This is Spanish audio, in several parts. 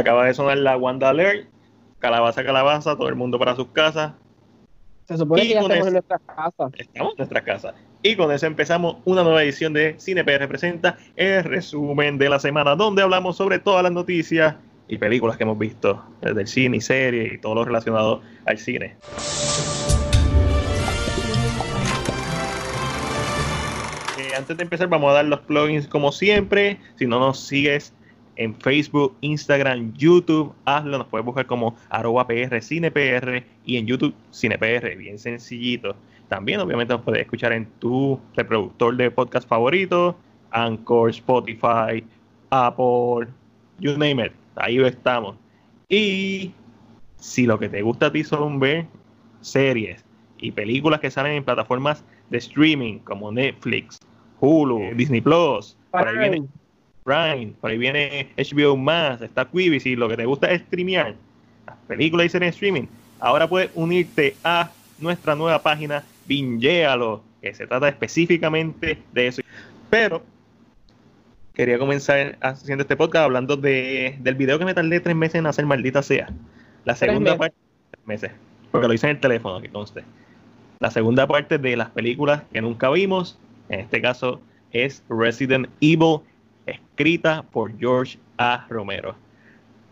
Acaba de sonar la Wanda Alert, calabaza, calabaza, todo el mundo para sus casas. Se supone Y que ya estamos en nuestra casa. Estamos en nuestra casa. Y con eso empezamos una nueva edición de CinePR presenta el resumen de la semana, donde hablamos sobre todas las noticias y películas que hemos visto desde el cine y series y todo lo relacionado al cine. Eh, antes de empezar, vamos a dar los plugins como siempre. Si no nos sigues en Facebook, Instagram, YouTube, hazlo. Nos puedes buscar como arroba PR, CinePR y en YouTube CinePR, bien sencillito. También, obviamente, nos puedes escuchar en tu reproductor de podcast favorito, Anchor, Spotify, Apple, you name it. Ahí estamos. Y si lo que te gusta a ti son ver series y películas que salen en plataformas de streaming como Netflix, Hulu, Disney Plus, por ahí viene Prime, por ahí viene HBO más, está Quibi, si lo que te gusta es streamear las películas y series en streaming, ahora puedes unirte a nuestra nueva página Bingealo, que se trata específicamente de eso. Pero quería comenzar haciendo este podcast hablando de, del video que me tardé tres meses en hacer, maldita sea. La segunda parte, tres meses, porque lo hice en el teléfono, que conste. La segunda parte de las películas que nunca vimos, en este caso es Resident Evil, escrita por George A. Romero.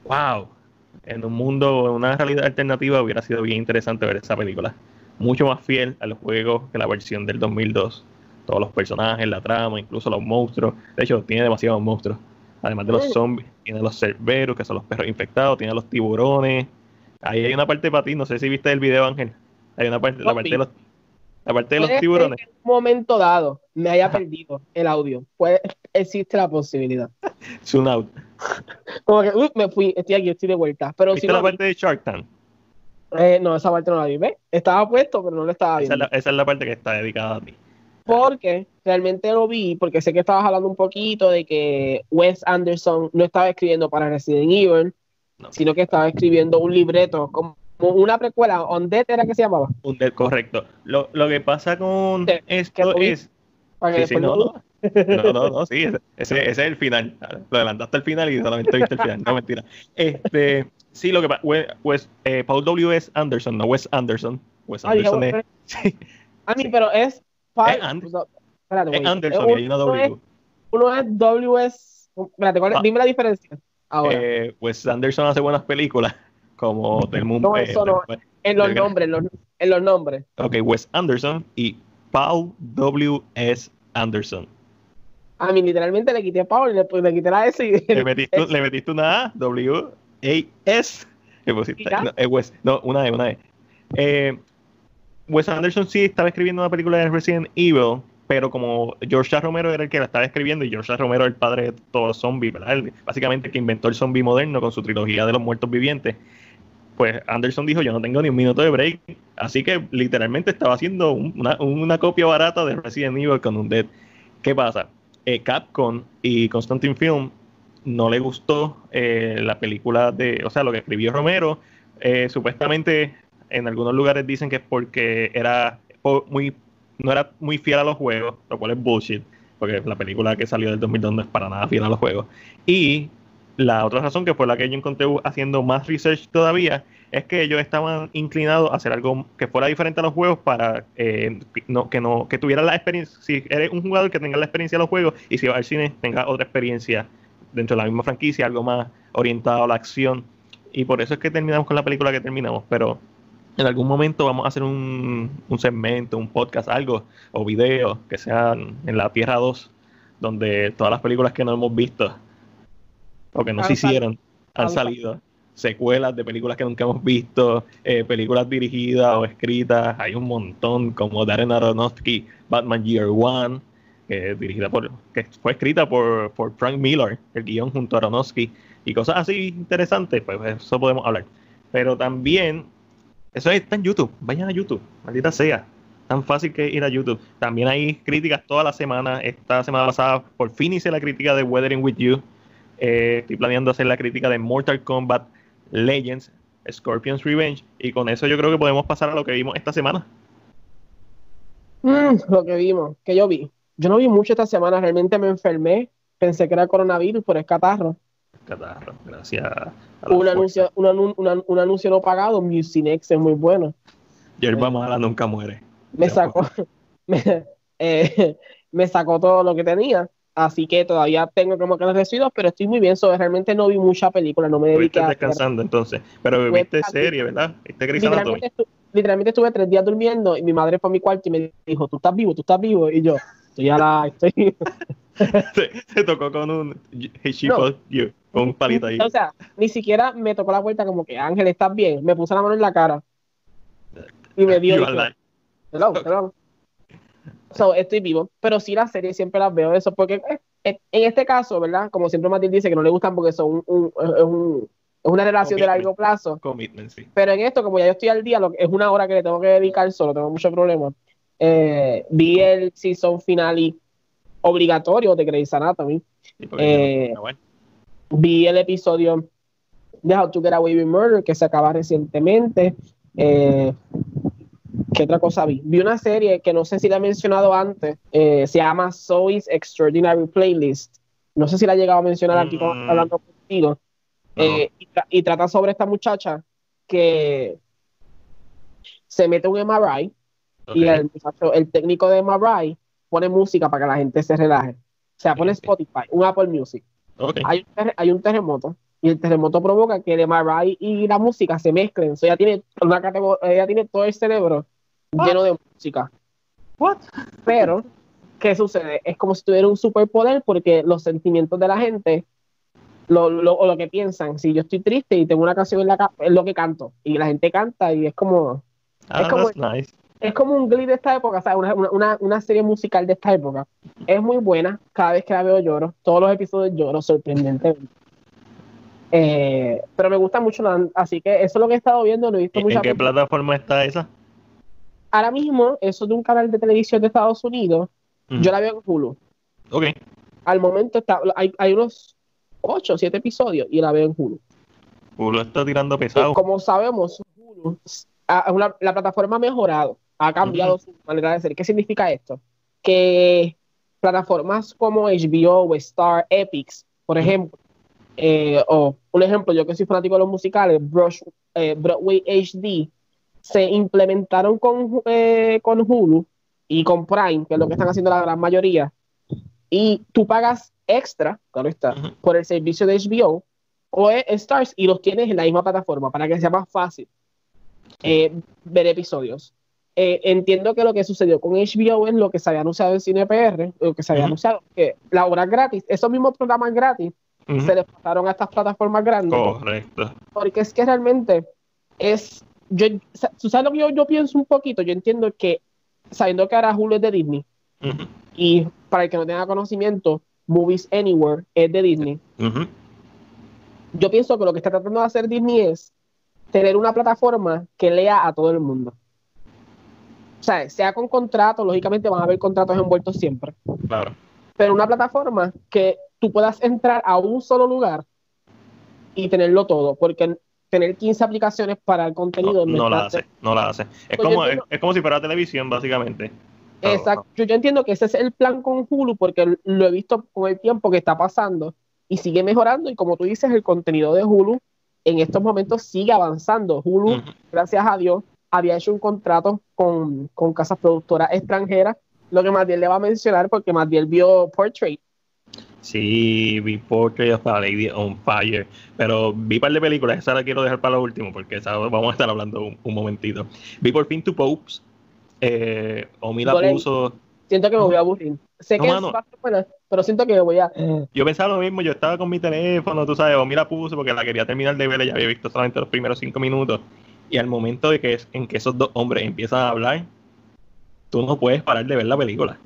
¡Wow! En un mundo, en una realidad alternativa, hubiera sido bien interesante ver esa película. Mucho más fiel al juego que la versión del 2002. Todos los personajes, la trama, incluso los monstruos. De hecho, tiene demasiados monstruos. Además de los zombies, tiene los cerberos, que son los perros infectados, tiene los tiburones. Ahí hay una parte para ti, no sé si viste el video, Ángel. Hay una parte, la parte de los, la parte de los Puede ser tiburones. que en un momento dado me haya perdido el audio. Puede, existe la posibilidad. Zoom out. Como que, uy, me fui, estoy aquí, estoy de vuelta. Pero si ¿Viste la no, parte de Shark Tank? eh, no, esa parte no la vi. ¿ves? Estaba puesto, pero no lo estaba Esa es, viendo. la, esa es la parte que está dedicada a ti. Porque realmente lo vi, porque sé que estabas hablando un poquito de que Wes Anderson no estaba escribiendo para Resident Evil, No. sino que estaba escribiendo un libreto, como una precuela, On Dead era que se llamaba. Un dead, correcto. Lo, lo que pasa con Sí, esto que es. Para que Sí, sí, no, no. No, no, no, sí, ese, ese- es el final. Lo adelantaste al final y solamente viste el final. No, mentira. Este, sí, lo que pasa. Wes, eh, Paul W. S. Anderson, no Wes Anderson. Wes Ah, Anderson es. bueno, sí, A mí, Sí. pero es. Five- Es And- no, espérate, es. Anderson Es y hay una uno es- W. Uno es WS. Espérate, ¿cuál es? Ah. dime la diferencia. Ahora, Eh, Wes Anderson hace buenas películas como del mundo. No, eh, eso no. en los nombres, en los, en los nombres. Ok, Wes Anderson y Paul W. S. Anderson. A mí, literalmente le quité a Paul y le, pues, le quité la S y. Le metiste, le metiste una A, W, A, S. Le pusiste- ¿Y ya? no, es Wes, no, una E, una E. Eh, Wes Anderson sí estaba escribiendo una película de Resident Evil, pero como George A. Romero era el que la estaba escribiendo, y George A. Romero es el padre de todos los zombies, básicamente el que inventó el zombie moderno con su trilogía de los muertos vivientes. Pues Anderson dijo, yo no tengo ni un minuto de break, así que literalmente estaba haciendo un- una, copia barata de Resident Evil con un Dead. ¿Qué pasa? Eh, Capcom y Constantine Film no le gustó eh, la película de, o sea, lo que escribió Romero. Eh, supuestamente en algunos lugares dicen que es porque era muy, no era muy fiel a los juegos, lo cual es bullshit, porque la película que salió del 2002 no es para nada fiel a los juegos. Y la otra razón que fue la que yo encontré haciendo más research todavía es que ellos estaban inclinados a hacer algo que fuera diferente a los juegos para eh, no, que no que tuviera la experiencia si eres un jugador que tenga la experiencia de los juegos y si va al cine tenga otra experiencia dentro de la misma franquicia algo más orientado a la acción. Y por eso es que terminamos con la película que terminamos pero en algún momento vamos a hacer un, un segmento, un podcast, algo, o video que sean en la Tierra 2, donde todas las películas que no hemos visto o que no se hicieron han han sal- salido. Secuelas de películas que nunca hemos visto, eh, películas dirigidas o escritas, hay un montón, como Darren Aronofsky, Batman Year One, que, dirigida por, que fue escrita por, por Frank Miller, el guion junto a Aronofsky, y cosas así interesantes, pues eso podemos hablar. Pero también eso está en YouTube. Vayan a YouTube, maldita sea. Tan fácil que ir a YouTube. También hay críticas toda la semana. Esta semana pasada por fin hice la crítica de Weathering with You. Eh, estoy planeando hacer la crítica de Mortal Kombat Legends, Scorpion's Revenge. Y con eso yo creo que podemos pasar a lo que vimos esta semana. Mm, lo que vimos, que yo vi. Yo no vi mucho esta semana, realmente me enfermé. Pensé que era coronavirus, pero es catarro. Catarro, gracias. a Un anuncio, un, anu- un an- un anuncio no pagado, Mucinex es muy bueno. Yerba mala nunca muere. Me Ya, sacó, me, eh, me sacó todo lo que tenía. Así que todavía tengo como que los residuos, pero estoy muy bien. sobre realmente no vi mucha película, no me dediqué a. descansando entonces. Pero Estuve viste serie, ¿verdad? Viste Grey's Anatomy. Literalmente, estu- literalmente estuve tres días durmiendo y mi madre fue a mi cuarto y me dijo, tú estás vivo, tú estás vivo. Y yo, estoy a la, estoy, Se, tocó con un No. you, con un palito ahí. O sea, ni siquiera me tocó la puerta como que Ángel, ¿estás bien? Me puse la mano en la cara. Y me dio. Hello, hello. So, estoy vivo. Pero sí, las series siempre las veo eso. Porque eh, en este caso, ¿verdad? Como siempre Matilde dice que no le gustan porque son un, un- es, un- es una relación de largo plazo. Commitment, sí. Pero en esto, como ya yo estoy al día, lo es una hora que le tengo que dedicar solo, tengo muchos problemas. Eh, vi el season finale obligatorio de Grey's Anatomy. Sí, Eh, no, bueno. Vi el episodio de How to Get Away with Murder que se acaba recientemente. Eh, ¿Qué otra cosa vi? Vi una serie que no sé si la he mencionado antes. eh, se llama Zoe's Extraordinary Playlist. No sé si la he llegado a mencionar aquí Mm. hablando contigo. No. Eh, y, tra- y trata sobre esta muchacha que se mete un MRI y Ok. el, técnico de MRI pone música para que la gente se relaje. O sea, pone. Spotify, un Apple Music. Hay, un hay un terremoto y el terremoto provoca que el MRI y la música se mezclen. So, ella tiene una ella tiene todo el cerebro lleno de música. What? Pero, ¿qué sucede? Es como si tuviera un superpoder porque los sentimientos de la gente lo, lo- o lo que piensan, si yo estoy triste y tengo una canción en la es lo que canto y la gente canta y es como Ah, como- that's nice. es como un Glee de esta época, ¿sabes? Una, una- una, serie musical de esta época. Es muy buena, cada vez que la veo lloro, todos los episodios lloro sorprendentemente. Eh, pero me gusta mucho, la- así que eso es lo que he estado viendo, no he visto ¿En qué plataforma está esa? Ahora mismo, eso de un canal de televisión de Estados Unidos, Mm. yo la veo en Hulu. Ok. Al momento está, hay, hay unos 8 o 7 episodios y la veo en Hulu. Hulu está tirando pesado. Como sabemos, Hulu, la plataforma ha mejorado, ha cambiado su manera de ser. ¿Qué significa esto? Que plataformas como HBO o Star, Epics, por ejemplo, eh, o un ejemplo, yo que soy fanático de los musicales, Brush- eh, Broadway HD, se implementaron con, eh, con Hulu y con Prime, que es lo que están haciendo la gran mayoría, y tú pagas extra, claro está, por el servicio de HBO o Stars y los tienes en la misma plataforma para que sea más fácil eh, ver episodios. Eh, entiendo que lo que sucedió con HBO es lo que se había anunciado en CinePR, lo que se había Ujú. anunciado, que la obra gratis, esos mismos programas gratis, Ujú. se les pasaron a estas plataformas grandes, Correcto. porque es que realmente es, yo, ¿tú sabes lo que yo, yo pienso un poquito? Yo entiendo que, sabiendo que ahora Hulu es de Disney, y para el que no tenga conocimiento, Movies Anywhere es de Disney, yo pienso que lo que está tratando de hacer Disney es tener una plataforma que lea a todo el mundo. O sea, sea con contratos, lógicamente van a haber contratos envueltos siempre, Claro. pero una plataforma que tú puedas entrar a un solo lugar y tenerlo todo, porque tener 15 aplicaciones para el contenido No, no la hace, no la hace. Es Pues como, es, entiendo- es como si fuera televisión, básicamente. Exacto. Yo, yo entiendo que ese es el plan con Hulu porque lo he visto con el tiempo que está pasando y sigue mejorando y como tú dices, el contenido de Hulu en estos momentos sigue avanzando. Hulu, gracias a Dios, había hecho un contrato con, con casas productoras extranjeras, lo que Matiel le va a mencionar porque Matiel vio Portrait. Sí, vi Portrait of a Lady on Fire, pero vi un par de películas, esa la quiero dejar para lo último, porque esa vamos a estar hablando un, un momentito. Vi por fin Two Popes, eh, Omi la puso, Siento que me voy a aburrir. Sé No, que mano. es buena, pero siento que me voy a... yo pensaba lo mismo, yo estaba con mi teléfono, tú sabes, Omi la puso porque la quería terminar de ver, ya había visto solamente los primeros cinco minutos, y al momento de que es- en que esos dos hombres empiezan a hablar, tú no puedes parar de ver la película.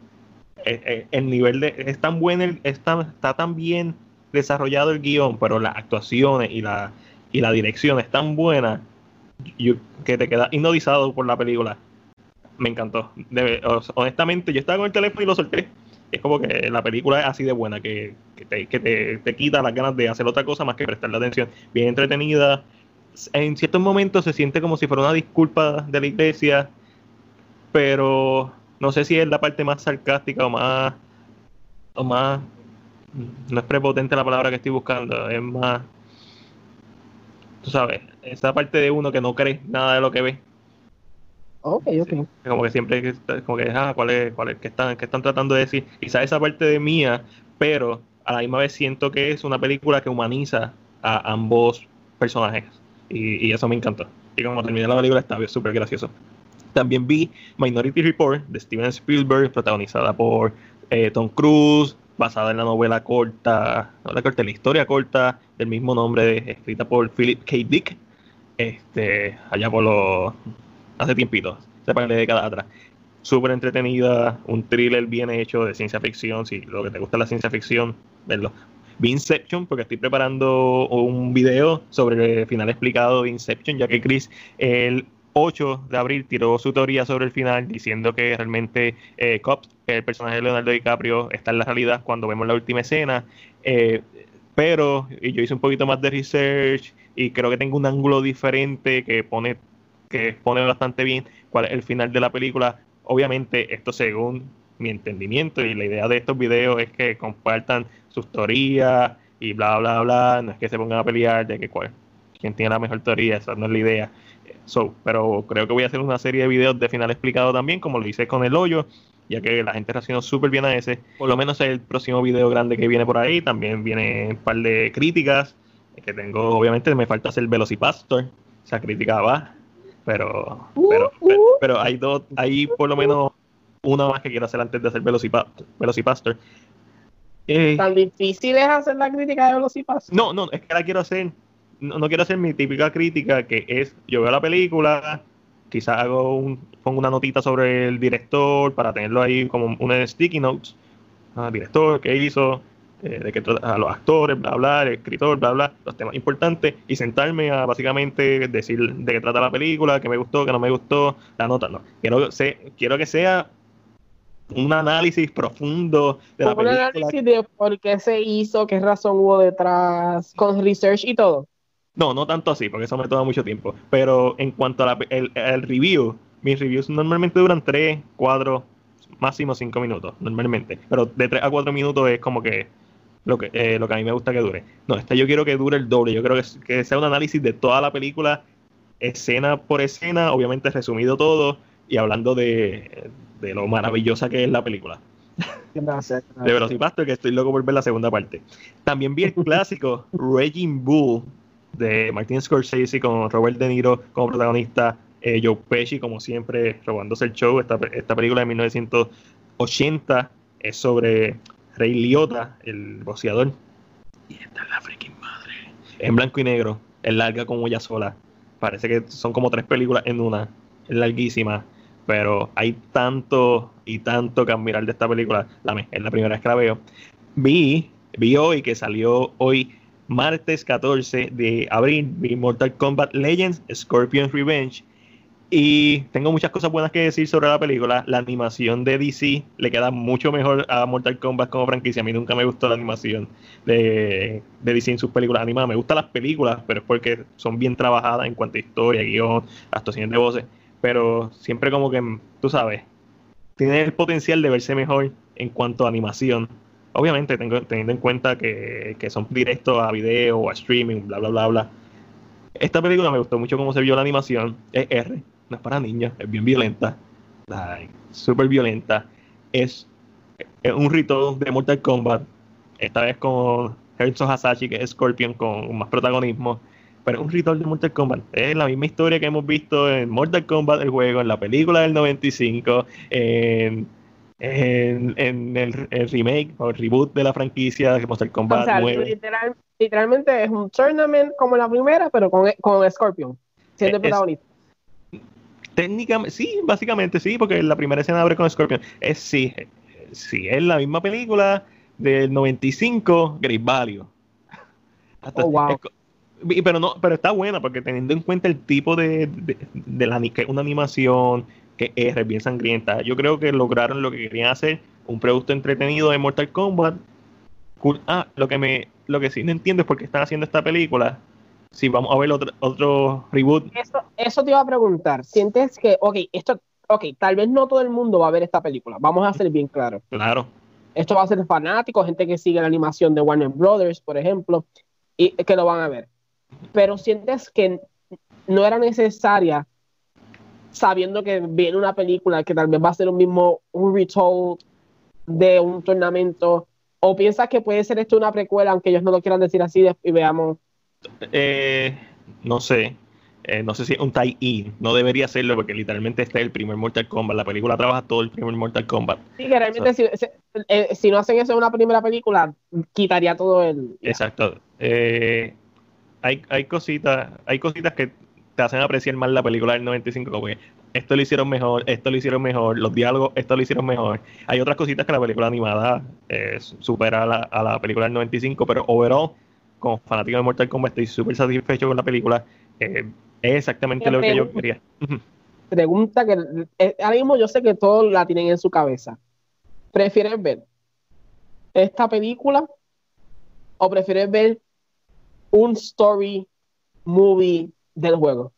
Eh, eh, el nivel de es tan bueno el- es tan- está tan bien desarrollado el guion pero las actuaciones y la y la dirección es tan buena que te quedas hipnotizado por la película. Me encantó. Honestamente yo estaba con el teléfono y lo solté. Es como que la película es así de buena que, que te, que te, te quita las ganas de hacer otra cosa más que prestarle atención. Bien entretenida. En ciertos momentos se siente como si fuera una disculpa de la iglesia pero no sé si es la parte más sarcástica o más o más no es prepotente la palabra que estoy buscando, es más, tú sabes, esa parte de uno que no cree nada de lo que ve. Ok, ok. Como que siempre, como que, ah, ¿cuál es, cuál es, qué están, qué están tratando de decir? Quizás esa parte de mía, pero a la misma vez siento que es una película que humaniza a ambos personajes. Y, y eso me encantó. Y como terminé la película, estaba súper gracioso. También vi Minority Report de Steven Spielberg, protagonizada por eh, Tom Cruise, basada en la novela corta, no la corta, la historia corta del mismo nombre, escrita por Philip K. Dick, este, allá por los. hace tiempito, se de décadas atrás. Súper entretenida, un thriller bien hecho de ciencia ficción. Si lo que te gusta la ciencia ficción, verlo. Vi Inception porque estoy preparando un video sobre el final explicado de Inception, ya que Chris, el 8 de abril, tiró su teoría sobre el final diciendo que realmente eh, Cops, el personaje de Leonardo DiCaprio, está en la realidad cuando vemos la última escena. Eh, pero yo hice un poquito más de research y creo que tengo un ángulo diferente que pone que pone bastante bien cuál es el final de la película. Obviamente, esto según mi entendimiento y la idea de estos videos es que compartan sus teorías y bla, bla, bla. No es que se pongan a pelear de que cuál, quién tiene la mejor teoría, esa no es la idea. So, pero creo que voy a hacer una serie de videos de final explicado también, como lo hice con el hoyo, ya que la gente reaccionó súper bien a ese. Por lo menos el próximo video grande que viene por ahí, también viene un par de críticas, que tengo, obviamente me falta hacer Velocipastor, esa crítica va, pero, pero, pero, hay dos, hay por lo menos una más que quiero hacer antes de hacer Velocipastor. Velocipastor. Eh, ¿Tan difícil es hacer la crítica de Velocipastor? No, no, es que la quiero hacer no, quiero hacer mi típica crítica, que es, yo veo la película, quizás hago un, pongo una notita sobre el director para tenerlo ahí como una sticky notes, al ah, director, qué hizo, eh, de qué a los actores, bla, bla, el escritor, bla, bla, los temas importantes, y sentarme a básicamente decir de qué trata la película, qué me gustó, qué no me gustó, la nota, no. Quiero, quiero que sea un análisis profundo de la película. Un análisis de por qué se hizo, qué razón hubo detrás, con research y todo. No, no tanto así, porque eso me toma mucho tiempo. Pero en cuanto al review, mis reviews normalmente duran 3, 4, máximo 5 minutos, normalmente. Pero de 3 a 4 minutos es como que lo que, eh, lo que a mí me gusta que dure. No, esta yo quiero que dure el doble. Yo quiero que, que sea un análisis de toda la película, escena por escena, obviamente resumido todo, y hablando de, de lo maravillosa que es la película. Gracias, gracias. De Velocipasto, que estoy loco por ver la segunda parte. También vi el clásico Raging Bull de Martin Scorsese con Robert De Niro como protagonista, eh, Joe Pesci como siempre robándose el show. Esta, esta película de 1980 es sobre Rey Liotta, el boxeador. Y esta es la freaking madre. En blanco y negro, es larga como ella sola. Parece que son como tres películas en una. Es larguísima. Pero hay tanto y tanto que admirar de esta película. La, es la primera vez que la veo. Vi, vi hoy que salió hoy martes 14 de abril, Mortal Kombat Legends, Scorpion's Revenge. Y tengo muchas cosas buenas que decir sobre la película. La animación de DC le queda mucho mejor a Mortal Kombat como franquicia. A mí nunca me gustó la animación de, de DC en sus películas animadas. Me gustan las películas, pero es porque son bien trabajadas en cuanto a historia, guion, actuaciones de voces. Pero siempre como que, tú sabes, tiene el potencial de verse mejor en cuanto a animación Obviamente, teniendo en cuenta que, son directos a video o a streaming, bla, bla, bla, bla. Esta película me gustó mucho cómo se vio la animación. Es R, no es para niños, es bien violenta. Súper violenta. Es, un rito de Mortal Kombat. Esta vez con Herzog Hasashi, que es Scorpion, con más protagonismo. Pero es un ritual de Mortal Kombat. Es la misma historia que hemos visto en Mortal Kombat, el juego, en la película del 95, en en, el, remake o el reboot de la franquicia que Mortal Kombat o sea, literalmente es un tournament como la primera, pero con, con Scorpion siendo el protagonista. Técnicamente, sí, básicamente sí, porque la primera escena abre con Scorpion. Es sí, sí, es la misma película del 95, Great Value. oh, wow. pero no, pero está buena porque teniendo en cuenta el tipo de, de, de la, una animación, es bien sangrienta. Yo creo que lograron lo que querían hacer, un producto entretenido de Mortal Kombat. Ah, lo que me lo que sí no entiendo es por qué están haciendo esta película. Si vamos a ver otro, otro reboot. Eso, eso te iba a preguntar. ¿Sientes que, ok, esto, ok, tal vez no todo el mundo va a ver esta película. Vamos a ser bien claros. Claro. esto va a ser fanático, gente que sigue la animación de Warner Brothers, por ejemplo, y que lo van a ver. Pero sientes que no era necesaria sabiendo que viene una película que tal vez va a ser un mismo, un retold de un tornamento, o piensas que puede ser esto una precuela, aunque ellos no lo quieran decir así, y veamos. Eh, no sé, eh, no sé si es un tie-in, no debería serlo porque literalmente este es el primer Mortal Kombat, la película trabaja todo el primer Mortal Kombat. Sí, que realmente si, eh, si, no hacen eso en una primera película, quitaría todo el... Exacto. hay, hay cositas, hay cositas que te hacen apreciar más la película del 95, como que esto lo hicieron mejor, esto lo hicieron mejor, los diálogos, esto lo hicieron mejor. Hay otras cositas que la película animada eh, supera a la, película del 95, pero overall, como fanático de Mortal Kombat, estoy súper satisfecho con la película. Eh, es exactamente lo que yo quería. Pregunta que eh, ahora mismo yo sé que todos la tienen en su cabeza. ¿Prefieres ver esta película o prefieres ver un story movie del juego?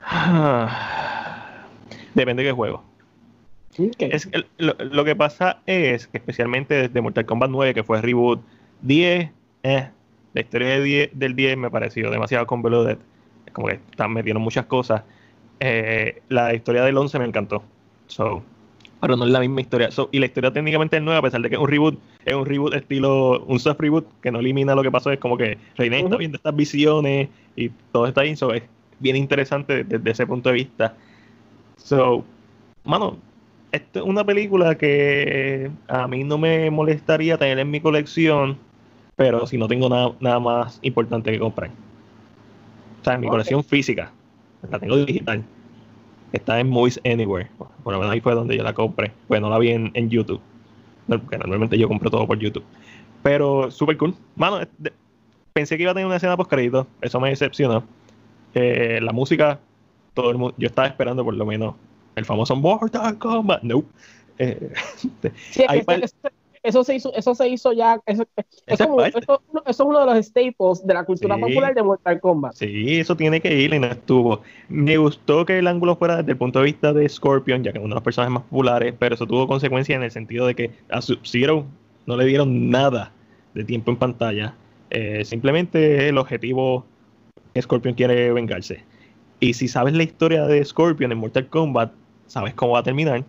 Depende de qué juego. Es, lo, que pasa es que especialmente desde Mortal Kombat 9, que fue reboot 10, eh, la historia de del 10 me pareció demasiado convoluted. Como que están metiendo muchas cosas. Eh, la historia del 11 me encantó. So, pero no es la misma historia. y la historia técnicamente es nueva, a pesar de que es un reboot, es un reboot estilo, un soft reboot que no elimina lo que pasó. Es como que Reina está viendo estas visiones y todo está ahí. So, es bien interesante desde ese punto de vista. So, mano, esta es una película que a mí no me molestaría tener en mi colección, pero si no tengo nada, nada más importante que comprar. O sea, en mi colección física, la tengo digital. Está en Movies Anywhere. Por lo menos ahí fue donde yo la compré. Pues no la vi en, YouTube. Porque normalmente yo compro todo por YouTube. Pero súper cool. Mano, pensé que iba a tener una escena post crédito. Eso me decepcionó. Eh, la música, todo el mundo, yo estaba esperando por lo menos el famoso Mortal Kombat. No. Eh, eso se hizo, eso se hizo ya, eso, es uno de los staples de la cultura popular de Mortal Kombat. Sí, eso tiene que ir y no estuvo. Me gustó que el ángulo fuera desde el punto de vista de Scorpion, ya que es uno de los personajes más populares, pero eso tuvo consecuencias en el sentido de que a Sub-Zero no le dieron nada de tiempo en pantalla. Eh, simplemente el objetivo Scorpion quiere vengarse. Y si sabes la historia de Scorpion en Mortal Kombat, sabes cómo va a terminar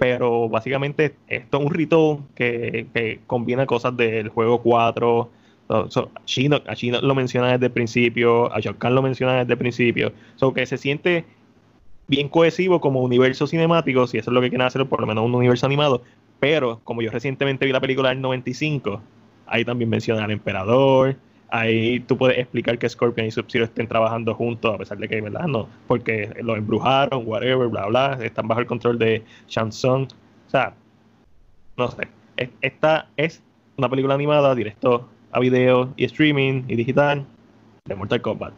pero básicamente esto es un rito que, combina cosas del juego 4. a Chino, lo menciona desde el principio, a Shao lo menciona desde el principio. So que se siente bien cohesivo como universo cinemático, si eso es lo que quieren hacer, por lo menos un universo animado. Pero como yo recientemente vi la película del 95, ahí también menciona al emperador, ahí tú puedes explicar que Scorpion y Sub-Zero estén trabajando juntos, a pesar de que, ¿verdad? No, porque los embrujaron, whatever, bla, bla, están bajo el control de Shang Tsung. O sea, no sé. Esta es una película animada, directo a video y streaming y digital de Mortal Kombat.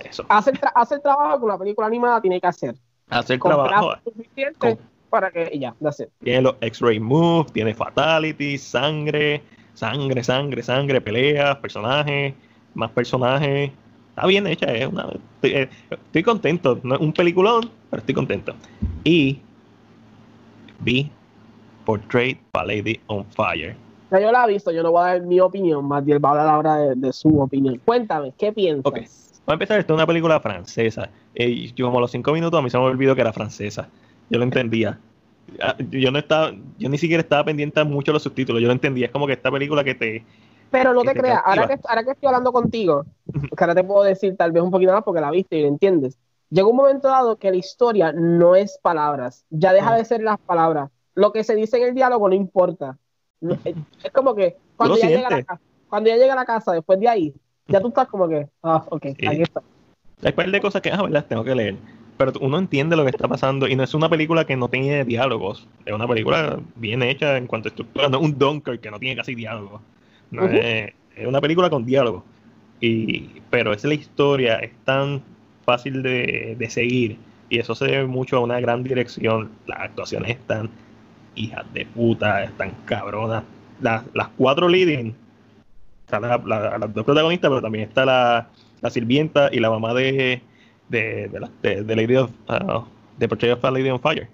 Eso. Hace el, hace el trabajo que una película animada tiene que hacer. Hace el trabajo. suficiente para que ya, hace. Tiene los X-Ray Moves, tiene Fatality, sangre, sangre, sangre, sangre, peleas, personajes, más personajes. Está bien hecha, es una, estoy, eh, contento. No es un peliculón, pero estoy contento. Y vi Portrait by Lady on Fire. Ya yo la he visto, yo no voy a dar mi opinión, más bien va a hablar ahora de, su opinión. Cuéntame, ¿qué piensas? Okay. Voy a empezar, esto es una película francesa. Eh, yo como a los cinco minutos a mí se me olvidó que era francesa. Yo lo entendía. Ah, yo no estaba, yo ni siquiera estaba pendiente mucho de los subtítulos, yo no entendía, es como que esta película que te... Pero no te, creas, ahora que, ahora que estoy hablando contigo, que ahora te puedo decir tal vez un poquito más porque la viste y lo entiendes. Llega un momento dado que la historia no es palabras, ya deja de ser las palabras. Lo que se dice en el diálogo no importa. Es como que cuando ya, llega a la casa, cuando ya llega a la casa, después de ahí, ya tú estás como que, ah, ok, ahí está. Hay un de cosas que, ah, ¿verdad? Tengo que leer pero uno entiende lo que está pasando y no es una película que no tiene diálogos, es una película bien hecha en cuanto a estructura, no es un Dunker que no tiene casi diálogos, es, una película con diálogos, y, pero es la historia, es tan fácil de, seguir y eso se debe mucho a una gran dirección, las actuaciones están hijas de puta, están cabronas, las, las cuatro leading, están las dos protagonistas, pero también está la, la sirvienta y la mamá de de, de, de, Lady of, uh, Portrait of a Lady on Fire.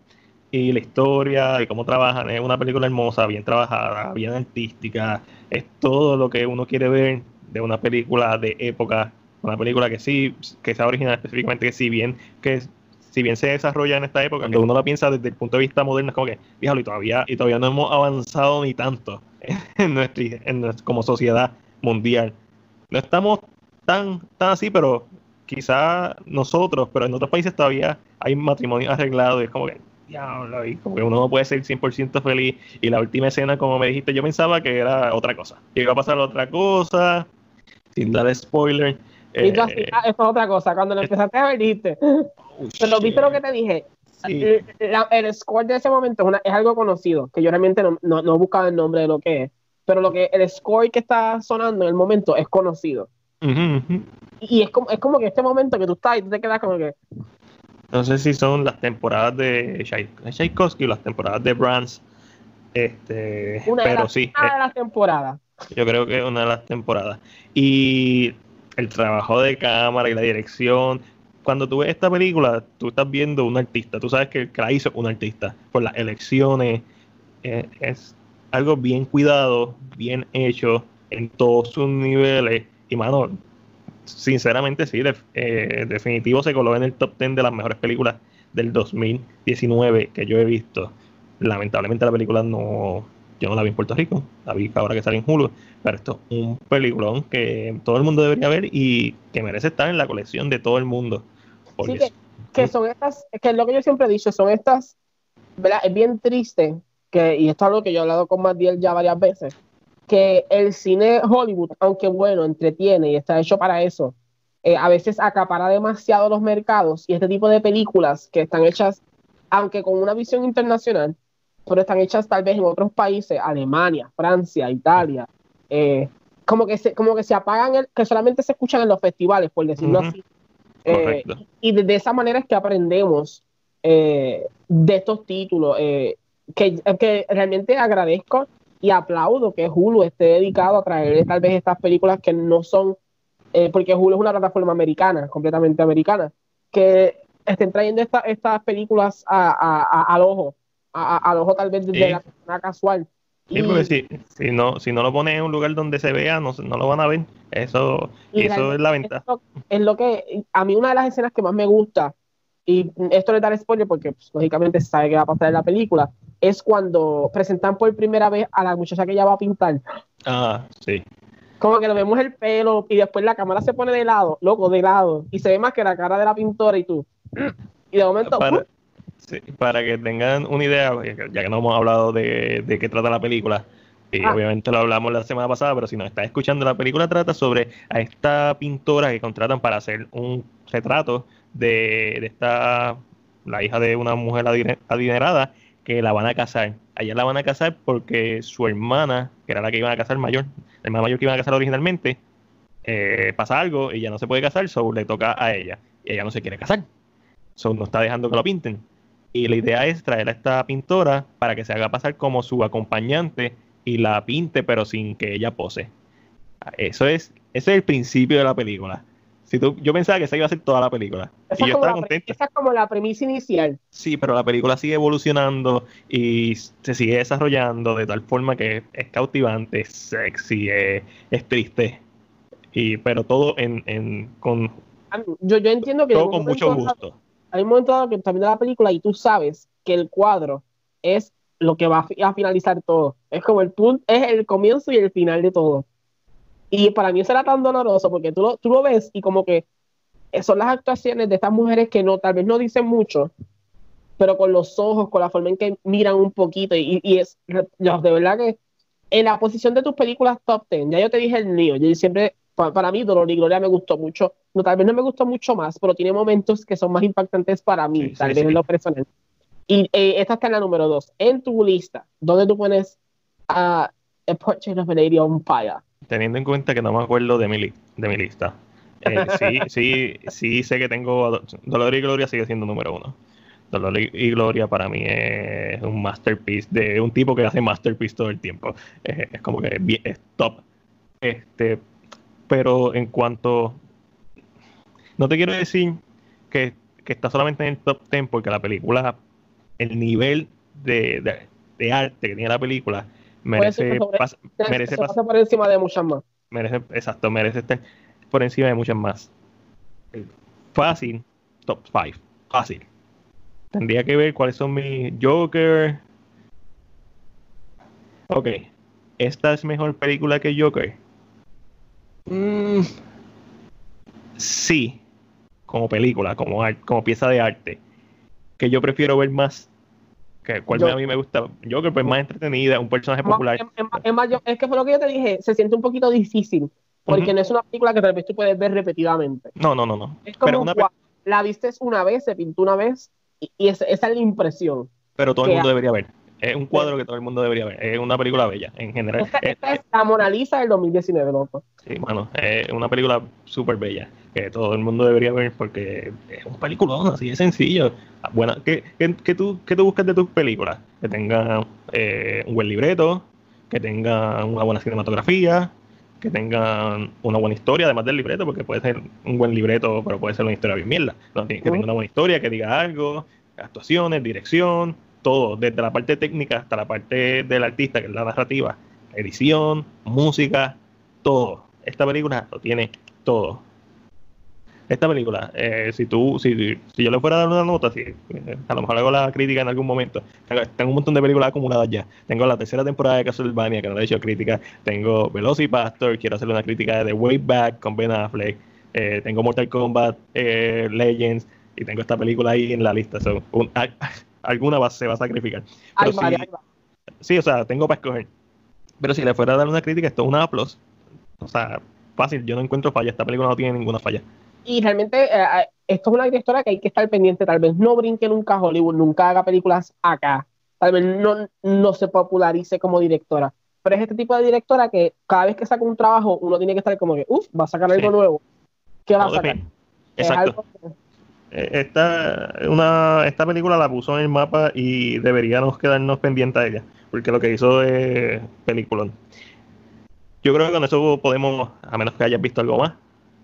y la historia y cómo trabajan. Es una película hermosa, bien trabajada, bien artística. Es todo lo que uno quiere ver de una película de época. Una película que sí, que sea original específicamente, que si bien, que si bien se desarrolla en esta época, cuando uno la piensa desde el punto de vista moderno, es como que, fíjalo, y todavía, y todavía no hemos avanzado ni tanto en nuestra, en como sociedad mundial. No estamos tan, tan así, pero quizá nosotros, pero en otros países todavía hay matrimonio arreglado y es como que, diablo, y como que uno no puede ser 100% feliz. Y la última escena, como me dijiste, yo pensaba que era otra cosa. Que iba a pasar otra cosa, sin dar spoiler. Y tú así, eh, ah, eso es otra cosa. Cuando lo empezaste a ver, dijiste. Oh, pero viste lo que te dije. El, score de ese momento es, algo conocido, que yo realmente no, no, no, buscaba el nombre de lo que es. Pero lo que el score que está sonando en el momento es conocido. Y es como, es como que este momento que tú estás y tú te quedas como que. No sé si son las temporadas de Tchaikovsky o las temporadas de Brands. Este, una pero de sí. Una de las temporadas. Yo creo que es una de las temporadas. Y el trabajo de cámara y la dirección. Cuando tú ves esta película, tú estás viendo un artista. Tú sabes que, la hizo un artista. Por las elecciones. Eh, es algo bien cuidado, bien hecho en todos sus niveles. Y mano, sinceramente sí, eh, definitivo se coló en el top 10 de las mejores películas del 2019 que yo he visto. Lamentablemente la película no, yo no la vi en Puerto Rico, la vi ahora que sale en Hulu, pero esto es un peliculón que todo el mundo debería ver y que merece estar en la colección de todo el mundo. Sí, que, son estas, que es lo que yo siempre he dicho, son estas, ¿verdad? Es bien triste, que, y esto es algo que yo he hablado con Matiel ya varias veces, que el cine Hollywood, aunque bueno, entretiene y está hecho para eso, eh, a veces acapara demasiado los mercados y este tipo de películas que están hechas, aunque con una visión internacional, pero están hechas tal vez en otros países, Alemania, Francia, Italia, eh, como, que se, como que se apagan, que solamente se escuchan en los festivales, por decirlo así. Eh, y de, esa manera es que aprendemos de estos títulos, que, que realmente agradezco y aplaudo que Hulu esté dedicado a traer tal vez estas películas que no son, eh, porque Hulu es una plataforma americana, completamente americana, que estén trayendo estas películas al ojo, al ojo tal vez de la persona casual. Sí, porque si, si, no, si no lo pones en un lugar donde se vea, no, no lo van a ver. Eso, eso es la ventaja. Es lo, que, a mí una de las escenas que más me gusta, y esto le da spoiler porque pues, lógicamente se sabe que va a pasar en la película, es cuando presentan por primera vez a la muchacha que ella va a pintar. Ah, sí. Como que lo vemos el pelo y después la cámara se pone de lado, loco, de lado, y se ve más que la cara de la pintora y tú. Y de momento. Para, sí, para que tengan una idea, ya que no hemos hablado de, de qué trata la película, y ah. obviamente lo hablamos la semana pasada, pero si nos está escuchando, la película trata sobre a esta pintora que contratan para hacer un retrato de, de esta, la hija de una mujer adinerada, que la van a casar. Allá la van a casar porque su hermana, que era la que iban a casar mayor, la hermana mayor que iban a casar originalmente, eh, pasa algo, ella no se puede casar, so le toca a ella. Y ella no se quiere casar. So no está dejando que lo pinten. Y la idea es traer a esta pintora para que se haga pasar como su acompañante y la pinte, pero sin que ella pose. Eso es, ese es el principio de la película yo pensaba que esa iba a ser toda la película. Esa y yo estaba contento. Esa es como la premisa inicial. Sí, pero la película sigue evolucionando y se sigue desarrollando de tal forma que es cautivante, es sexy, es, triste. Y, pero todo en, con. Yo, yo entiendo que. Todo con mucho gusto. hay un momento dado que viendo la película y tú sabes que el cuadro es lo que va a finalizar todo. Es como el punto, es el comienzo y el final de todo. Y para mí eso era tan doloroso porque tú lo, tú lo ves y como que son las actuaciones de estas mujeres que no, tal vez no dicen mucho, pero con los ojos, con la forma en que miran un poquito. Y, y es, de verdad que en la posición de tus películas top 10, ya yo te dije el mío, yo siempre, para, mí Dolor y Gloria me gustó mucho, no, tal vez no me gustó mucho más, pero tiene momentos que son más impactantes para mí, tal vez en lo personal. Y eh, esta está en la número 2. En tu lista, ¿dónde tú pones a A Portrait of a Lady on Fire? Teniendo en cuenta que no me acuerdo de mi, de mi lista. Eh, sí, sí, sí sé que tengo Dolor y Gloria sigue siendo número uno. Dolor y Gloria para mí es un masterpiece de un tipo que hace masterpiece todo el tiempo. Eh, es como que es top. Este, pero en cuanto no te quiero decir que, que, está solamente en el top 10 porque la película el nivel de, de, arte que tiene la película merece, merece pasar por encima de muchas más. Merece, exacto, merece estar por encima de muchas más. Fácil, top 5, fácil. Tendría que ver cuáles son mis Joker. Ok, ¿esta es mejor película que Joker? Mm, sí, como película, como, como pieza de arte. Que yo prefiero ver más que cuál a mí me gusta. Joker, pues más entretenida, un personaje popular. Es, que fue lo que yo te dije, se siente un poquito difícil, porque no es una película que tal vez tú puedes ver repetidamente. No, no, no, no. Es como una... la viste una vez, se pintó una vez, y, esa, es la impresión. Pero todo el mundo debería ver. Es un cuadro que todo el mundo debería ver. Es una película bella, en general. Esta, es, la Mona Lisa del 2019, loco. Sí, bueno, es una película súper bella que todo el mundo debería ver porque es un peliculón, así de sencillo. Bueno, ¿qué, qué, tú, qué tú buscas de tus películas? Que tenga eh, un buen libreto, que tenga una buena cinematografía, que tengan una buena historia, además del libreto, porque puede ser un buen libreto, pero puede ser una historia bien mierda. que tenga una buena historia, que diga algo, actuaciones, dirección, todo, desde la parte técnica hasta la parte del artista, que es la narrativa, edición, música, todo. Esta película lo tiene todo esta película, eh, si tú, si, si, yo le fuera a dar una nota, si, eh, a lo mejor hago la crítica en algún momento, tengo, un montón de películas acumuladas ya. Tengo la tercera temporada de Castlevania, que no le he hecho crítica. Tengo Velocipastor, quiero hacerle una crítica de Way Back con Ben Affleck. Eh, tengo Mortal Kombat Legends y tengo esta película ahí en la lista. alguna se va a sacrificar. sí, o sea, tengo para escoger. Pero si le fuera a dar una crítica, esto es una A+. O sea, fácil, yo no encuentro falla. Esta película no tiene ninguna falla y realmente eh, esto es una directora que hay que estar pendiente, tal vez no brinque nunca a Hollywood, nunca haga películas acá, tal vez no, no se popularice como directora, pero es este tipo de directora que cada vez que saca un trabajo uno tiene que estar como que, uff, va a sacar algo nuevo. ¿Qué va a sacar? Exacto. Eh, esta, una, esta película la puso en el mapa y deberíamos quedarnos pendientes a ella, porque lo que hizo es peliculón. Yo creo que con eso podemos, a menos que hayas visto algo más,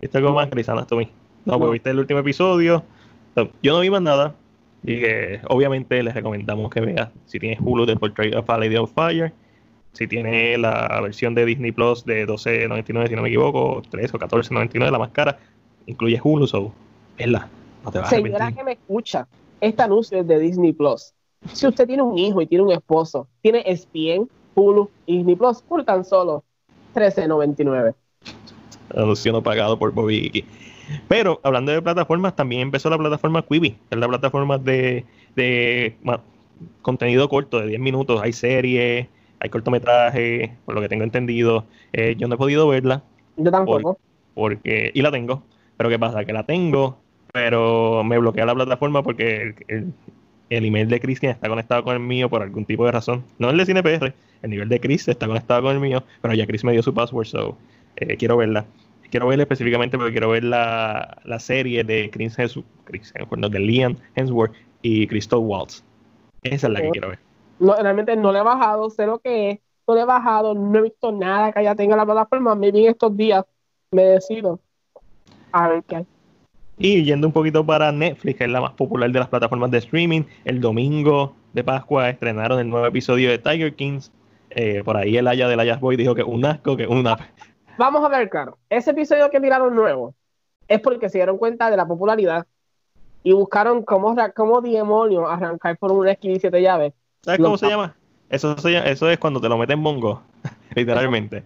¿Viste algo más, Chris Anatomy? No, pues viste el último episodio. Yo no vi más nada. Y que obviamente les recomendamos que veas si tienes Hulu de Portrait of a Lady on Fire. Si tienes la versión de Disney Plus de 12.99, si no me equivoco, 3 o 14.99, la más cara, incluye Hulu, so, la No te vas Señora que me escucha, este anuncio es de Disney Plus. Si usted tiene un hijo y tiene un esposo, tiene ESPN, Hulu y Disney Plus por tan solo 13.99 anuncio no pagado por Bobby Pero hablando de plataformas, también empezó la plataforma Quibi, que es la plataforma de, contenido corto de 10 minutos. Hay series, hay cortometrajes, por lo que tengo entendido. Eh, yo no he podido verla. Yo tampoco. porque, y la tengo. Pero ¿qué pasa? Que la tengo, pero me bloquea la plataforma porque el, email de Cristian está conectado con el mío por algún tipo de razón. No el de CinePR, el nivel de Chris está conectado con el mío, pero ya Chris me dio su password, so eh, quiero verla. Quiero verla específicamente porque quiero ver la, la serie de Chris Hemsworth, Chris de Liam Hemsworth y Crystal Waltz. Esa es la que quiero ver. No, realmente no le he bajado, sé lo que es, no le he bajado, no he visto nada que ya tenga la plataforma. Me vi estos días me decido a ver qué hay. Y yendo un poquito para Netflix, que es la más popular de las plataformas de streaming, el domingo de Pascua estrenaron el nuevo episodio de Tiger Kings. Eh, por ahí el Aya del Ayas Boy dijo que un asco, que una vamos a ver, claro. Ese episodio que miraron nuevo es porque se dieron cuenta de la popularidad y buscaron cómo, cómo demonios arrancar por un esquí de siete llaves. ¿Sabes cómo se llama? Eso, eso es cuando te lo meten mongo, literalmente.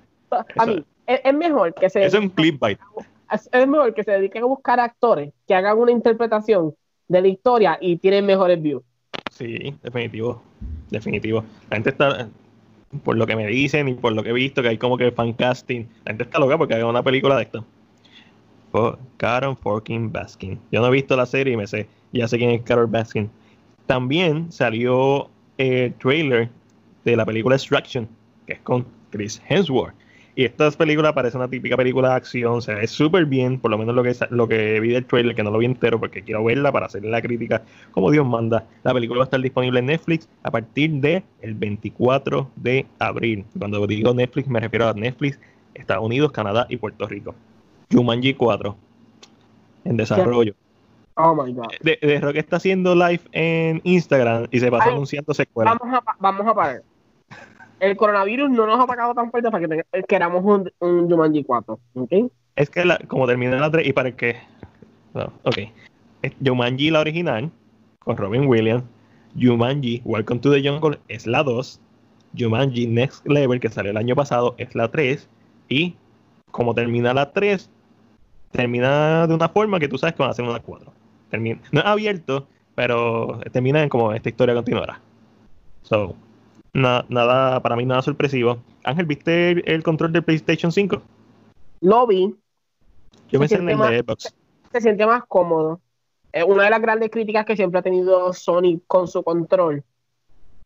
A mí, es, mejor que se. Eso es un clipbait. Es, es mejor que se dediquen a buscar actores que hagan una interpretación de la historia y tienen mejores views. Sí, definitivo. Definitivo. La gente está, por lo que me dicen y por lo que he visto, que hay como que fan casting. La gente está loca porque hay una película de esto. Carol Forkin Baskin. Yo no he visto la serie y me sé, ya sé quién es Carol Baskin. También salió el trailer de la película Extraction, que es con Chris Hemsworth. Y esta película parece una típica película de acción, se ve súper bien, por lo menos lo que, lo que vi del trailer, que no lo vi entero porque quiero verla para hacerle la crítica como Dios manda. La película va a estar disponible en Netflix a partir del el 24 de abril. Cuando digo Netflix me refiero a Netflix, Estados Unidos, Canadá y Puerto Rico. Jumanji 4 en desarrollo. Oh my god. De, de Rock está haciendo live en Instagram y se pasa Ay, anunciando secuelas. Vamos a, vamos a parar. El coronavirus no nos ha atacado tan fuerte para que tenga- queramos un, un Jumanji 4. ¿ok? Es que como termina la 3 y para que. No, ok. Jumanji la original con Robin Williams. Jumanji Welcome to the Jungle es la 2. Jumanji Next Level que salió el año pasado es la 3. Y como termina la 3, termina de una forma que tú sabes que van a hacer una 4. Termina, no es abierto, pero termina en como esta historia continuará. So, na- nada, para mí nada sorpresivo. Ángel, ¿viste el, el control del PlayStation 5? Lo vi, Yo Se pensé en el más- de Xbox. se siente más cómodo. Eh, una de las grandes críticas que siempre ha tenido Sony con su control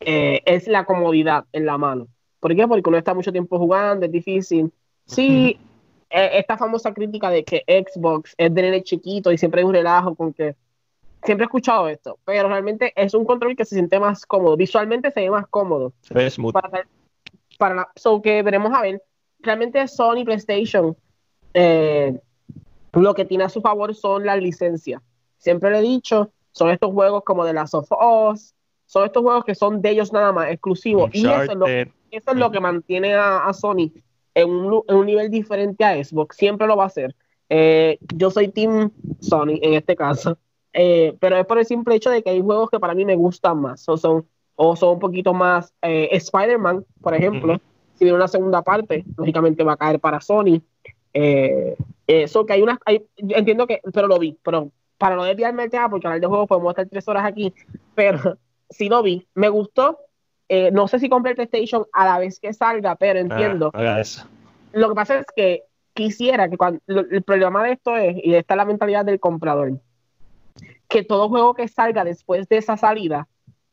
eh, es la comodidad en la mano. ¿Por qué? Porque uno está mucho tiempo jugando, es difícil. Sí, eh, esta famosa crítica de que Xbox es de nene chiquito y siempre hay un relajo con que. Siempre he escuchado esto, pero realmente es un control que se siente más cómodo. Visualmente se ve más cómodo. Smooth. para, para la, so que veremos a ver. Realmente Sony PlayStation eh, lo que tiene a su favor son las licencias. Siempre le he dicho, son estos juegos como The Last of Us, son estos juegos que son de ellos nada más, exclusivos. Y eso es lo, eso es lo que mantiene a, a Sony en un, en un nivel diferente a Xbox. Siempre lo va a hacer. Eh, yo soy Team Sony en este caso. Eh, pero es por el simple hecho de que hay juegos que para mí me gustan más. O son, o son un poquito más. eh, Spider-Man, por ejemplo, si viene una segunda parte, lógicamente va a caer para Sony. Eh, eso que hay unas. Hay, yo entiendo que. Pero lo vi. Pero para no desviarme del tema, porque hablar de juegos podemos estar tres horas aquí. Pero sí lo vi. Me gustó. Eh, no sé si compré el PlayStation a la vez que salga, pero entiendo. Ah, eso. Lo que pasa es que quisiera que cuando lo- el problema de esto es, y esta es la mentalidad del comprador, que todo juego que salga después de esa salida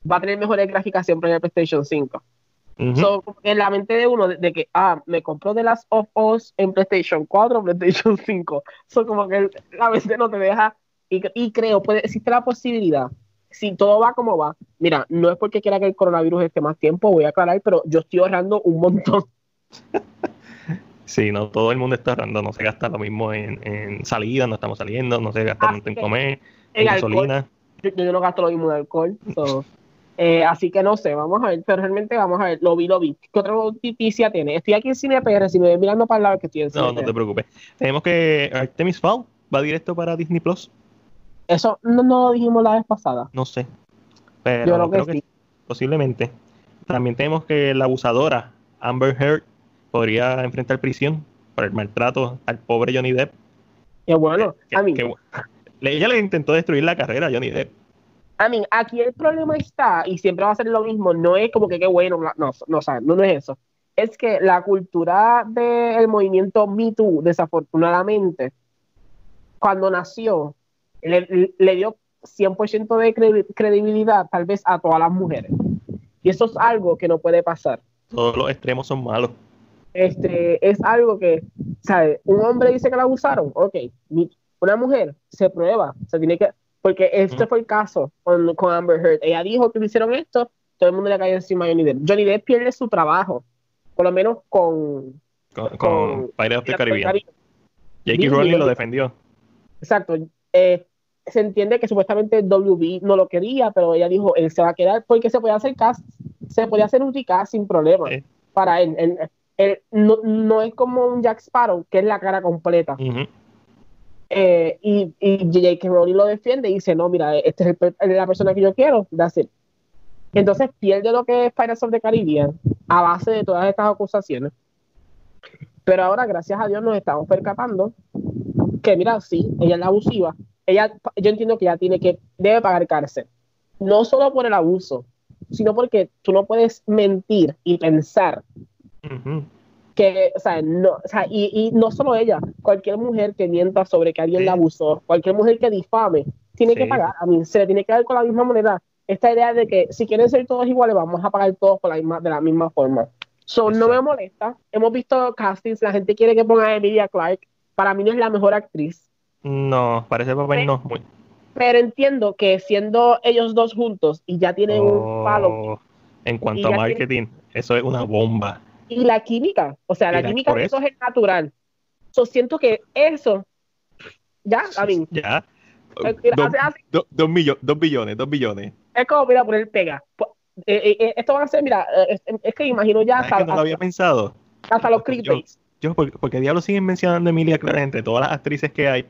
va a tener mejores siempre en el PlayStation 5. Ujú. So, como que en la mente de uno, de, de que, ah, me compró The Last of Us en PlayStation 4 o PlayStation 5. So, como que la mente no te deja. Y, y creo, puede, existe la posibilidad, si todo va como va. Mira, no es porque quiera que el coronavirus esté más tiempo, voy a aclarar, pero yo estoy ahorrando un montón. Sí, no todo el mundo está ahorrando, no se gasta lo mismo en, en salida, no estamos saliendo, no se gasta Así tanto en que, comer, en alcohol, yo, yo no gasto lo mismo en alcohol. so, eh, así que no sé, vamos a ver, pero realmente vamos a ver, lo vi, lo vi. ¿Qué otra noticia tiene? Estoy aquí en Cine PR, si me ven mirando para el lado que estoy en No, no te preocupes. Tenemos que Artemis Fowl va directo para Disney Plus, Eso no, no lo dijimos la vez pasada. no sé. Pero Yo creo creo que sí. posiblemente. También tenemos que la abusadora Amber Heard podría enfrentar prisión por el maltrato al pobre Johnny Depp. Y bueno, Que- a mí, que- ella le intentó destruir la carrera a Johnny Depp. I mean, aquí el problema está, y siempre va a ser lo mismo, no es como que qué bueno, no, no, no, no es eso. Es que la cultura del movimiento Me Too, desafortunadamente, cuando nació, le, le dio 100% de credi- credibilidad tal vez a todas las mujeres. Y eso es algo que no puede pasar. Todos los extremos son malos. Este, es algo que, ¿sabes? Un hombre dice que la abusaron, ok. Una mujer se prueba, se tiene que, porque este fue el caso con, con Amber Heard. Ella dijo que le hicieron esto, todo el mundo le cayó encima a Johnny Depp. Johnny Depp pierde su trabajo, por lo menos con, Con, con Con- Pirates Caribbean. Caribe. J.K. Rowling lo defendió. Exacto. Eh, se entiende que supuestamente WB no lo quería, pero ella dijo, él se va a quedar, porque se podía hacer cast, se podía hacer un recast sin problema Sí. para él. Él- él no, no es como un Jack Sparrow, que es la cara completa. Ujú. Eh, y, y J.K. Rowling lo defiende y dice, no, mira, esta es el la persona que yo quiero, that's it. Entonces pierde lo que es Pirates of the Caribbean a base de todas estas acusaciones. Pero ahora, gracias a Dios, nos estamos percatando que, mira, sí, ella es la abusiva. Ella, yo entiendo que ella tiene que, debe pagar cárcel. No solo por el abuso, sino porque tú no puedes mentir y pensar Ujú. Que, o sea, no, o sea, y, y no solo ella, cualquier mujer que mienta sobre que alguien Sí. la abusó, cualquier mujer que difame, tiene que pagar. A mí se le tiene que dar con la misma moneda. Esta idea de que si quieren ser todos iguales, vamos a pagar todos por la misma, de la misma forma. So, no me molesta. Hemos visto castings, la gente quiere que ponga a Emilia Clarke. Para mí no es la mejor actriz. No, parece papel Sí. no. Muy, Pero entiendo que siendo ellos dos juntos y ya tienen un follow Oh, en cuanto a marketing, eso es una bomba. Y la química, o sea, la química por de eso. es natural. So, siento que eso, ya, a mí, Ya. Dos, dos, dos, millo, dos billones, dos billones. Es como, mira, poner pega. Eh, eh, eh, esto va a ser, mira, es, es que imagino ya hasta, que no lo había pensado. Hasta los clickbaits. Yo, ¿por, qué diablos siguen mencionando a Emilia Clarke entre todas las actrices que hay?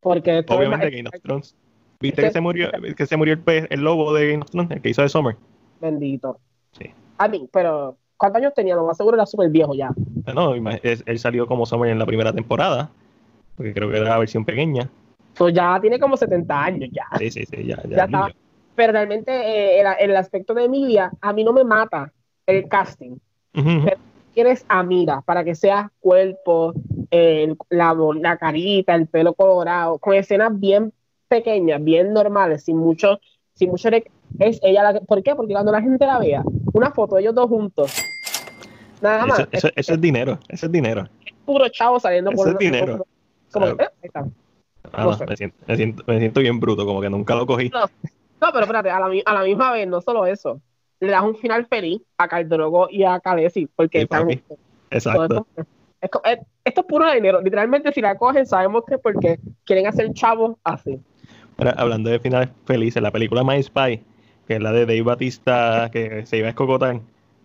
Porque obviamente Game of Thrones. ¿Viste que, se murió, que se murió el, el lobo de Game of Thrones, el que hizo de Summer? Bendito. Sí. A mí, pero ¿cuántos años tenía? Lo más seguro era súper viejo ya. No, él salió como Summer en la primera temporada, porque creo que era la versión pequeña. Pues ya tiene como 70 años ya. Sí, sí, sí, ya. ya, estaba. Pero realmente eh, el, el, aspecto de Emilia a mí no me mata el casting. Pero quieres a Mira para que sea cuerpo, la, la carita, el pelo colorado, con escenas bien pequeñas, bien normales, sin mucho, sin mucho es ella la que, ¿por qué? Porque cuando la gente la vea, una foto de ellos dos juntos, nada más. Eso, es, dinero, eso es dinero. Es puro chavo saliendo por es dinero. Como, eh, ah, me, siento, me, siento, bien bruto, como que nunca lo cogí. No, pero espérate, a la, a la misma vez, no solo eso, le das un final feliz a Caldrogo y a Kalesi, porque están Exacto. Esto, es, puro dinero. Literalmente, si la cogen, sabemos que porque quieren hacer chavos así. hablando de finales felices, la película My Spy, que es la de Dave Batista, que se iba a escocotar,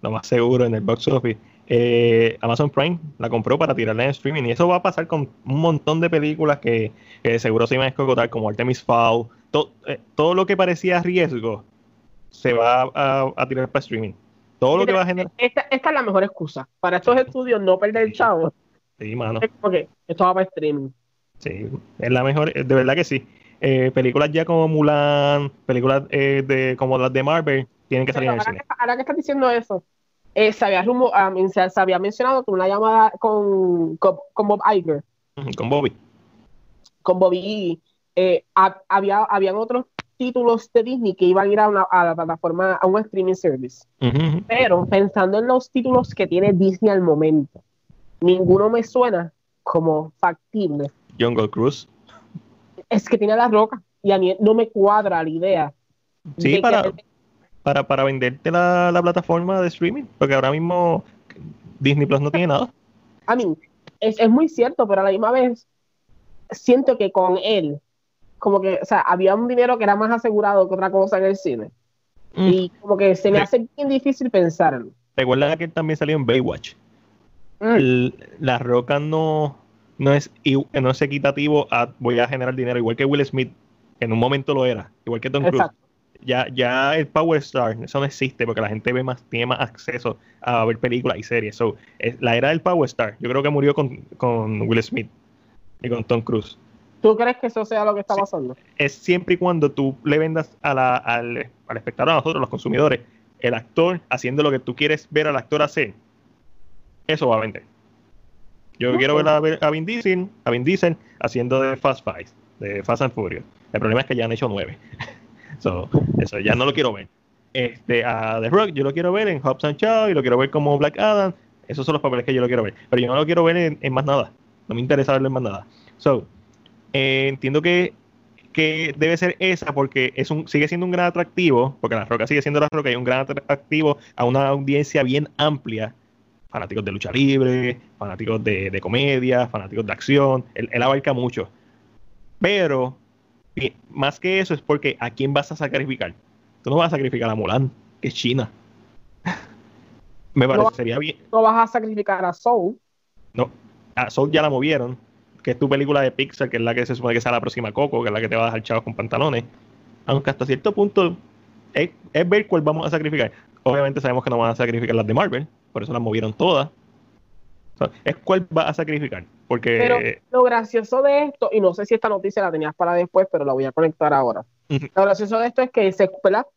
lo más seguro, en el box office. Eh, Amazon Prime la compró para tirarla en streaming y eso va a pasar con un montón de películas que, seguro se iban a escocotar como Artemis Fowl eh, todo lo que parecía riesgo se va a, tirar para streaming. Todo lo que va a generar. Esta, esta, es la mejor excusa para estos estudios no perder el chavo. Sí, mano. Porque esto va para streaming. Sí, es la mejor, de verdad que sí. Eh, películas ya como Mulan, películas de como las de Marvel, tienen que salir en el cine. ahora que estás diciendo eso, eh, se, había se, había mencionado que una llamada con, con, Bob Iger. Con Bobby. Con Bobby. había, habían otros títulos de Disney que iban a ir a, la plataforma, a un streaming service. Pero pensando en los títulos que tiene Disney al momento, ninguno me suena como factible. Jungle Cruise. Es que tiene la roca y a mí no me cuadra la idea. Sí, para, para, para venderte la, la, plataforma de streaming, porque ahora mismo Disney Plus no tiene nada. A mí, es, es muy cierto, pero a la misma vez siento que con él como que, o sea, había un dinero que era más asegurado que otra cosa en el cine. Mm. Y como que se me hace bien difícil pensarlo. Recuerda que él también salió en Baywatch. Mm. la roca no, no, es, no es equitativo a voy a generar dinero, igual que Will Smith, que en un momento lo era, igual que Tom Cruise. Ya, ya el Power Star, eso no existe porque la gente ve más, tiene más acceso a ver películas y series. So, es, la era del Power Star, yo creo que murió con, con Will Smith y con Tom Cruise. ¿Tú crees que eso sea lo que está pasando? Es siempre y cuando tú le vendas al, al, espectador, a nosotros, los consumidores, el actor haciendo lo que tú quieres ver al actor hacer, eso va a vender. Yo quiero ver a, Vin Diesel, a Vin Diesel haciendo de Fast Five, de Fast and Furious. El problema es que ya han hecho nueve. eso ya no lo quiero ver. Este, a The Rock yo lo quiero ver en Hobbs and Shaw y lo quiero ver como Black Adam. Esos son los papeles que yo lo quiero ver. Pero yo no lo quiero ver en, en más nada. No me interesa verlo en más nada. So, eh, entiendo que, debe ser esa porque es un, sigue siendo un gran atractivo, porque La Roca sigue siendo La Roca y un gran atractivo a una audiencia bien amplia. Fanáticos de lucha libre, fanáticos de, comedia, fanáticos de acción. Él, abarca mucho. Pero, más que eso, es porque ¿a quién vas a sacrificar? Tú no vas a sacrificar a Mulan, que es China. Me parecería bien. No vas a sacrificar a Soul. No, a Soul ya la movieron que es tu película de Pixar, que es la que se supone que sea la próxima Coco, que es la que te va a dejar chavos con pantalones. Aunque hasta cierto punto es, ver cuál vamos a sacrificar. Obviamente sabemos que no van a sacrificar las de Marvel, por eso las movieron todas. es cuál va a sacrificar. Porque... Pero lo gracioso de esto, y no sé si esta noticia la tenías para después, pero la voy a conectar ahora. Lo gracioso de esto es que se,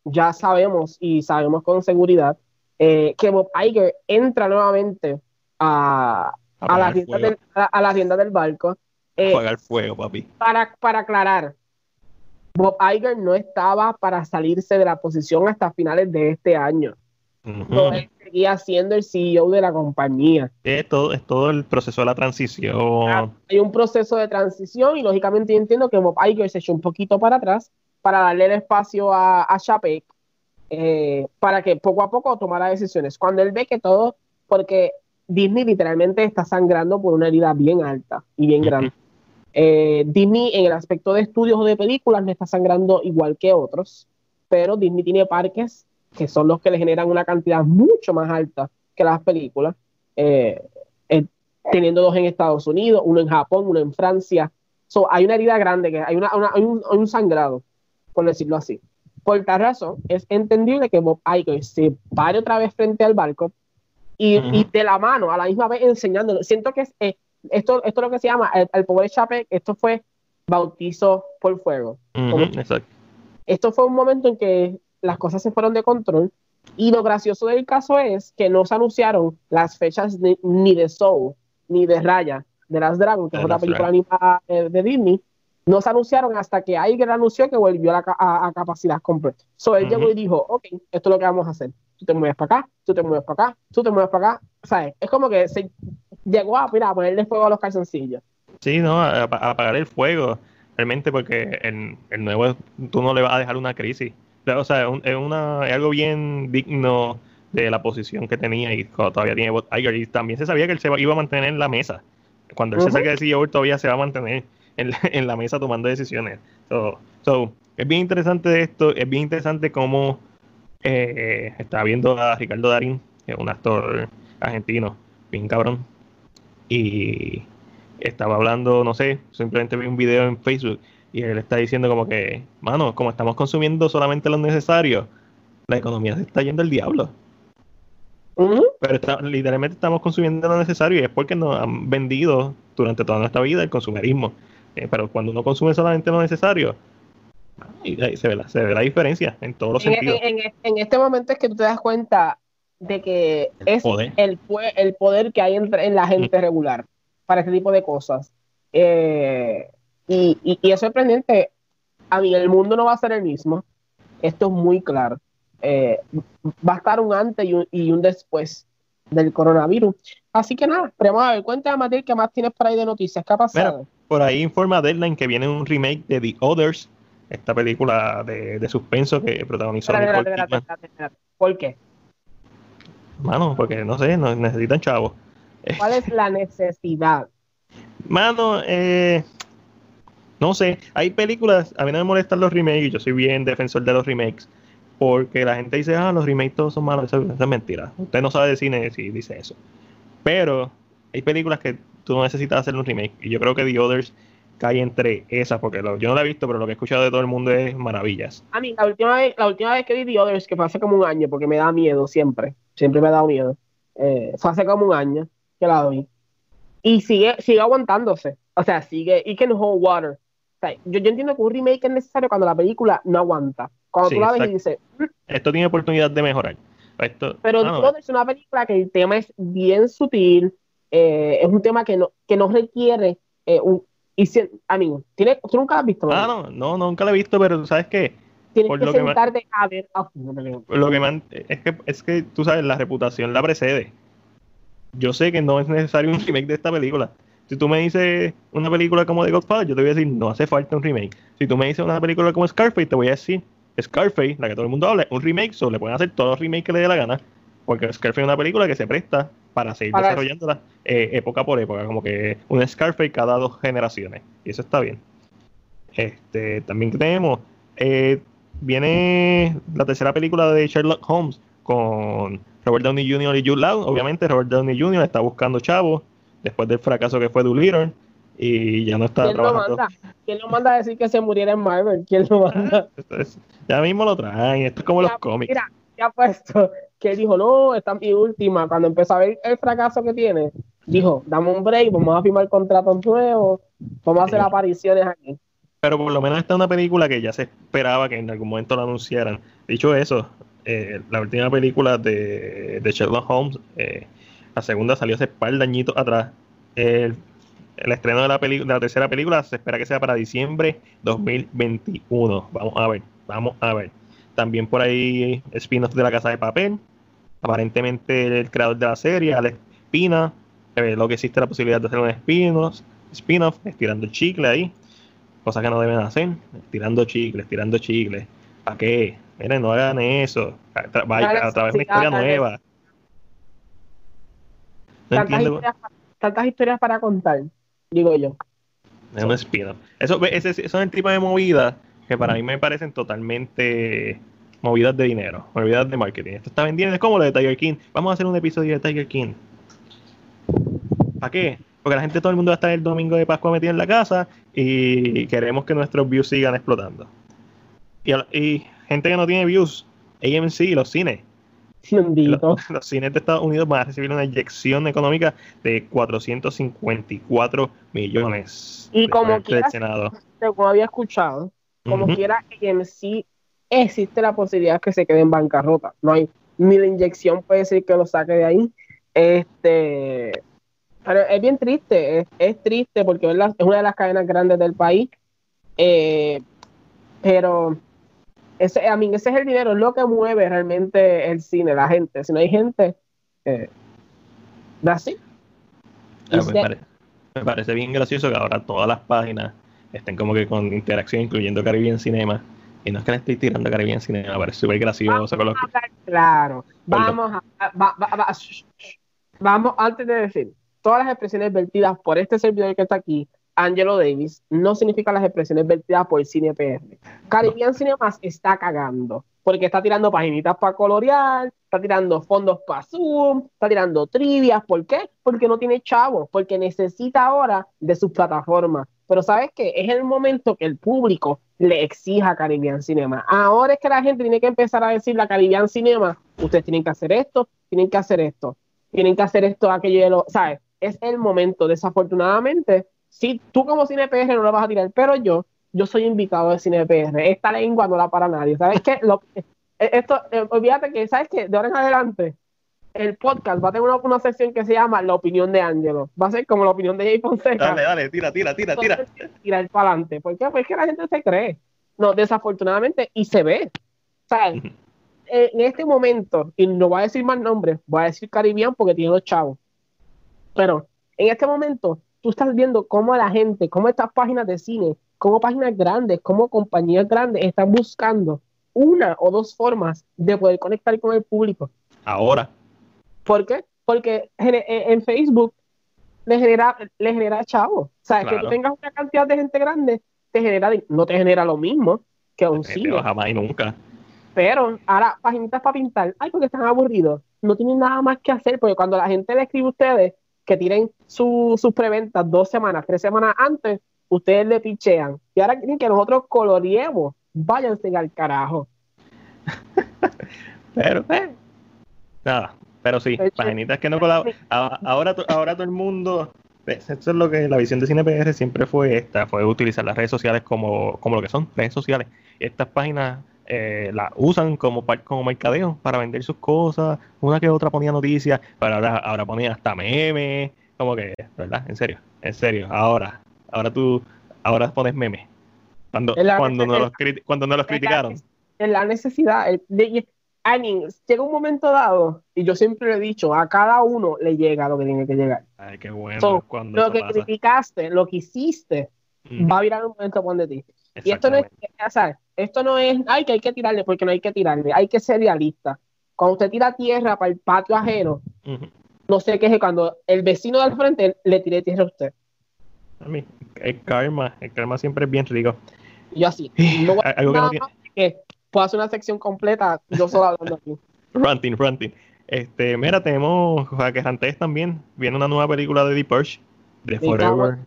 ya sabemos y sabemos con seguridad eh, que Bob Iger entra nuevamente a, a, la tienda del, a, la tienda del barco. Eh, fuego, papi. Para, para aclarar, Bob Iger no estaba para salirse de la posición hasta finales de este año. Seguía siendo el CEO de la compañía. Es todo, es todo el proceso de la transición. Ah, hay un proceso de transición y lógicamente yo entiendo que Bob Iger se echó un poquito para atrás para darle el espacio a, a eh, para que poco a poco tomara decisiones. Cuando él ve que todo, porque Disney literalmente está sangrando por una herida bien alta y bien grande. Eh, Disney en el aspecto de estudios o de películas no está sangrando igual que otros, pero Disney tiene parques que son los que le generan una cantidad mucho más alta que las películas, eh, eh, teniendo dos en Estados Unidos, uno en Japón, uno en Francia. So, hay una herida grande, que hay, una, hay, un, hay, un, sangrado, por decirlo así. Por tal razón, es entendible que Bob Iger se pare otra vez frente al barco y, y de la mano, a la misma vez enseñándolo. Siento que es, eh, esto, esto es lo que se llama el, el poder chape, esto fue bautizo por fuego. exacto. Esto fue un momento en que las cosas se fueron de control y lo gracioso del caso es que no se anunciaron las fechas ni de Soul ni de Raya de las Dragon, que es otra película animada de, Disney, no se anunciaron hasta que Iger anunció que volvió a, a, capacidad completa. So él llegó y dijo, ok, esto es lo que vamos a hacer. Tú te mueves para acá, tú te mueves para acá, tú te mueves para acá. ¿Sabes? Es como que se llegó a, mira, a ponerle fuego a los calzoncillos. Sí, no, a, apagar el fuego, realmente, porque el, el nuevo, tú no le vas a dejar una crisis. O sea, es, una, es algo bien digno de la posición que tenía y todavía tiene Iger. Y también se sabía que él se iba a mantener en la mesa. Cuando él se saque de CEO, todavía se va a mantener en la, en la mesa tomando decisiones. So, es bien interesante esto, es bien interesante cómo eh, está viendo a Ricardo Darín, que es un actor argentino, bien cabrón. Y estaba hablando, no sé, simplemente vi un video en Facebook y él está diciendo como que, mano, como estamos consumiendo solamente lo necesario, la economía se está yendo al diablo. Pero literalmente estamos consumiendo lo necesario y es porque nos han vendido durante toda nuestra vida el consumerismo. Eh, pero cuando uno consume solamente lo necesario, ahí se, ve la, se ve la diferencia en todos los sentidos. En, este momento es que tú te das cuenta de que es El, el poder que hay en la gente regular para este tipo de cosas. Eh, y, y, es sorprendente. A mí, el mundo no va a ser el mismo. Esto es muy claro. Eh, va a estar un antes y un, después del coronavirus. Así que nada, pero vamos a ver, cuéntame, Matil, ¿qué más tienes por ahí de noticias? ¿Qué ha pasado? por ahí informa Deadline que viene un remake de The Others, esta película de, suspenso que protagonizó ¿Por qué? Mano, porque no sé, necesitan chavos. ¿Cuál es la necesidad? Mano, eh, no sé, hay películas, a mí no me molestan los remakes, yo soy bien defensor de los remakes, porque la gente dice, ah, los remakes todos son malos, eso, es mentira. Usted no sabe de cine si dice eso. Pero hay películas que tú no necesitas hacer un remake, y yo creo que The Others cae entre esas, porque yo no la he visto, pero lo que he escuchado de todo el mundo es maravillas. A mí, la última vez, la última vez que vi The Others, que fue hace como un año, porque me da miedo siempre, siempre me ha dado miedo, eh, fue hace como un año que la vi. Y sigue, sigue aguantándose. O sea, sigue, y can hold water yo, yo, entiendo que un remake es necesario cuando la película no aguanta. Cuando tú la ves y dices. Mm". Esto tiene oportunidad de mejorar. pero ah, es una película que el tema es bien sutil. Eh, es un tema que no, que no requiere eh, un. Y amigo, ¿tiene, ¿tú nunca la has visto? Ah, no, no, nunca la he visto, pero ¿sabes qué? Tienes que sentarte a ver. lo que es, que, es que tú sabes, la reputación la precede. Yo sé que no es necesario un remake de esta película si tú me dices una película como The Godfather, yo te voy a decir, no hace falta un remake. Si tú me dices una película como Scarface, te voy a decir, Scarface, la que todo el mundo habla, un remake, solo le pueden hacer todos los remakes que le dé la gana, porque Scarface es una película que se presta para seguir desarrollándola eh, época por época, como que un Scarface cada dos generaciones, y eso está bien. Este, también tenemos, eh, viene la tercera película de Sherlock Holmes con Robert Downey Jr. y Jude Law, obviamente Robert Downey Jr. está buscando chavos, después del fracaso que fue Doolittle y ya no está ¿Quién trabajando. Lo manda? ¿Quién lo manda a decir que se muriera en Marvel? ¿Quién lo manda? ya mismo lo traen, esto es como los cómics. Mira, ya puesto que dijo, no, esta es mi última. Cuando empezó a ver el fracaso que tiene, dijo, dame un break, vamos a firmar contratos nuevos, vamos a hacer apariciones aquí. Pero por lo menos esta es una película que ya se esperaba que en algún momento la anunciaran. Dicho eso, eh, la última película de, de Sherlock Holmes, eh, la segunda salió hace par de añitos atrás. El, estreno de la, de la tercera película se espera que sea para diciembre 2021. Vamos a ver, vamos a ver. También por ahí spin-off de la Casa de Papel. Aparentemente el creador de la serie, Alex Pina, lo que existe la posibilidad de hacer un spin-off, spin-off estirando el chicle ahí. Cosas que no deben hacer. Estirando chicle, estirando chicle. ¿Para qué? Miren, no hagan eso. A, a través de una historia nueva tantas, historias, para contar, digo yo. Es un spin-off. Eso, ese, son el tipo de movidas que para mí me parecen totalmente movidas de dinero, movidas de marketing. Esto está vendiendo, es como lo de Tiger King. Vamos a hacer un episodio de Tiger King. ¿Para qué? Porque la gente, todo el mundo va a estar el domingo de Pascua metido en la casa y queremos que nuestros views sigan explotando. Y, gente que no tiene views, AMC y los cines. Los, cines de Estados Unidos van a recibir una inyección económica de 454 millones. Y como quiera, como había escuchado, como quiera, AMC existe la posibilidad de que se quede en bancarrota. No hay ni la inyección puede decir que lo saque de ahí. Este, pero es bien triste, es, triste porque es, una de las cadenas grandes del país. Eh, pero ese, a mí, ese es el dinero, es lo que mueve realmente el cine, la gente. Si no hay gente, eh, así. Ah, me, parece, bien gracioso que ahora todas las páginas estén como que con interacción, incluyendo Caribbean Cinema. Y no es que le estoy tirando Caribbean Cinema, parece súper gracioso. Claro, vamos a, vamos, antes de decir, todas las expresiones vertidas por este servidor que está aquí, Angelo Davis, no significan las expresiones vertidas por el cine PR. Caribbean Cinemas está cagando, porque está tirando paginitas para colorear, está tirando fondos para Zoom, está tirando trivias. ¿Por qué? Porque no tiene chavos, porque necesita ahora de sus plataformas. Pero ¿sabes qué? Es el momento que el público le exija a Caribbean Cinema. Ahora es que la gente tiene que empezar a decirle a Caribbean Cinema, ustedes tienen que hacer esto, tienen que hacer esto, tienen que hacer esto, aquello, ¿sabes? es el momento. Desafortunadamente, si tú como CinePR no lo vas a tirar, pero yo, yo soy invitado de CinePR. Esta lengua no la para nadie. ¿Sabes qué? Lo, eh, esto, eh, olvídate que, ¿sabes qué? De ahora en adelante, el podcast va a tener una, una, sección que se llama La opinión de Ángelo. Va a ser como la opinión de Jay Fonseca. Dale, dale, tira, tira, tira, tira. Tirar para adelante. ¿Por qué? Porque la gente se cree. No, desafortunadamente, y se ve. ¿Sabes? en este momento, y no voy a decir más nombres, voy a decir Caribbean porque tiene los chavos. Pero en este momento, tú estás viendo cómo la gente, cómo estas páginas de cine, cómo páginas grandes, cómo compañías grandes están buscando una o dos formas de poder conectar con el público. Ahora. ¿Por qué? Porque en Facebook le genera, le genera chavo. O sea, que tú tengas una cantidad de gente grande, te genera, no te genera lo mismo que un cine. Jamás y nunca. Pero ahora, paginitas para pintar, ay, porque están aburridos. No tienen nada más que hacer, porque cuando la gente le escribe a ustedes, que tiren sus preventas dos semanas, tres semanas antes, ustedes le pichean. Y ahora quieren que nosotros coloreemos. Váyanse al carajo. pero, eh, nada, pero sí, paginitas que no colaboran. Ahora, ahora todo el mundo. Eso es lo que la visión de CinePR siempre fue esta, fue utilizar las redes sociales como, como lo que son, redes sociales. Estas páginas eh, la usan como, como mercadeo para vender sus cosas. Una que otra ponía noticias, pero ahora, ahora ponía hasta memes. Como que, ¿verdad? En serio, en serio. Ahora, ahora tú, ahora pones memes. Cuando, cuando, no los, cuando no los criticaron. En la necesidad. de, llega un momento dado, y yo siempre le he dicho, a cada uno le llega lo que tiene que llegar. Ay, qué bueno. lo que criticaste, lo que hiciste, va a virar un momento de ti. Y esto no es, esto no es, ay, que hay que tirarle, porque no hay que tirarle, hay que ser realista. Cuando usted tira tierra para el patio ajeno, no sé qué es cuando el vecino del frente le tire tierra a usted. A mí, el karma, el karma siempre es bien rico. Yo así, no voy algo que no tiene... que puedo hacer una sección completa yo solo hablando aquí. ranting, ranting. Este, mira, tenemos que también. Viene una nueva película de The Purge, de Forever.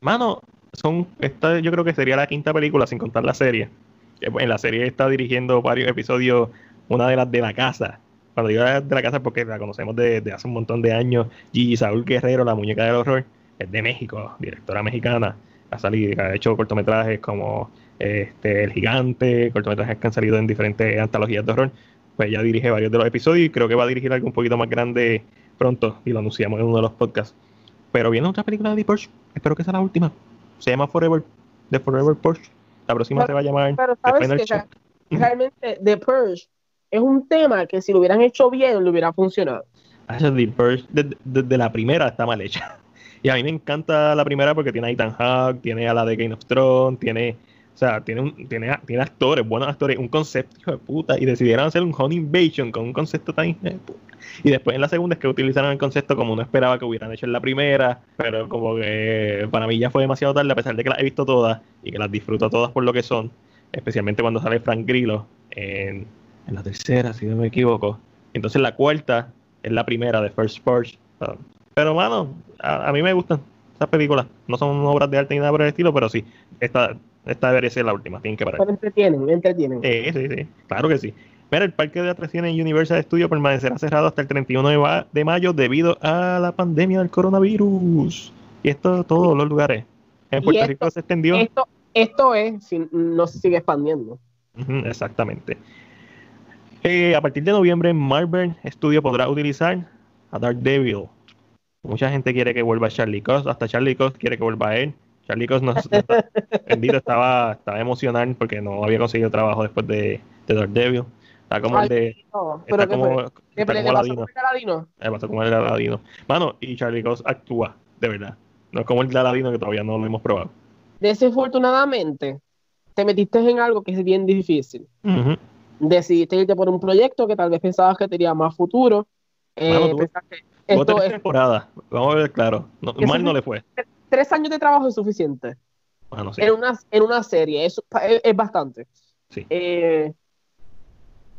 Mano, son, esta yo creo que sería la quinta película sin contar la serie. Pues, en la serie está dirigiendo varios episodios, una de las de la casa. Cuando digo de la casa porque la conocemos desde hace un montón de años. Gigi Saúl Guerrero, la muñeca del horror, es de México, directora mexicana. Ha salido, ha hecho cortometrajes como este, El Gigante, cortometrajes que han salido en diferentes antologías de horror. Pues ella dirige varios de los episodios y creo que va a dirigir algo un poquito más grande pronto y lo anunciamos en uno de los podcasts. Pero viene otra película de The Purge, espero que sea la última se llama Forever, The Forever Purge. La próxima se va a llamar pero sabes que realmente The Purge es un tema que si lo hubieran hecho bien, le hubiera funcionado. Ah, The Purge, desde la primera está mal hecha. Y a mí me encanta la primera porque tiene a Ethan Hawke, tiene a la de Game of Thrones, tiene O sea, tiene, un, tiene, tiene actores, buenos actores, un concepto, hijo de puta, y decidieron hacer un Home Invasion con un concepto tan hijo puta. Y después en la segunda es que utilizaron el concepto como uno esperaba que hubieran hecho en la primera, pero como que para mí ya fue demasiado tarde, a pesar de que las he visto todas y que las disfruto todas por lo que son, especialmente cuando sale Frank Grillo en, en la tercera, si no me equivoco. Entonces la cuarta es la primera de First Purge. Pero, mano, a, a mí me gustan esas películas. No son obras de arte ni nada por el estilo, pero sí, esta esta debería ser la última, tienen que parar. Pero entretienen, entretienen. Sí, sí, sí, claro que sí. Mira, el parque de atracciones Universal Studios permanecerá cerrado hasta el 31 de, mayo debido a la pandemia del coronavirus. Y esto todos los lugares. En Puerto Rico se extendió. Esto, esto es, no se sigue expandiendo. exactamente. Eh, a partir de noviembre, Marvel Studio podrá utilizar a Dark Devil. Mucha gente quiere que vuelva a Charlie Cox, hasta Charlie Cox quiere que vuelva a él. Charlie Cox no, estaba, estaba emocional porque no había conseguido trabajo después de, de Daredevil. Está como el de. está como, está como Aladino. Le pasó como el de Aladino. Mano, y Charlie Cox actúa, de verdad. No es como el de Aladino que todavía no lo hemos probado. Desafortunadamente, te metiste en algo que es bien difícil. Decidiste irte por un proyecto que tal vez pensabas que tenía más futuro. Eh, pensaste, esto es... temporada, vamos a ver claro. mal no le fue tres años de trabajo es suficiente. en, una, en una serie, es, es, bastante. Eh,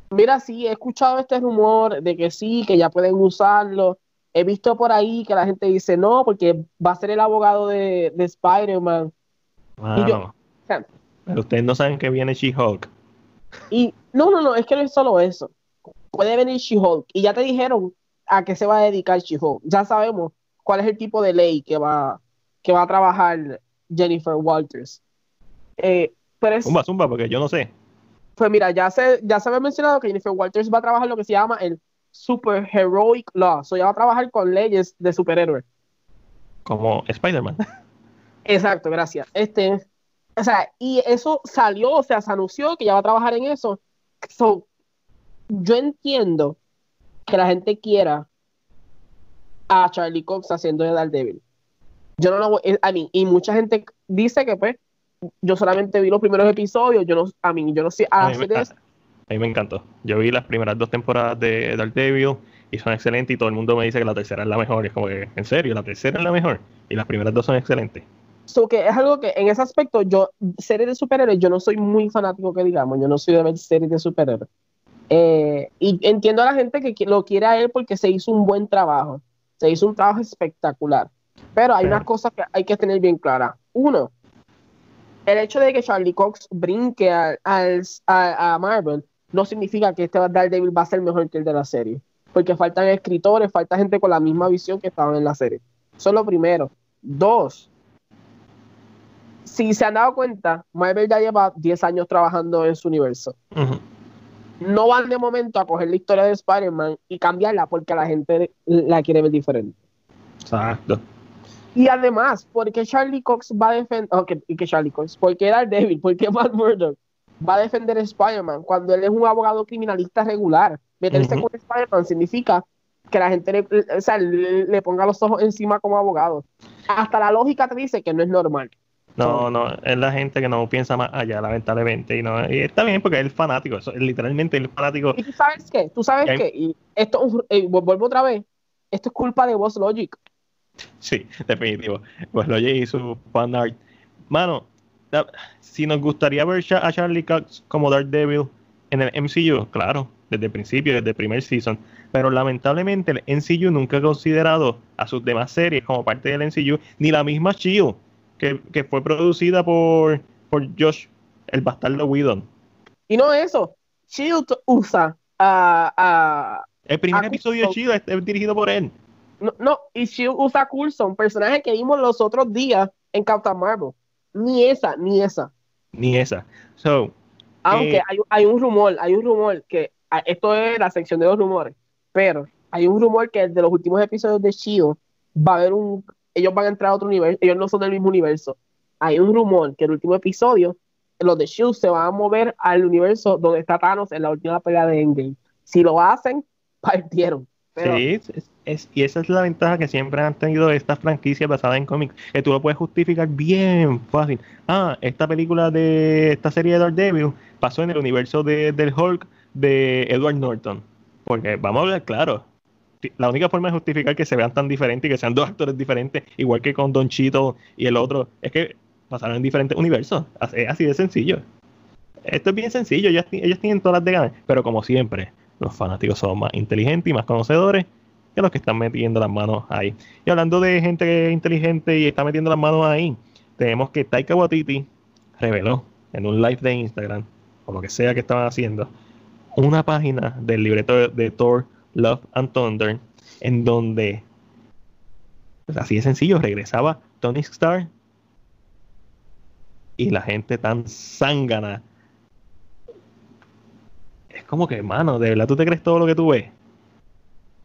mira, sí, he escuchado este rumor de que sí, que ya pueden usarlo. He visto por ahí que la gente dice no, porque va a ser el abogado de, de Spider-Man. Pero ustedes no saben que viene She-Hulk. Y no, no, no, es que no es solo eso. Puede venir She-Hulk. Y ya te dijeron a qué se va a dedicar She-Hulk. Ya sabemos cuál es el tipo de ley que va, que va a trabajar Jennifer Walters. Eh, pero zumba, zumba, porque yo no sé. Pues mira, ya se, ya se había mencionado que Jennifer Walters va a trabajar lo que se llama el Super Heroic Law. O sea, va a trabajar con leyes de superhéroes. Como Spider-Man. Exacto, gracias. Este, o sea, y eso salió, o sea, se anunció que ya va a trabajar en eso. yo entiendo que la gente quiera a Charlie Cox haciendo de Daredevil yo no lo voy, a mí, y mucha gente dice que pues yo solamente vi los primeros episodios, yo no, a mí, yo no sé a, mí, me, a, mí me encantó. Yo vi las primeras dos temporadas de Daredevil y son excelentes y todo el mundo me dice que la tercera es la mejor. Y es como que, en serio, la tercera es la mejor y las primeras dos son excelentes. So que es algo que en ese aspecto yo, series de superhéroes, yo no soy muy fanático que digamos, yo no soy de ver series de superhéroes. Eh, y entiendo a la gente que lo quiere a él porque se hizo un buen trabajo, se hizo un trabajo espectacular. Pero hay unas cosas que hay que tener bien claras. Uno, el hecho de que Charlie Cox brinque a, a, Marvel no significa que este Daredevil va a ser mejor que el de la serie. Porque faltan escritores, falta gente con la misma visión que estaban en la serie. Eso es lo primero. Dos, si se han dado cuenta, Marvel ya lleva 10 años trabajando en su universo. No van de momento a coger la historia de Spider-Man y cambiarla porque la gente la quiere ver diferente. Exacto. Y además, ¿por qué Charlie Cox va a defender, okay, y que Charlie Cox, ¿por qué Daredevil, por qué Matt Murdock va a defender a Spider-Man cuando él es un abogado criminalista regular? Meterse con Spider-Man significa que la gente le, o sea, le, ponga los ojos encima como abogado. Hasta la lógica te dice que no es normal. No, no, es la gente que no piensa más allá, lamentablemente. Y, no, y está bien porque es fanático, es literalmente el fanático. ¿Y tú sabes qué? ¿Tú sabes qué? Y esto, eh, vuelvo otra vez, esto es culpa de Boss Logic. Sí, definitivo. Pues lo y su fan art. Mano, si nos gustaría ver a Charlie Cox como Daredevil en el MCU, claro, desde el principio, desde el primer season. Pero lamentablemente el MCU nunca ha considerado a sus demás series como parte del MCU, ni la misma Shield, que, que fue producida por, por Josh, el bastardo Whedon. Y no eso, Shield usa a... el primer episodio de Shield es dirigido por él. No, no, y Shield usa Coulson, personaje que vimos los otros días en Captain Marvel. Ni esa, ni esa. Ni esa. So, Aunque eh, hay, hay, un rumor, hay un rumor que ah, esto es la sección de los rumores, pero hay un rumor que de los últimos episodios de Shield va a haber un, ellos van a entrar a otro universo, ellos no son del mismo universo. Hay un rumor que el último episodio, los de Shield se van a mover al universo donde está Thanos en la última pelea de Endgame. Si lo hacen, partieron Sí, es, y esa es la ventaja que siempre han tenido estas franquicias basadas en cómics, que tú lo puedes justificar bien fácil. Ah, esta película de esta serie de Daredevil pasó en el universo de, del Hulk de Edward Norton. Porque vamos a hablar claro, la única forma de justificar que se vean tan diferentes y que sean dos actores diferentes, igual que con Don Chito y el otro, es que pasaron en diferentes universos. Es así de sencillo. Esto es bien sencillo, ellos, tienen todas las de pero como siempre, los fanáticos son más inteligentes y más conocedores que los que están metiendo las manos ahí. Y hablando de gente inteligente y está metiendo las manos ahí, tenemos que Taika Waititi reveló en un live de Instagram, o lo que sea que estaban haciendo, una página del libreto de, Thor Love and Thunder, en donde, así de sencillo, regresaba Tony Stark y la gente tan zángana es como que, hermano, de verdad tú te crees todo lo que tú ves.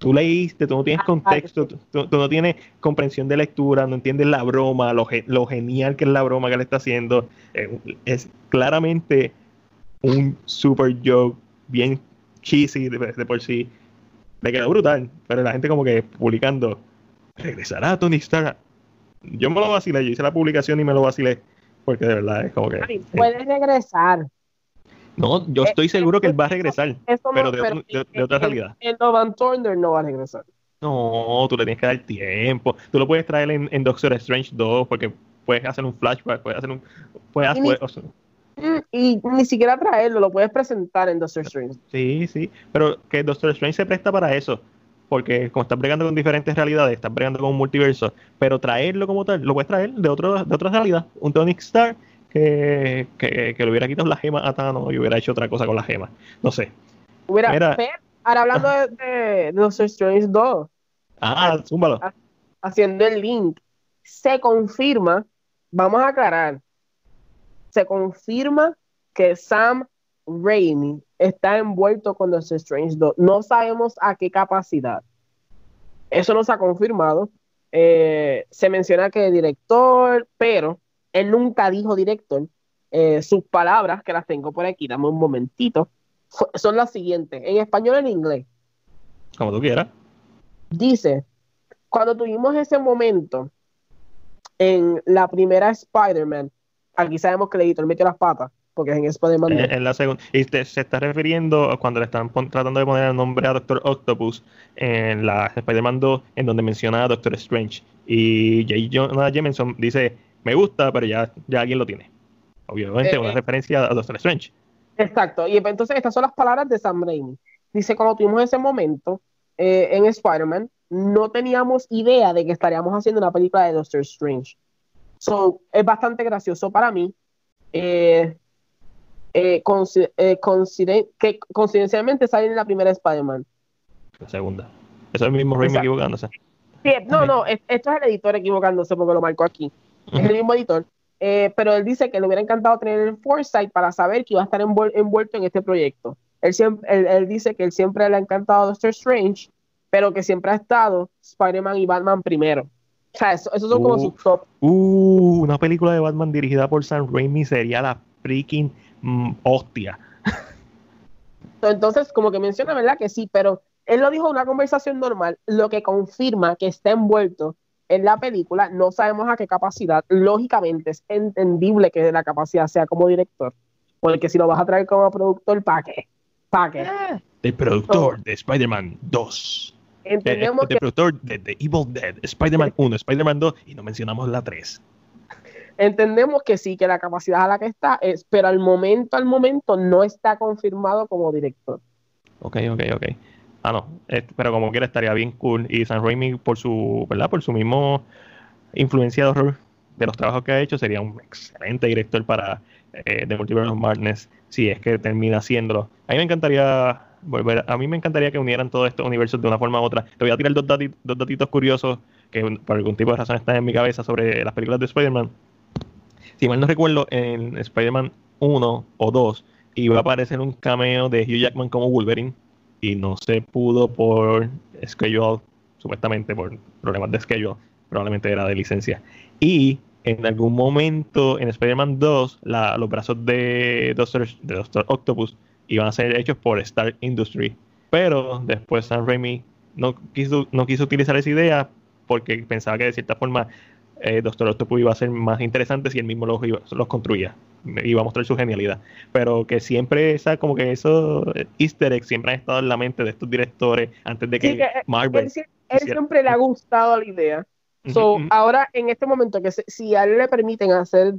Tú leíste, tú no tienes contexto, tú, no tienes comprensión de lectura, no entiendes la broma, lo, lo genial que es la broma que le está haciendo. Eh, es claramente un super joke, bien cheesy de, por sí. Le quedó brutal, pero la gente como que publicando, regresará Tony Stark. Yo me lo vacilé, yo hice la publicación y me lo vacilé, porque de verdad es como que... Eh, puede regresar, no, yo estoy seguro que él va a regresar, pero, de, otra realidad. El Novan Turner no va a regresar. No, tú le tienes que dar tiempo. Tú lo puedes traer en, Doctor Strange 2 porque puedes hacer un flashback, puedes hacer un... Puedes, y, ni, siquiera traerlo, lo puedes presentar en Doctor Strange. Sí, sí, pero que Doctor Strange se presta para eso porque como estás bregando con diferentes realidades, estás bregando con un multiverso, pero traerlo como tal, lo puedes traer de, otro, de otra realidad, un Tony Stark que, que, le hubiera quitado la gema a Thanos y hubiera hecho otra cosa con la gema. No sé. Mira, ahora hablando de, de, los Strange 2. Ah, zúmbalo. Haciendo el link. Se confirma, vamos a aclarar, se confirma que Sam Raimi está envuelto con los Strange 2. No sabemos a qué capacidad. Eso no se ha confirmado. Eh, se menciona que el director, pero él nunca dijo director. Eh, sus palabras, que las tengo por aquí, dame un momentito, son las siguientes, en español en inglés. Como tú quieras. Dice, cuando tuvimos ese momento en la primera Spider-Man, aquí sabemos que el editor metió las patas, porque es en Spider-Man. En, la segunda. Y se está refiriendo a cuando le están tratando de poner el nombre a Doctor Octopus en la Spider-Man 2, en donde menciona a Doctor Strange. Y J. Jonah Jameson dice: me gusta, pero ya, ya alguien lo tiene. Obviamente, una eh, referencia a Doctor Strange. Exacto, y entonces estas son las palabras de Sam Raimi. Dice, cuando tuvimos ese momento eh, en Spider-Man, no teníamos idea de que estaríamos haciendo una película de Doctor Strange. So, es bastante gracioso para mí. Eh, que coincidencialmente sale en la primera Spider-Man. La segunda. Eso es el mismo Raimi equivocándose. no, no, esto es el editor equivocándose porque lo marcó aquí es el mismo editor, eh, pero él dice que le hubiera encantado tener el foresight para saber que iba a estar envuelto en este proyecto. Él, siempre, él, dice que él siempre le ha encantado Doctor Strange, pero que siempre ha estado Spider-Man y Batman primero. O sea, esos son como sus top. Uh, una película de Batman dirigida por Sam Raimi sería la freaking mm, hostia. Entonces, como que menciona, ¿verdad? Que sí, pero él lo dijo en una conversación normal, lo que confirma que está envuelto en la película, no sabemos a qué capacidad. Lógicamente es entendible que la capacidad sea como director, porque si lo vas a traer como productor, ¿para qué? ¿Para qué? El productor de Spider-Man 2. Entendemos el, productor de The Evil Dead, Spider-Man 1, Spider-Man 2 y no mencionamos la 3. Entendemos que sí, que la capacidad a la que está es, pero al momento, al momento no está confirmado como director. Ok, ok, ok. Ah, no. pero como quiera estaría bien cool. Y San Raimi, por su, ¿verdad? Por su mismo influencia de los trabajos que ha hecho, sería un excelente director para eh, The Multiverse of Madness, si es que termina haciéndolo. A mí me encantaría volver, a mí me encantaría que unieran todos estos universos de una forma u otra. Te voy a tirar dos, dos datitos curiosos que por algún tipo de razón están en mi cabeza sobre las películas de Spider-Man. Si mal no recuerdo, en Spider-Man 1 o 2 iba a aparecer un cameo de Hugh Jackman como Wolverine y no se pudo por schedule, supuestamente por problemas de schedule, probablemente era de licencia. Y en algún momento en Spider-Man 2, los brazos de Doctor, de Octopus iban a ser hechos por Star Industry. Pero después Sam Raimi no quiso, no quiso utilizar esa idea porque pensaba que de cierta forma eh, Doctor Octopus iba a ser más interesante si él mismo los, los construía. Iba a mostrar su genialidad. Pero que siempre esa, como que esos easter eggs siempre han estado en la mente de estos directores antes de que, Marvel. Él, siempre le ha gustado la idea. So, ahora, en este momento, que si a él le permiten hacer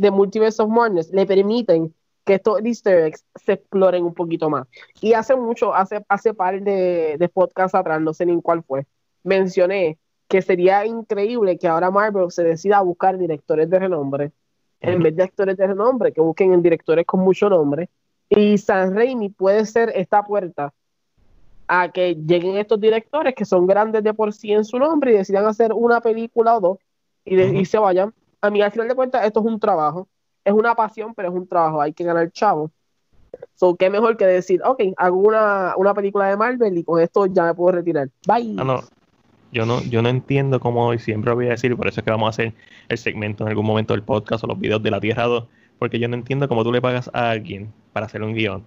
The Multiverse of Madness, le permiten que estos easter eggs se exploren un poquito más. Y hace mucho, hace, hace par de, de podcasts atrás, no sé ni cuál fue, mencioné que sería increíble que ahora Marvel se decida a buscar directores de renombre, en vez de actores de renombre, que busquen en directores con mucho nombre. Y San Raimi puede ser esta puerta a que lleguen estos directores que son grandes de por sí en su nombre y decidan hacer una película o dos y, y se vayan. A mí, al final de cuentas, esto es un trabajo es una pasión, pero es un trabajo, hay que ganar chavo. So, qué mejor que decir, ok, hago una, una película de Marvel y con esto ya me puedo retirar. Bye. Ah, no. Yo no, yo no entiendo cómo, y siempre voy a decir, por eso es que vamos a hacer el segmento en algún momento del podcast o los videos de la Tierra 2, porque yo no entiendo cómo tú le pagas a alguien para hacer un guion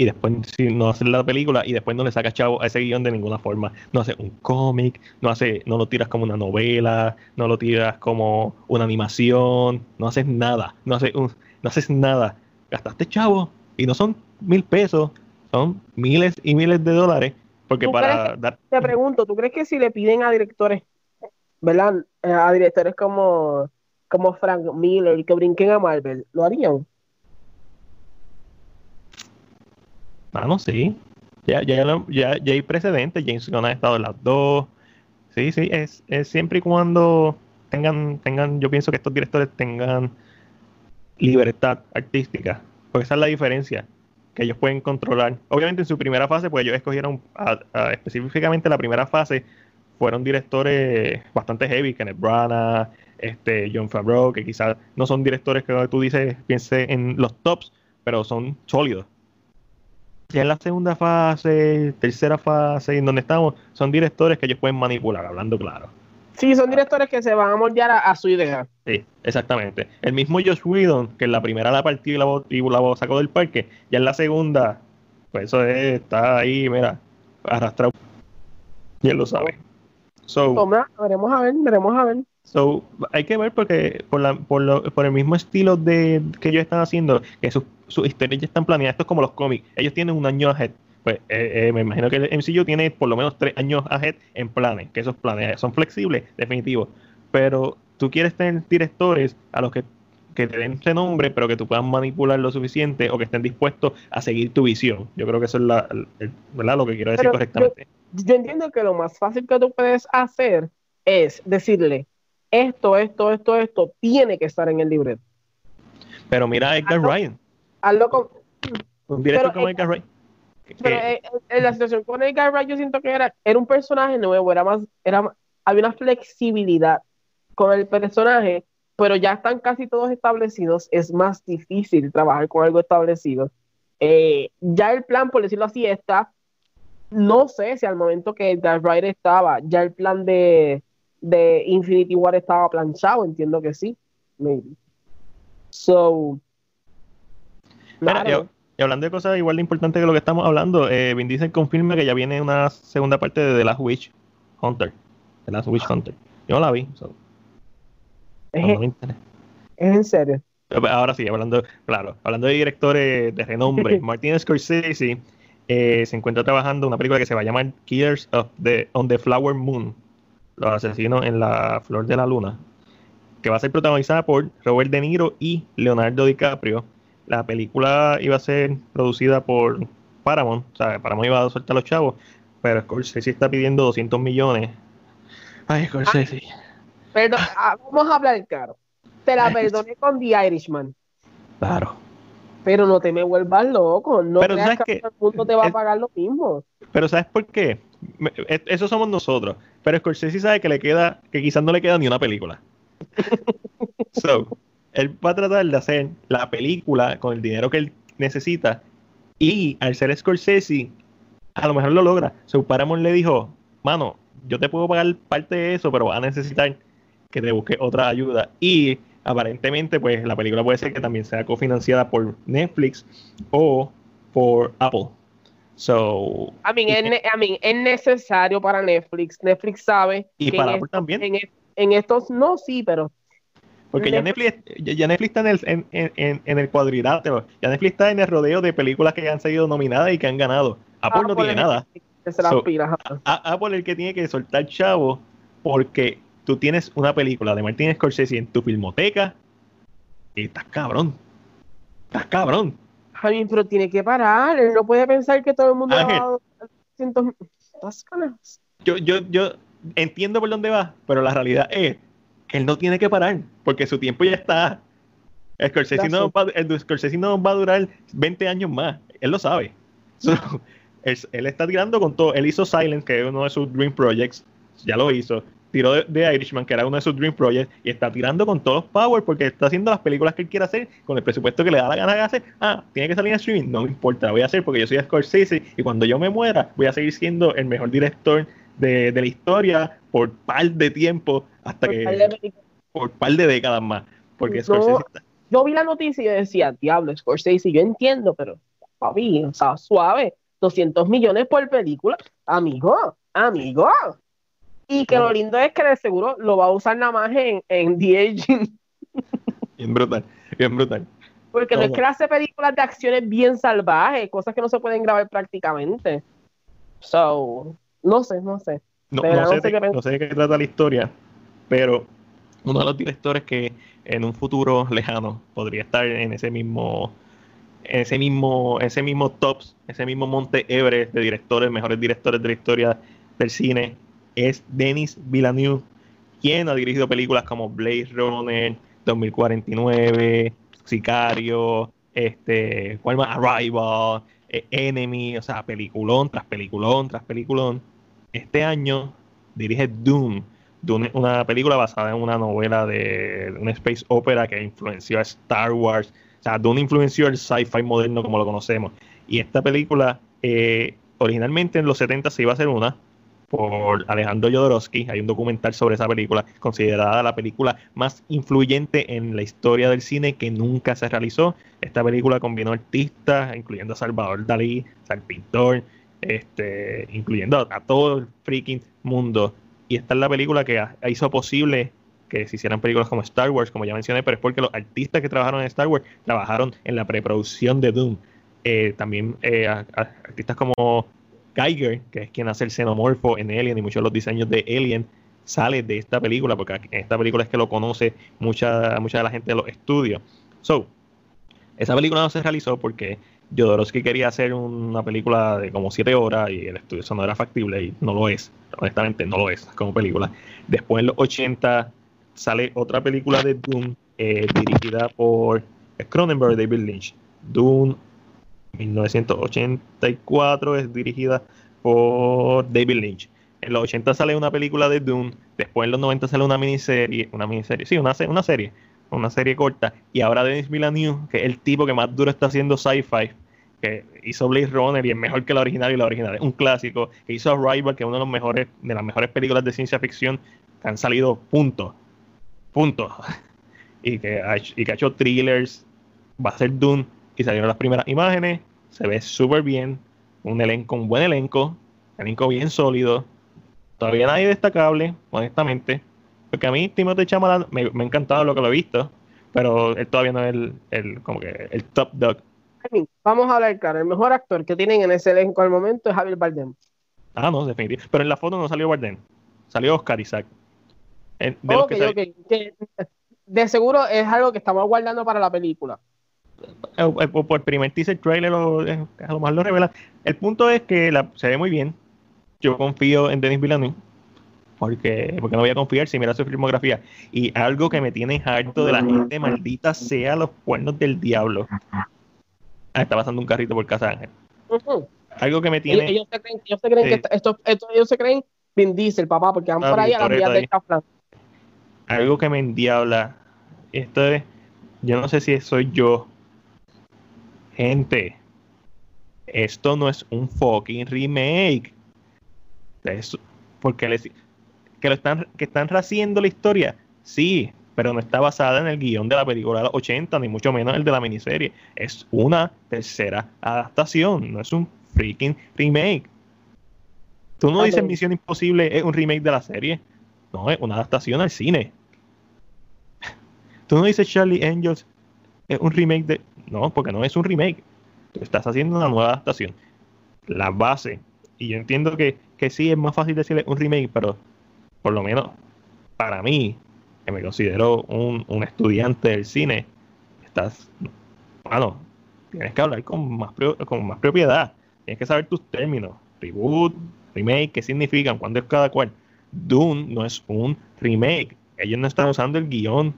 y después si no hace la película y después no le sacas chavo a ese guion de ninguna forma. No hace un cómic, no hace, no lo tiras como una novela, no lo tiras como una animación, no haces nada, no haces, no haces nada. Gastaste chavo y no son mil pesos, son miles y miles de dólares. Porque para dar... Te pregunto, ¿tú crees que si le piden a directores, ¿verdad? Eh, a directores como, como Frank Miller que brinquen a Marvel, ¿lo harían? no sí. Ya, ya, ya, ya hay precedentes. James Gunn ha estado en las dos. Sí, sí, es, es siempre y cuando tengan, tengan, yo pienso que estos directores tengan libertad artística. Porque esa es la diferencia que ellos pueden controlar. Obviamente en su primera fase, pues ellos escogieron específicamente la primera fase, fueron directores bastante heavy, Kenneth Branagh, este, John Favreau, que quizás no son directores que tú dices, piense en los tops, pero son sólidos ya en la segunda fase, tercera fase, en donde estamos, son directores que ellos pueden manipular, hablando claro. Sí, son directores que se van a moldear a, su idea. Sí, exactamente. El mismo Josh Whedon, que en la primera la partió y la, y la sacó del parque, ya en la segunda, pues eso está ahí, mira, arrastrado. Y él lo sabe. So, veremos a ver, veremos a ver. So, hay que ver porque por, la, por, lo, por el mismo estilo de que ellos están haciendo, que sus, historias ya están planeadas, esto es como los cómics, ellos tienen un año ahead. Pues eh, eh, me imagino que el MCU tiene por lo menos tres años ahead en planes, que esos planes son flexibles, definitivos. Pero tú quieres tener directores a los que, que te den ese nombre, pero que tú puedas manipular lo suficiente o que estén dispuestos a seguir tu visión. Yo creo que eso es la, ¿verdad? lo que quiero decir correctamente. yo entiendo que lo más fácil que tú puedes hacer es decirle, esto, esto, esto, esto tiene que estar en el libreto. Pero mira a Edgar Ryan. Hazlo con. Un directo como Edgar Ryan. Pero eh, en la situación con Edgar Ryan, yo siento que era, era un personaje nuevo, era más, era, había una flexibilidad con el personaje, pero ya están casi todos establecidos, es más difícil trabajar con algo establecido. Eh, ya el plan, por decirlo así, está. No sé si al momento que Edgar Ryan estaba, ya el plan de, de Infinity War estaba planchado, entiendo que sí. So. Y, hablando de cosas igual de importantes que lo que estamos hablando, eh, Vin Diesel confirma que ya viene una segunda parte de The Last Witch Hunter. The Last Witch Hunter. Yo no la vi. ¿Es, en serio? Ahora sí, hablando, claro, hablando de directores de renombre, Martin Scorsese eh, se encuentra trabajando en una película que se va a llamar Killers of the, on the Flower Moon los asesinos en la Flor de la Luna, que va a ser protagonizada por Robert De Niro y Leonardo DiCaprio. La película iba a ser producida por Paramount, o sea, Paramount iba a soltar los chavos, pero Scorsese está pidiendo 200 millones. Ay, Scorsese. perdón, ah, vamos a hablar claro. Te la perdoné con The Irishman. Claro. Pero no te me vuelvas loco. No pero creas que, todo el mundo te va a pagar lo mismo. Pero ¿sabes por qué? E, eso somos nosotros. Pero Scorsese sabe que le queda, que quizás no le queda ni una película. so, él va a tratar de hacer la película con el dinero que él necesita. Y al ser Scorsese, a lo mejor lo logra. So, Paramount le dijo, mano, yo te puedo pagar parte de eso, pero vas a necesitar que te busque otra ayuda. Y aparentemente, pues la película puede ser que también sea cofinanciada por Netflix o por Apple. So, I mean, es, I mean, es necesario para Netflix. Netflix sabe y que para en, Apple también. en, en estos no, sí, pero Porque ya Netflix, ya Netflix está en el, en, en- en- en el cuadrilátero. Ya Netflix está en el rodeo de películas que han sido nominadas y que han ganado. Apple no tiene nada. que se So-. A- Apple es el que tiene que soltar chavo porque tú tienes una película de Martin Scorsese en tu filmoteca y estás cabrón. Estás cabrón. I mean, pero tiene que parar. Él no puede pensar que todo el mundo Ángel. va a cientos- Yo, yo, yo entiendo por dónde va, pero la realidad es él no tiene que parar porque su tiempo ya está. Scorsese no, va, el Scorsese no va a durar 20 años más. Él lo sabe. So, él, él está tirando con todo. Él hizo Silence, que es uno de sus Dream Projects. Ya lo hizo. Tiró de, de Irishman, que era uno de sus Dream Projects. Y está tirando con todos los power porque está haciendo las películas que él quiere hacer con el presupuesto que le da la gana de hacer. Ah, tiene que salir en streaming. No me importa, lo voy a hacer porque yo soy Scorsese. Y cuando yo me muera, voy a seguir siendo el mejor director de, de la historia por par de tiempo hasta que. por par de décadas más. Porque No. Scorsese está- Yo vi la noticia y yo decía, diablo, Scorsese, yo entiendo, pero papi, o sea, suave, 200 millones por película, amigo, amigo. Y que lo lindo es que de seguro lo va a usar nada más en, en The Aging, Bien brutal, bien brutal. porque no es que hace películas de acciones bien salvajes, cosas que no se pueden grabar prácticamente. So, no sé, no sé. No, sé de, no sé de qué trata la historia, pero uno de los directores que en un futuro lejano podría estar en ese mismo en ese mismo ese mismo tops, ese mismo Monte Everest de directores, mejores directores de la historia del cine es Denis Villeneuve, quien ha dirigido películas como Blade Runner, 2049, Sicario, este, ¿cuál más? Arrival, eh, Enemy, o sea, peliculón tras peliculón tras peliculón. Este año dirige Doom, Doom es una película basada en una novela de una space opera que influenció a Star Wars. O sea, Dune influenció el sci-fi moderno como lo conocemos. Y esta película, eh, originalmente en los 70 se iba a hacer una por Alejandro Jodorowsky. Hay un documental sobre esa película, considerada la película más influyente en la historia del cine que nunca se realizó. Esta película combinó artistas, incluyendo a Salvador Dalí, al pintor, este, incluyendo a todo el freaking mundo. Y esta es la película que hizo posible que se hicieran películas como Star Wars, como ya mencioné, pero es porque los artistas que trabajaron en Star Wars trabajaron en la preproducción de Doom. Eh, también eh, artistas como Geiger, que es quien hace el xenomorfo en Alien y muchos de los diseños de Alien, sale de esta película, porque esta película es que lo conoce mucha, mucha de la gente de los estudios. So, esa película no se realizó porque Jodorowsky quería hacer una película de como 7 horas y el estudio eso no era factible y no lo es. Honestamente, no lo es como película. Después en los 80 sale otra película de Doom eh, dirigida por Cronenberg David Lynch. Doom 1984 es dirigida por David Lynch. En los 80 sale una película de Doom, después en los 90 sale una miniserie, una miniserie, sí, una, una serie, una serie corta, y ahora Denis Villeneuve, que es el tipo que más duro está haciendo sci-fi, que hizo Blade Runner y es mejor que la original y la original es un clásico, que hizo Arrival, que es una de, los mejores, de las mejores películas de ciencia ficción que han salido, punto, punto, y que ha hecho, y que ha hecho thrillers, va a ser Dune, y salieron las primeras imágenes, se ve súper bien, un elenco, un buen elenco, elenco bien sólido, todavía nadie destacable, honestamente, porque a mí Timothée Chalamet me, ha encantado lo que lo he visto, pero él todavía no es el, el como que el top dog. Vamos a hablar claro, el mejor actor que tienen en ese elenco al momento es Javier Bardem. Ah, no, definitivamente. Pero en la foto no salió Bardem, salió Oscar Isaac. En- de los Ok, que sal- ok, que de seguro es algo que estamos guardando para la película. eh, eh, por, el primer teaser trailer lo- eh, a lo mejor lo revela. El punto es que la- se ve muy bien. Yo confío en Denis Villeneuve. Porque, porque no voy a confiar si mira su filmografía. Y algo que me tiene harto de la gente, maldita sea los cuernos del diablo. Ah, está pasando un carrito por casa de Ángel. Ujú. Algo que me Ellos, tiene. ellos se creen, ellos se creen Sí. que estos, estos- ellos se creen Vin Diesel, papá, porque van Ah, por ahí a las vías del Caflan. algo que me endiabla. Esto es, yo no sé si soy yo. Gente, esto no es un fucking remake. Es porque les, que lo están que están rehaciendo la historia, sí, pero no está basada en el guion de la película de los 80, ni mucho menos el de la miniserie. Es una tercera adaptación, no es un freaking remake. Tú no dices Misión Imposible es un remake de la serie. No, es una adaptación al cine. Tú no dices Charlie Angels es un remake de. No, porque no es un remake. Tú estás haciendo una nueva adaptación. La base. Y yo entiendo que, que sí es más fácil decirle un remake, pero por lo menos para mí, que me considero un, un estudiante del cine, estás. Bueno, tienes que hablar con más, con más propiedad. Tienes que saber tus términos. Reboot, remake, qué significan, cuándo es cada cual. Dune no es un remake. Ellos no están usando el guion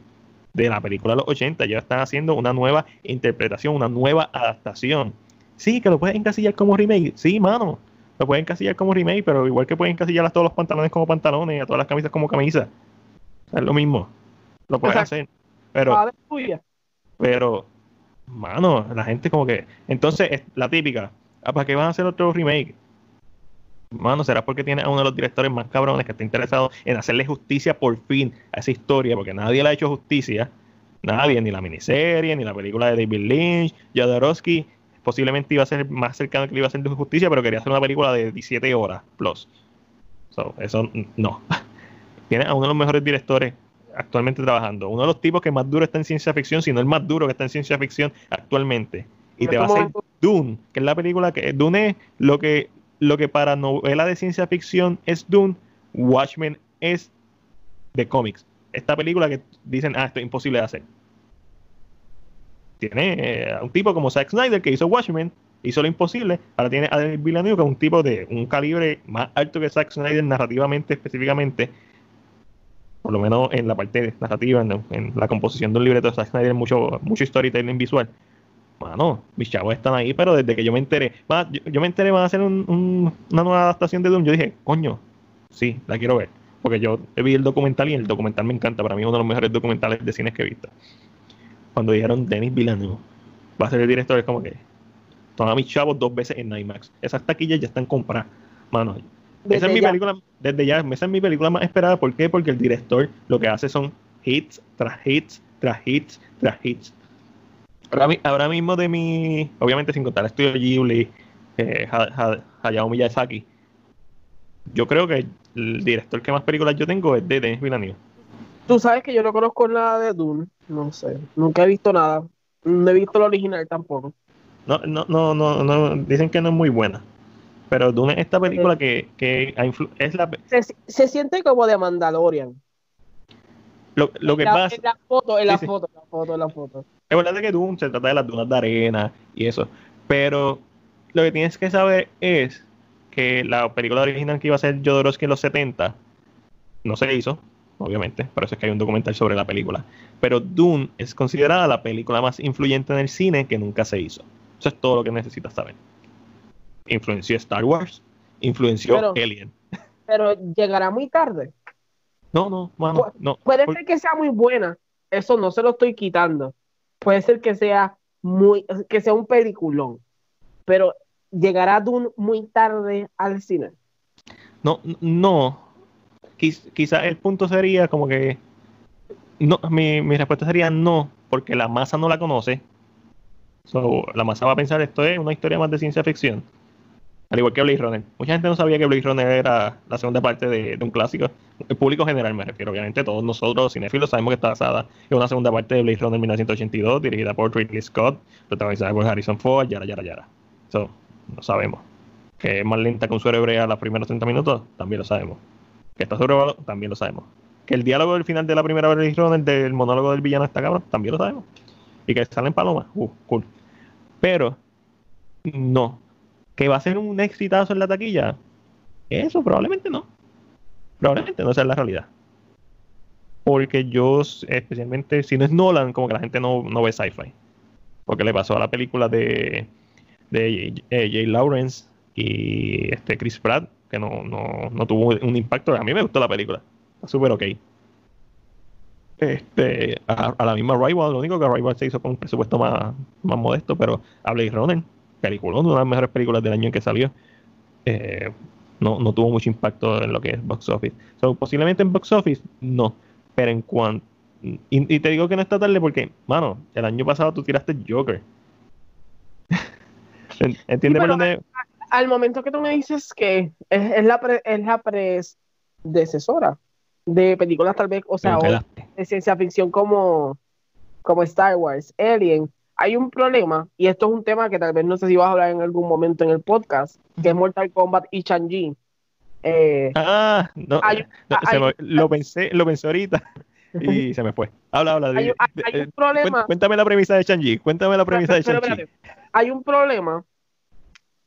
de la película de los 80, ellos están haciendo una nueva interpretación, una nueva adaptación. Sí, que lo pueden encasillar como remake. Sí, mano. Lo pueden encasillar como remake, pero igual que pueden encasillar a todos los pantalones como pantalones, a todas las camisas como camisas. Es lo mismo. Lo pueden hacer. Pero, pero, mano, la gente como que. Entonces, la típica. Ah, ¿Para qué van a hacer otro remake? Mano, será porque tiene a uno de los directores más cabrones que está interesado en hacerle justicia por fin a esa historia, porque nadie le ha hecho justicia. Nadie, ni la miniserie, ni la película de David Lynch, Jodorowsky, posiblemente iba a ser más cercano que le iba a hacer de justicia, pero quería hacer una película de 17 horas plus. eso no. Tiene a uno de los mejores directores actualmente trabajando. Uno de los tipos que más duro está en ciencia ficción, sino el más duro que está en ciencia ficción actualmente. Y te va a hacer Dune, que es la película que Dune es lo que lo que para novela de ciencia ficción es Dune, Watchmen es de cómics. Esta película que dicen, ah, esto es imposible de hacer. Tiene eh, un tipo como Zack Snyder que hizo Watchmen, hizo lo imposible. Ahora tiene a David Villeneuve, que es un tipo de un calibre más alto que Zack Snyder narrativamente, específicamente. Por lo menos en la parte narrativa, en, la composición de un libreto de Zack Snyder, mucho, mucho storytelling visual mano, mis chavos están ahí, pero desde que yo me enteré, yo, me enteré, van a hacer una nueva adaptación de Doom, yo dije, coño, sí, la quiero ver. Porque yo vi el documental y el documental me encanta, para mí es uno de los mejores documentales de cines que he visto. Cuando dijeron Denis Villeneuve va a ser el director, es como que toma mis chavos dos veces en IMAX. Esas taquillas ya están compradas, mano. Esa es mi película, desde ya, esa es mi película más esperada. ¿Por qué? Porque el director lo que hace son hits tras hits, tras hits, tras hits Ahora, mismo de mi, obviamente sin contar Estudio Ghibli, eh, Hayao Miyazaki, yo creo que el director que más películas yo tengo es de Denis Villeneuve. Tú sabes que yo no conozco nada de Dune, no sé, nunca he visto nada, no he visto el original tampoco. No, no, no, no, no dicen que no es muy buena. Pero Dune es esta película que, que es la... Se, se, siente como de Mandalorian. Lo, lo que pasa... En la foto, en la foto, en la foto, en la foto. Es verdad que Doom se trata de las dunas de arena y eso. Pero lo que tienes que saber es que la película original que iba a ser Jodorowsky en los 70 no se hizo, obviamente, por eso es que hay un documental sobre la película. Pero Dune es considerada la película más influyente en el cine que nunca se hizo. Eso es todo lo que necesitas saber. Influenció Star Wars, influenció Alien. Pero llegará muy tarde. No, no, bueno, no. Puede ser que sea muy buena, eso no se lo estoy quitando puede ser que sea muy, que sea un peliculón, pero llegará Dune muy tarde al cine. No, no. quizá el punto sería como que no, mi, mi, respuesta sería no, porque la masa no la conoce. la masa va a pensar esto es una historia más de ciencia ficción. Al igual que Blade Runner. Mucha gente no sabía que Blade Runner era la segunda parte de, un clásico. El público general me refiero, obviamente todos nosotros, cinéfilos, sabemos que está basada en una segunda parte de Blade Runner 1982, dirigida por Ridley Scott, protagonizada por Harrison Ford, yara, yara, yara. Eso no sabemos. Que es más lenta que un suero hebrea los primeros 30 minutos, también lo sabemos. Que está sobrevalorado, también lo sabemos. Que el diálogo del final de la primera Blade Runner del monólogo del villano está cabrón, también lo sabemos. Y que salen palomas, uh, cool. Pero, no, que va a ser un exitazo en la taquilla. Eso probablemente no. Probablemente no sea la realidad. Porque yo, especialmente si no es Nolan, como que la gente no, no ve sci-fi. Porque le pasó a la película de, de Jay Lawrence y este Chris Pratt, que no, no, no tuvo un impacto. A mí me gustó la película. Está súper ok. Este, a, la misma Rival, lo único que Rival se hizo con un presupuesto más, más modesto, pero a Blade Runner película, una de las mejores películas del año en que salió. Eh, no, no tuvo mucho impacto en lo que es box office. posiblemente en box office, no. Pero en cuanto. Y, te digo que no está tarde porque, mano, el año pasado tú tiraste Joker. ¿Entiendes por dónde.? al momento que tú me dices que es, es la, pre- es la predecesora de películas tal vez, o sea, o de ciencia ficción como, como Star Wars, Alien, hay un problema, y esto es un tema que tal vez no sé si vas a hablar en algún momento en el podcast, que es Mortal Kombat y Shang-Chi. Eh, Ah, no, Hay- no, se hay- me- lo pensé, lo pensé ahorita y se me fue. Habla, habla. hay, de- eh, un problema. Cuéntame la premisa de Shang-Chi. Cuéntame la premisa de Pero, Shang-Chi. espérate, hay un problema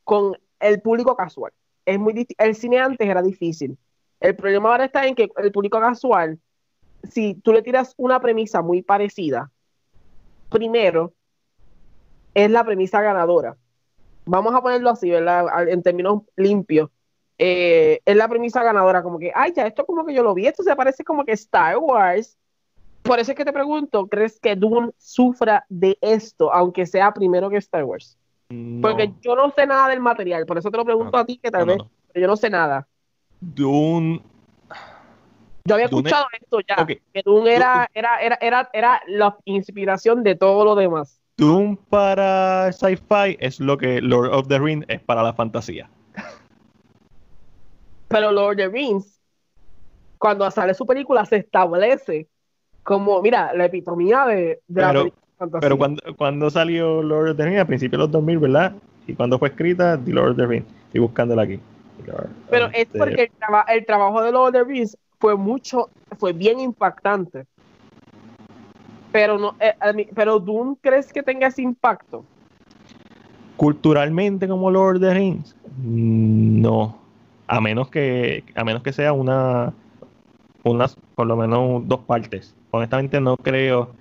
con el público casual. Es muy el cine antes era difícil. El problema ahora está en que el público casual, si tú le tiras una premisa muy parecida, primero es la premisa ganadora. Vamos a ponerlo así, ¿verdad? En términos limpios. Eh, es la premisa ganadora, como que, ay, ya esto como que yo lo vi, esto se parece como que Star Wars. Por eso es que te pregunto, ¿crees que Dune sufra de esto, aunque sea primero que Star Wars? No, Porque yo no sé nada del material, por eso te lo pregunto a ti, que tal no, vez, no. pero yo no sé nada. Dune. Yo había Dune- escuchado esto ya, que Dune era, era, era, era, era la inspiración de todo lo demás. Dune para sci-fi es lo que Lord of the Rings es para la fantasía. Pero Lord of the Rings, cuando sale su película, se establece como, mira, la epitomía de, de la Pero- fantasía. Pero cuando, cuando salió Lord of the Rings, a principios de los 2000, ¿verdad? Y cuando fue escrita, The Lord of the Rings. Estoy buscándola aquí. Lord Pero es porque el, traba- el trabajo de Lord of the Rings fue mucho, fue bien impactante. Pero no, eh, pero Dune crees que tenga ese impacto. Culturalmente como Lord of the Rings, mm, no. A menos que, a menos que sea una, unas, por lo menos dos partes. Honestamente no creo,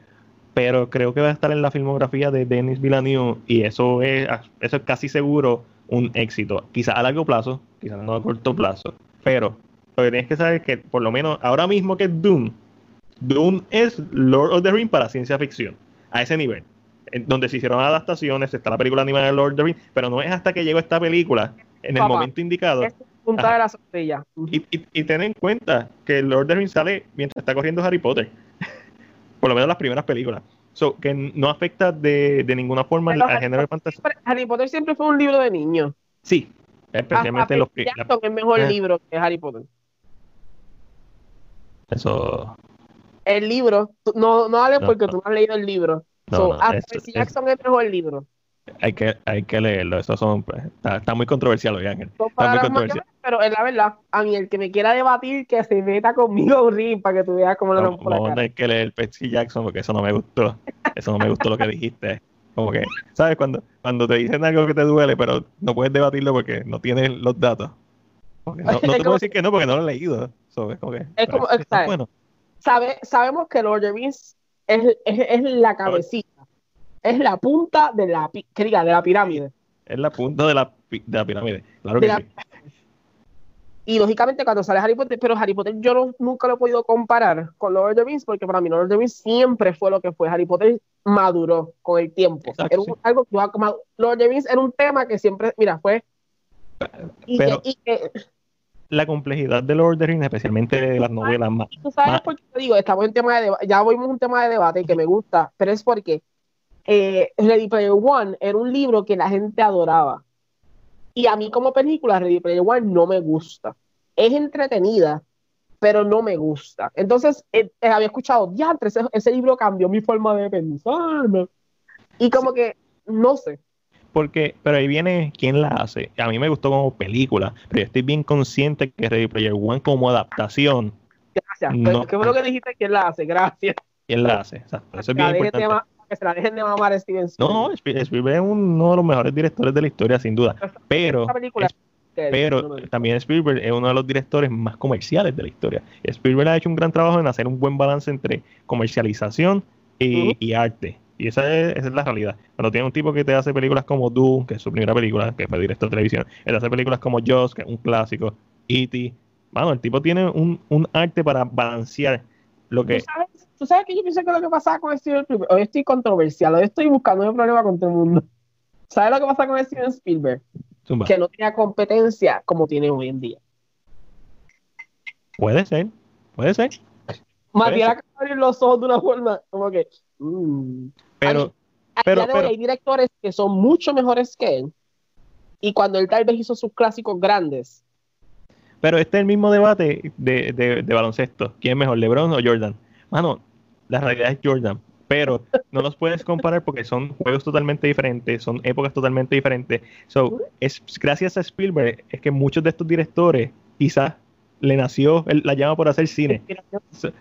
pero creo que va a estar en la filmografía de Denis Villeneuve y eso es, eso es casi seguro un éxito. Quizá a largo plazo, quizás no a corto plazo, pero lo que tienes que saber es que por lo menos ahora mismo que es Dune, Dune es Lord of the Rings para ciencia ficción, a ese nivel. En donde se hicieron adaptaciones, está la película animada de Lord of the Rings, pero no es hasta que llegó esta película en el Papá, momento indicado. Es punta Ajá. de la sombrilla. Y, y, y ten en cuenta que Lord of the Rings sale mientras está corriendo Harry Potter. Por lo menos las primeras películas. So, que no afecta de, de ninguna forma al Harry género de fantasía. Harry Potter siempre fue un libro de niños. Sí, Hasta especialmente en los Percy pri- la- Jackson es mejor Eh. libro que Harry Potter. Eso. El libro, tú- no, no hables No, porque no. tú no has leído el libro. No, So, hasta Percy eso- Jackson es mejor libro. hay que, hay que leerlo. Eso son, pues, está, está muy controversial hoy, Ángel. Está muy controversial. mayores, pero es la verdad. A mí, el que me quiera debatir, que se meta conmigo a un ring para que tú veas cómo lo No, rompo la cara. tener que leer Percy Jackson porque eso no me gustó. Eso no me gustó lo que dijiste. Como que, ¿sabes? Cuando, cuando te dicen algo que te duele, pero no puedes debatirlo porque no tienes los datos. No, no Es te puedo decir que no porque no lo he leído. So, es como que, pero como- es bueno. Sabe, sabemos que the Rings es, es, es la cabecita. Es la punta de la, que diga, de la pirámide. Es la punta de la, de la pirámide. Claro que la- sí. Y lógicamente cuando sale Harry Potter, pero Harry Potter yo no- nunca lo he podido comparar con Lord of the Rings porque para mí Lord of the Rings siempre fue lo que fue. Harry Potter maduró con el tiempo. Exacto, Era un- sí. algo que Lord of the Rings era un tema que siempre, mira, fue... Y, Pero- que- y que- La complejidad de Lord of the Rings, especialmente de las novelas más. tú sabes Ma- por qué te digo, estamos en tema de ya voy en un tema de debate que me gusta, pero es porque eh, Ready Player One era un libro que la gente adoraba. Y a mí como película, Ready Player One no me gusta. Es entretenida, pero no me gusta. Entonces, eh, eh, había escuchado, ya, ese, ese libro cambió mi forma de pensar. Y como que, no sé. Porque, pero ahí viene quién la hace. A mí me gustó como película, pero yo estoy bien consciente que Ready Player One como adaptación, Gracias. No. ¿Qué fue lo que dijiste? ¿Quién la hace? Gracias. ¿quién la hace? Exacto, eso es bien importante. ma- que se la dejen de mamar a Steven No, Spielberg. no, Spiel- Spielberg es uno de los mejores directores de la historia, sin duda. Pero, película es- pero también Spielberg es uno de los directores más comerciales de la historia. Spielberg ha hecho un gran trabajo en hacer un buen balance entre comercialización y arte. Y esa es, esa es la realidad. Cuando tiene un tipo que te hace películas como Doom, que es su primera película, que fue director de televisión, él hace películas como Jaws, que es un clásico, E.T. Mano, el tipo tiene un, un arte para balancear lo que... ¿Tú sabes, tú sabes que yo pienso que lo que pasaba con Steven Spielberg, hoy estoy controversial, hoy estoy buscando un problema con todo el mundo. ¿Sabes lo que pasa con Steven Spielberg? Zumba. Que no tenía competencia como tiene hoy en día. Puede ser, puede ser. Matías acaba de abrir los ojos de una forma como que. mm. Pero, A pero, día de hoy pero- hay directores que son mucho mejores que él y cuando él tal vez hizo sus clásicos grandes. Pero este es el mismo debate de, de, de baloncesto. ¿Quién es mejor, LeBron o Jordan? Mano, la realidad es Jordan pero no los puedes comparar porque son juegos totalmente diferentes, son épocas totalmente diferentes. So, es gracias a Spielberg es que muchos de estos directores quizás le nació la llama por hacer cine.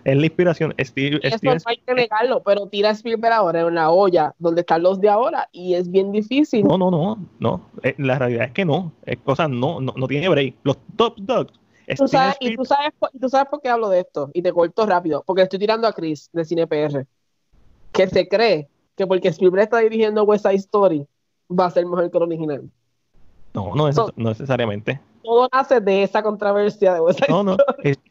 Es la inspiración. Steve, eso no hay que negarlo, pero tira Spielberg ahora en una olla donde están los de ahora y es bien difícil. No, no, no, no. Eh, la realidad es que no. Es, o sea, no, no, no tiene break. Los top dogs ¿Tú sabes, y tú sabes, tú sabes por qué hablo de esto, y te corto rápido, porque estoy tirando a Chris de Cine PR que se cree que porque Spielberg está dirigiendo West Side Story va a ser mejor que el original. No, no, es, no necesariamente. Todo nace de esa controversia de Side no, No,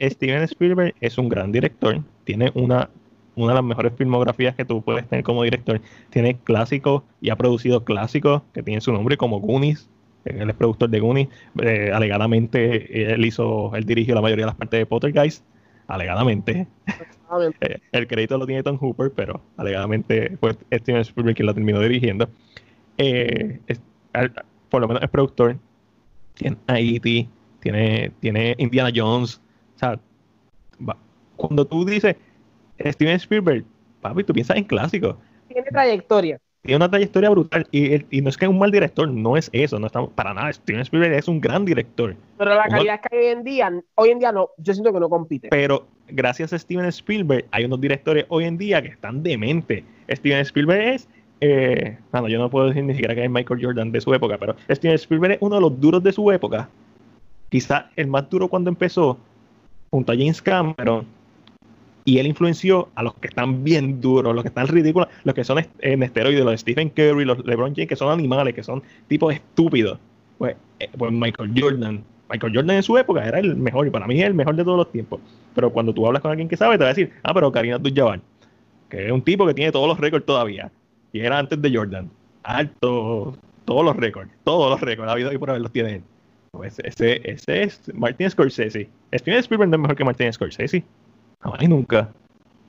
Steven Spielberg es un gran director. Tiene una, una de las mejores filmografías que tú puedes tener como director. Tiene clásicos y ha producido clásicos que tienen su nombre como Goonies. Él es productor de Goonies. Eh, alegadamente, él hizo, él dirigió la mayoría de las partes de Pottergeist alegadamente. El crédito lo tiene Tom Hooper, pero alegadamente fue Steven Spielberg quien la terminó dirigiendo. Eh, por lo menos es productor. Tiene Haiti, tiene, tiene Indiana Jones. O sea, cuando tú dices Steven Spielberg, papi, tú piensas en clásicos. Tiene trayectoria tiene una trayectoria brutal y, no es que es un mal director, no es eso, no estamos para nada. Steven Spielberg es un gran director. Pero la calidad que hay hoy en día, hoy en día no, yo siento que no compite. Pero gracias a Steven Spielberg hay unos directores hoy en día que están demente. Steven Spielberg es, eh, bueno, yo no puedo decir ni siquiera que es Michael Jordan de su época, pero Steven Spielberg es uno de los duros de su época. Quizá el más duro cuando empezó, junto a James Cameron, y él influenció a los que están bien duros, los que están ridículos, los que son en esteroides, los Stephen Curry, los LeBron James, que son animales, que son tipos estúpidos. Pues, eh, pues, Michael Jordan. Michael Jordan en su época era el mejor y para mí es el mejor de todos los tiempos. Pero cuando tú hablas con alguien que sabe, te va a decir, ah, pero Karina Abdul-Jabbar, que es un tipo que tiene todos los récords todavía y era antes de Jordan. Alto, todos los récords, todos los récords, ha habido y por haber los tiene él. Pues ese, ese es Martin Scorsese. Steven Spielberg no es mejor que Martin Scorsese. Jamás y nunca.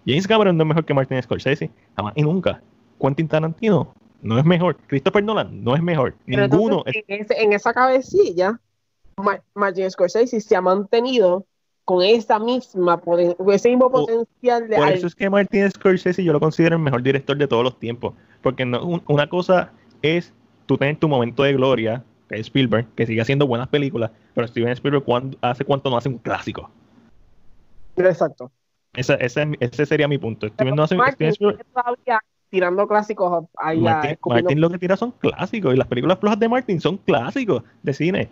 James Cameron no es mejor que Martin Scorsese. Jamás y nunca. Quentin Tarantino no es mejor. Christopher Nolan no es mejor. Ninguno. en, esa cabecilla, Martin Scorsese se ha mantenido con esa misma ese mismo potencial de por eso es que Martin Scorsese yo lo considero el mejor director de todos los tiempos porque una cosa es tú tener tu momento de gloria que es Spielberg que sigue haciendo buenas películas pero Steven Spielberg hace cuánto no hace un clásico exacto ese, ese, sería mi punto. Tirando clásicos Martin, lo que tira son clásicos y las películas flojas de Martin son clásicos de cine.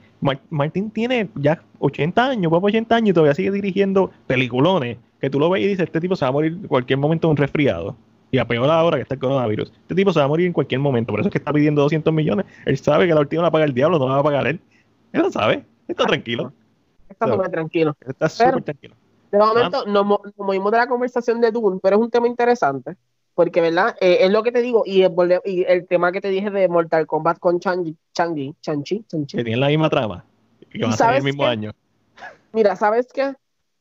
Martin tiene ya 80 años, va 80 años y todavía sigue dirigiendo peliculones que tú lo ves y dices, este tipo se va a morir en cualquier momento de un resfriado. Y a peor ahora que está el coronavirus. Este tipo se va a morir en cualquier momento. Por eso es que está pidiendo 200 millones. Él sabe que la última la paga el diablo, no la va a pagar él. Él lo sabe. Está tranquilo. Está muy tranquilo. Está súper tranquilo. De momento nos, movimos de la conversación de Dune, pero es un tema interesante, porque, ¿verdad? Eh, es lo que te digo, y el, tema que te dije de Mortal Kombat con Changi, Changi, Chanchi, Chanchi. Que tienen la misma trama, que va a salir el mismo año. Mira, ¿sabes qué?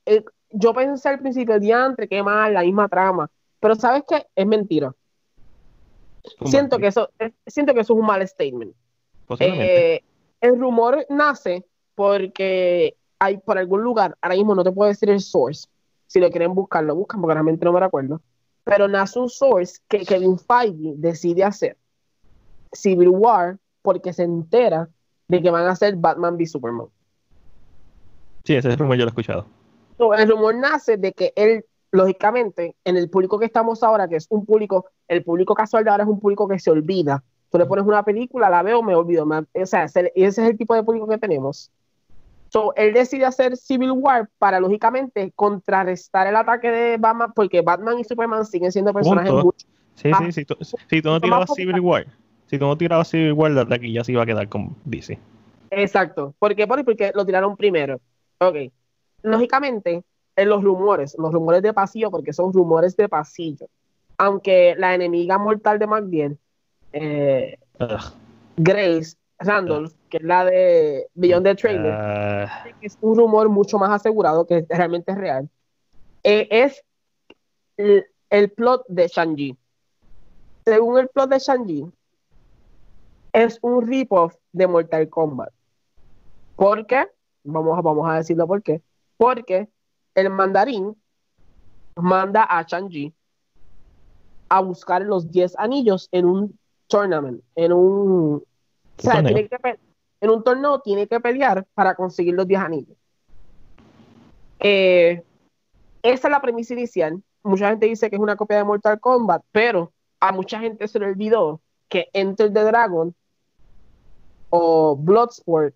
Eh, yo pensé al principio, antes, qué mal, la misma trama, pero ¿sabes qué? Es mentira. Siento que, eso, siento que eso es un mal statement. Eh, el rumor nace porque hay por algún lugar, ahora mismo no te puedo decir el source, si lo quieren buscar, lo buscan porque realmente no me recuerdo, pero nace un source que Kevin Feige decide hacer Civil War porque se entera de que van a hacer Batman v Superman. Sí, ese rumor yo lo he escuchado. el rumor nace de que él, lógicamente, en el público que estamos ahora, que es un público, el público casual de ahora es un público que se olvida. Tú le pones una película, la veo, me olvido. o sea, ese es el tipo de público que tenemos. So, él decide hacer Civil War para, lógicamente, contrarrestar el ataque de Batman, porque Batman y Superman siguen siendo personajes mucho Sí, sí, sí. Si tú, no tirabas Civil War, si tú no tirabas Civil War, la aquí ya se iba a quedar con DC. Exacto. ¿Por qué? Porque lo tiraron primero. Ok. Lógicamente, en los rumores, los rumores de pasillo, porque son rumores de pasillo, aunque la enemiga mortal de McDill, eh, Grace, Randolph, que es la de Beyond the Trailer, que es un rumor mucho más asegurado, que realmente es real, eh, es el, plot de Shang-Chi. Según el plot de Shang-Chi, es un rip-off de Mortal Kombat. ¿Por qué? Vamos, a- vamos a decirlo por qué. Porque el mandarín manda a Shang-Chi a buscar los 10 anillos en un tournament, en un, o sea, tiene que en un torneo tiene que pelear para conseguir los 10 anillos. Eh, esa es la premisa inicial. Mucha gente dice que es una copia de Mortal Kombat, pero a mucha gente se le olvidó que Enter the Dragon o Bloodsport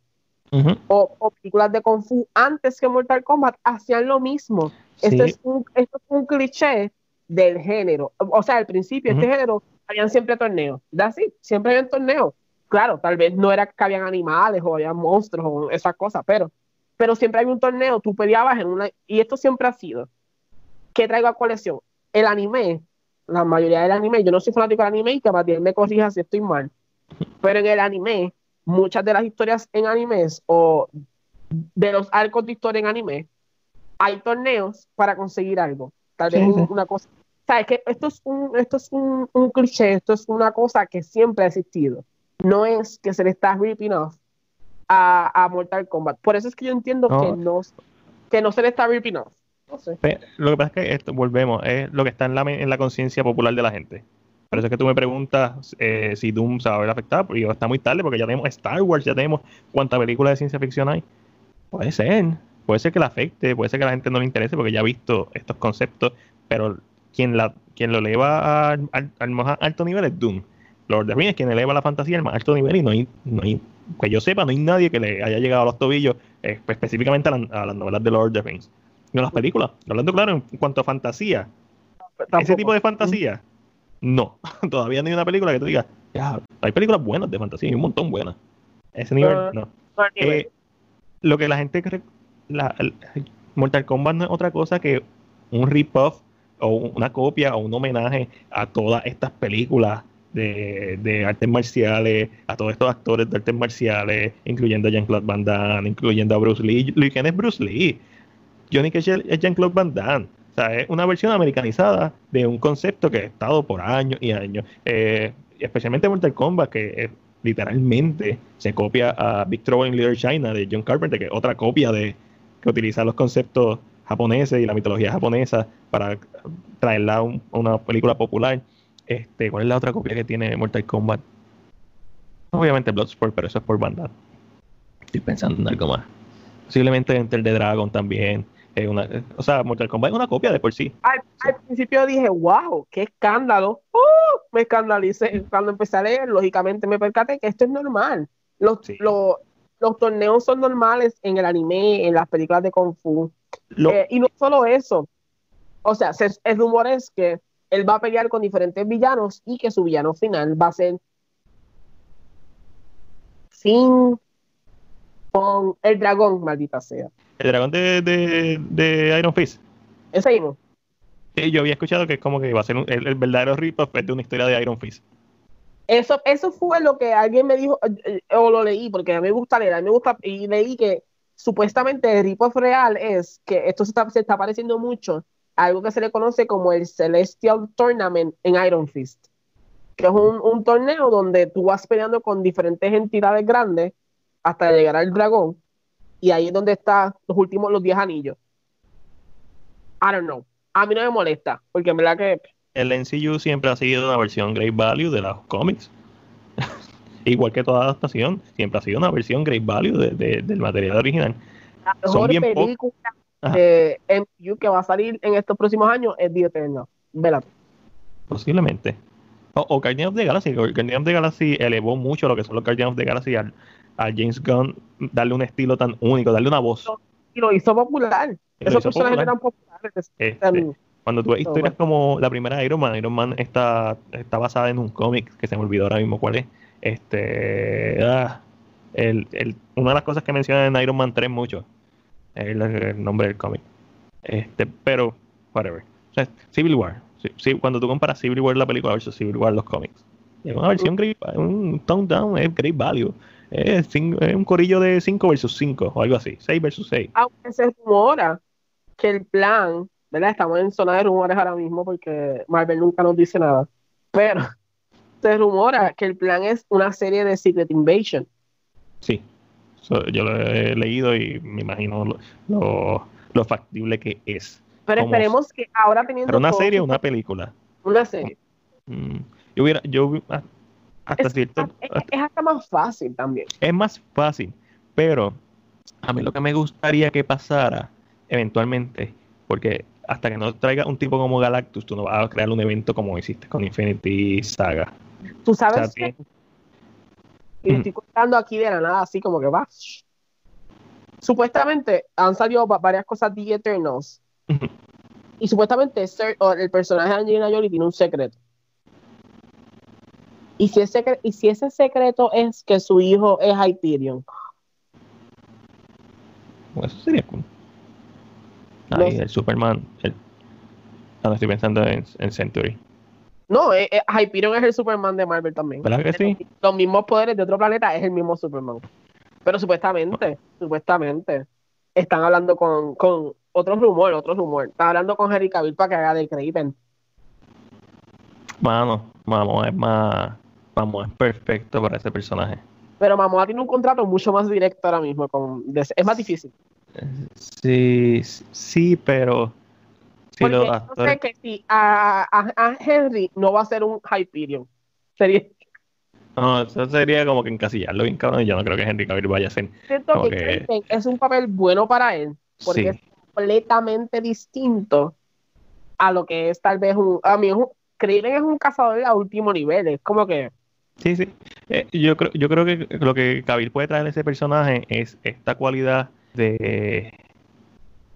Ujú. o, o películas de Kung Fu antes que Mortal Kombat hacían lo mismo. Esto, Sí. es un, esto es un cliché del género. O sea, al principio, este Ujú. género, habían siempre torneos. así siempre habían torneos. Claro, tal vez no era que habían animales o habían monstruos o esas cosas, pero, pero siempre había un torneo, tú peleabas en una. Y esto siempre ha sido. ¿Qué traigo a colección? El anime, la mayoría del anime, yo no soy fanático del anime y que Matías me corrija si estoy mal, pero en el anime, muchas de las historias en animes o de los arcos de historia en anime, hay torneos para conseguir algo. Tal vez Sí, un- sí. una cosa. ¿Sabes que Esto es, un, esto es un, un cliché, esto es una cosa que siempre ha existido. No es que se le está ripping off a, a Mortal Kombat. Por eso es que yo entiendo No. que, no, que no se le está ripping off. No sé. Lo que pasa es que esto, volvemos, es lo que está en la, en la conciencia popular de la gente. Por eso es que tú me preguntas eh, si Doom se va a ver afectado, porque está muy tarde, porque ya tenemos Star Wars, ya tenemos cuántas películas de ciencia ficción hay. Puede ser, puede ser que la afecte, puede ser que a la gente no le interese, porque ya ha visto estos conceptos, pero quien, la, quien lo eleva al, al- al más alto nivel es Doom. Lord of the Rings es quien eleva la fantasía al más alto nivel y no hay, no hay, que yo sepa, no hay nadie que le haya llegado a los tobillos eh, específicamente a, la- a las novelas de Lord of the Rings. No las películas, hablando claro en cuanto a fantasía, ese Tampoco. tipo de fantasía, no. Todavía no hay una película que tú digas, ya, hay películas buenas de fantasía, hay un montón buenas. Ese nivel, no. Nivel. Eh, lo que la gente cree, la, el- Mortal Kombat no es otra cosa que un rip-off o una copia o un homenaje a todas estas películas de, artes marciales, a todos estos actores de artes marciales, incluyendo a Jean-Claude Van Damme, incluyendo a Bruce Lee. ¿Quién es Bruce Lee? Johnny Cage es Jean-Claude Van Damme. O sea, es una versión americanizada de un concepto que ha estado por años y años. Eh, especialmente Mortal Kombat, que eh, literalmente se copia a Big Trouble in Little China de John Carpenter, que es otra copia de que utiliza los conceptos japoneses y la mitología japonesa para traerla a una película popular. Este, ¿Cuál es la otra copia que tiene Mortal Kombat? Obviamente Bloodsport, pero eso es por banda. Estoy pensando en algo más. Posiblemente Enter the Dragon también. una, o sea, Mortal Kombat es una copia de por sí. al, al principio dije, wow, qué escándalo. ¡Uh! me escandalicé. Cuando empecé a leer, lógicamente me percaté que esto es normal. Los, Sí. los, los torneos son normales en el anime, en las películas de Kung Fu. Lo- Eh, y no solo eso. O sea, se- el rumor es que él va a pelear con diferentes villanos y que su villano final va a ser sin con el dragón, maldita sea. el dragón de, de, de Iron Fist. Ese mismo. Sí, yo había escuchado que es como que va a ser un- el, el verdadero rip-off de una historia de Iron Fist. Eso, eso fue lo que alguien me dijo, eh, eh, o lo leí, porque a mí me gusta leer, a mí me gusta, y leí que supuestamente el rip-off real es que esto se está, se está pareciendo mucho algo que se le conoce como el Celestial Tournament en Iron Fist, que es un, un torneo donde tú vas peleando con diferentes entidades grandes hasta llegar al dragón, y ahí es donde están los últimos, los 10 anillos. I don't know. A mí no me molesta, porque en verdad que El NCU siempre ha sido una versión Great Value de los cómics. Igual que toda adaptación, siempre ha sido una versión Great Value de- de- del material original. la Son mejor bien po- película MCU que va a salir en estos próximos años es The Eternal. Vela. Posiblemente. O, o of the Galaxy. Of the Galaxy elevó mucho lo que son los Guardians of the Galaxy al, a James Gunn, darle un estilo tan único, darle una voz. Y lo hizo popular. Y Esos hizo personajes popular. eran populares. Este, Cuando tú ves historias como la primera Iron Man, Iron Man está, está basada en un cómic que se me olvidó ahora mismo cuál es. Este, ah, el, el- una de las cosas que mencionan en Iron Man 3 mucho el, el nombre del cómic. Este, pero, whatever. O sea, Civil War. Sí, cuando tú comparas Civil War la película versus Civil War los cómics. Es una versión great, un tone down, es great value. Es un corillo de 5 versus 5 o algo así. 6 versus 6. Aunque se rumora que el plan, ¿verdad? Estamos en zona de rumores ahora mismo porque Marvel nunca nos dice nada. Pero se rumora que el plan es una serie de Secret Invasion. Sí, So, yo lo he leído y me imagino lo, lo, lo factible que es. Pero Como- esperemos que ahora teniendo ¿Pero una todo- serie o una película? una serie. Mm, Yo hubiera, yo ah, hasta Es, cierto, es- es hasta más fácil también. es más fácil, pero a mí lo que me gustaría que pasara eventualmente, porque hasta que no traiga un tipo como Galactus, tú no vas a crear un evento como hiciste con Infinity Saga. Tú O sea, sabes tiene- que y Ujú. estoy contando aquí de la nada, así como que va. Supuestamente han salido va- varias cosas de Eternals. Y supuestamente el personaje de Angelina Jolie tiene un secreto. Y si, ese, y si ese secreto es que su hijo es Hyperion, Eso sería cool. No Ahí, sé. el Superman. El... Ah, no, estoy pensando en, en Century. No, eh, eh, Hyperion es el Superman de Marvel también. ¿Verdad que sí? Los, los mismos poderes de otro planeta es el mismo Superman. Pero supuestamente, supuestamente, están hablando con, con otro rumor, otro rumor. Están hablando con Henry Cavill para que haga de Craven. Mano, vamos, es más. Vamos, es perfecto para ese personaje. Pero Mamoa tiene un contrato mucho más directo ahora mismo. Con, es más difícil. Sí, sí, pero. Porque yo sé que si a, a- a Henry no va a ser un Hyperion. Sería, No, eso sería como que encasillarlo bien cabrón. y Yo no creo que Henry Cavill vaya a ser. siento que que- es un papel bueno para él. Porque Sí, es completamente distinto a lo que es tal vez un. A mí, es un- es un cazador a último nivel. Es como que. sí, sí. Eh, yo, creo, yo creo que lo que Cavill puede traer a ese personaje es esta cualidad de,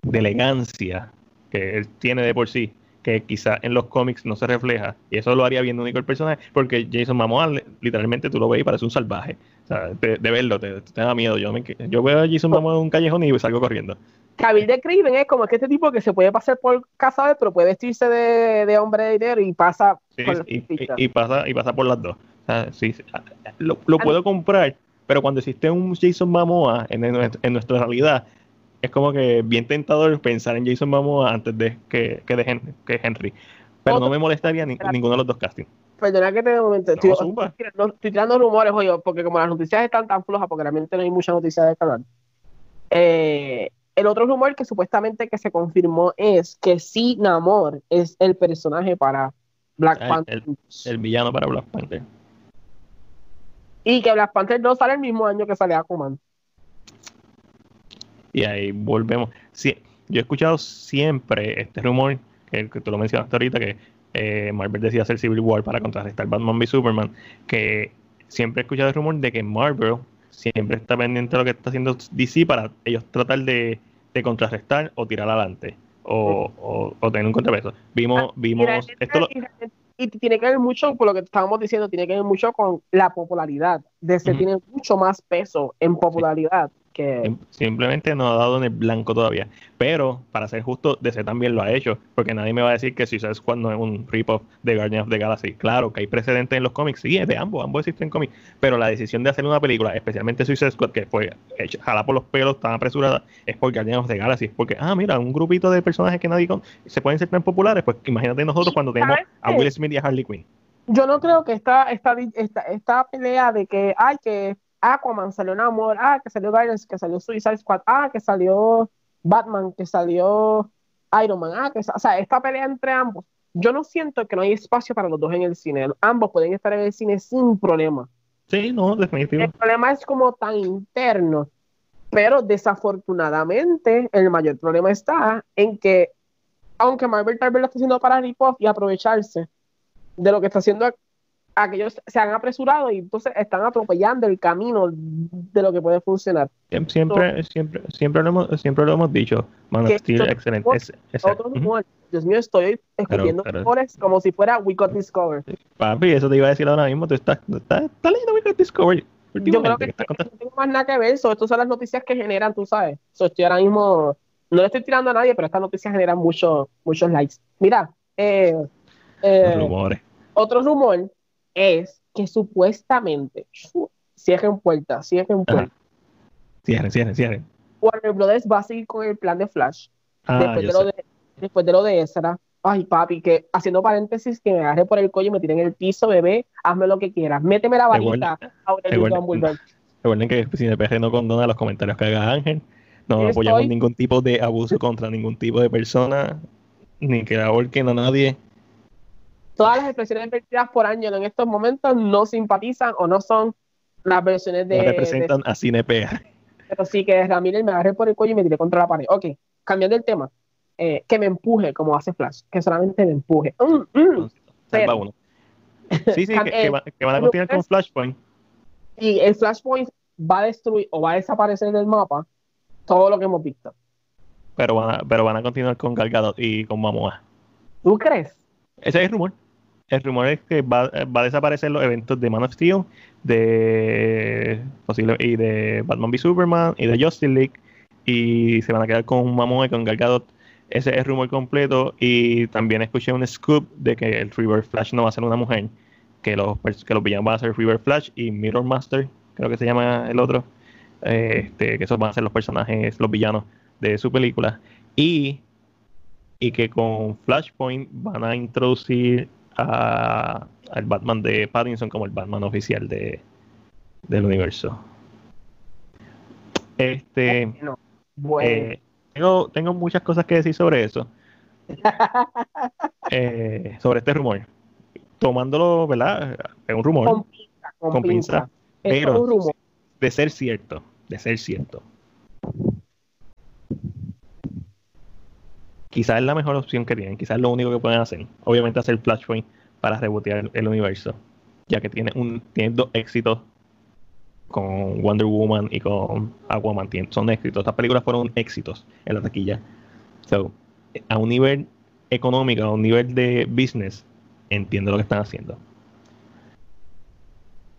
de elegancia que él tiene de por sí, que quizá en los cómics no se refleja, y eso lo haría bien único el personaje, porque Jason Momoa li- literalmente tú lo ves y parece un salvaje. O sea, de, de verlo, te, te da miedo. Yo, me, yo veo a Jason Momoa en un callejón y salgo corriendo. Cavill de Craven es como que este tipo que se puede pasar por cazador, pero puede vestirse de, de hombre de dinero y pasa Sí, por y, y- y pasa, y pasa por las dos. O sea, sí, sí, lo, lo puedo comprar, pero cuando existe un Jason Momoa en, en, en nuestra realidad, es como que bien tentador pensar en Jason Momoa antes de que, que, de Hen- que Henry. Pero Otro- no me molestaría ni- ninguno de los dos castings. Perdona que te de momento. Estoy, No, zumba. estoy tirando, estoy tirando rumores, oye, porque como las noticias están tan flojas, porque realmente no hay muchas noticias del canal. Eh, el otro rumor que supuestamente que se confirmó es que sí, Namor es el personaje para Black Panther. El villano para Black Panther. Y que Black Panther no sale el mismo año que sale Aquaman. Y ahí volvemos. Sí, yo he escuchado siempre este rumor, que, que tú lo mencionaste ahorita, que eh, Marvel decía hacer Civil War para contrarrestar Batman v Superman, que siempre he escuchado el rumor de que Marvel siempre está pendiente de lo que está haciendo DC para ellos tratar de, de contrarrestar o tirar adelante o, o- o tener un contrapeso. Vimos, Ah, Y vimos esto y y tiene que ver mucho, por lo que estábamos diciendo, tiene que ver mucho con la popularidad. DC Ujú. tiene mucho más peso en popularidad que. Simplemente no ha dado en el blanco todavía. Pero, para ser justo, DC también lo ha hecho. Porque nadie me va a decir que Suicide Squad no es un rip-off de Guardians of the Galaxy. Claro que hay precedentes en los cómics. Sí, es de ambos. Ambos existen en cómics. Pero la decisión de hacer una película, especialmente Suicide Squad, que fue hecha, jalada por los pelos, tan apresurada, es por Guardians of the Galaxy. Es porque, ah, mira, un grupito de personajes que nadie con se pueden ser tan populares. Pues imagínate nosotros cuando tenemos ¿Sabes a? Will Smith y a Harley Quinn. Yo no creo que esta, esta, esta, esta pelea de que, ay, que Aquaman salió Namor, ah, que salió Guardians, que salió Suicide Squad, ah, que salió Batman, que salió Iron Man, ah, que, o sea, esta pelea entre ambos, yo no siento que no hay espacio para los dos en el cine. Ambos pueden estar en el cine sin problema. Sí, no, definitivo. El problema es como tan interno, pero desafortunadamente el mayor problema está en que, aunque Marvel tal vez lo está haciendo para rip-off y aprovecharse de lo que está haciendo aquellos se han apresurado y entonces están atropellando el camino de lo que puede funcionar. Siem- Siempre, siempre, siempre lo hemos, siempre lo hemos dicho. Man of Que Steel, excelente. Es- es- Otro rumor, Dios mío, estoy escupiendo pero- rumores como si fuera We Got Discovered. Papi, eso te iba a decir ahora mismo. Tú estás, estás, estás leyendo Wicked Discovery. Yo creo que contando- no tengo más nada que ver, so, estas son las noticias que generan, tú sabes. So, estoy ahora mismo, no le estoy tirando a nadie, pero estas noticias generan mucho, muchos likes. Mira, eh, eh, rumores. otro rumor es que supuestamente cierren puertas, cierren puertas. Cierren, cierren, cierren. Warner Brothers va a seguir con el plan de Flash Ah, después, de lo de, después de lo de Ezra. Ay, papi, que haciendo paréntesis, que me agarre por el cuello y me tire en el piso, bebé, hazme lo que quieras. Méteme la varita. Recuerden, que CinePR no condona los comentarios que haga Ángel. No apoyamos ningún tipo de abuso contra ningún tipo de persona, ni que ahorquen a nadie. Todas las expresiones vertidas por Ángel en estos momentos no simpatizan o no son las versiones de. No representan a CinePR. Pero sí que Ramírez me agarré por el cuello y me tiré contra la pared. Ok, cambiando el tema. Eh, que me empuje como hace Flash, que solamente me empuje. Mm, mm. Sí, sí, que, van a continuar con Flashpoint. Y el Flashpoint va a destruir o va a desaparecer del mapa todo lo que hemos visto. Pero van a, pero van a continuar con Galgado y con Momoa. ¿Tú crees? Ese es el rumor. El rumor es que va, va, a desaparecer los eventos de Man of Steel, de posible, y de Batman v Superman y de Justice League y se van a quedar con Momoa y con Galgado ese es el rumor completo. Y también escuché un scoop de que el River Flash no va a ser una mujer, que los, que los villanos van a ser River Flash y Mirror Master, creo que se llama el otro. Este, que esos van a ser los personajes, los villanos de su película. Y, y que con Flashpoint van a introducir a, al Batman de Pattinson como el Batman oficial de, del universo. Este. bueno. Eh, tengo, muchas cosas que decir sobre eso. Eh, sobre este rumor. Tomándolo, ¿verdad? Es un rumor. Con pinza. Pero de ser cierto, de ser cierto. Quizás es la mejor opción que tienen, quizás es lo único que pueden hacer. Obviamente hacer Flashpoint para rebotear el, universo, ya que tiene, un, tiene dos éxitos con Wonder Woman y con Aquaman. Son éxitos. Estas películas fueron éxitos en la taquilla. So, a un nivel económico, a un nivel de business, entiendo lo que están haciendo.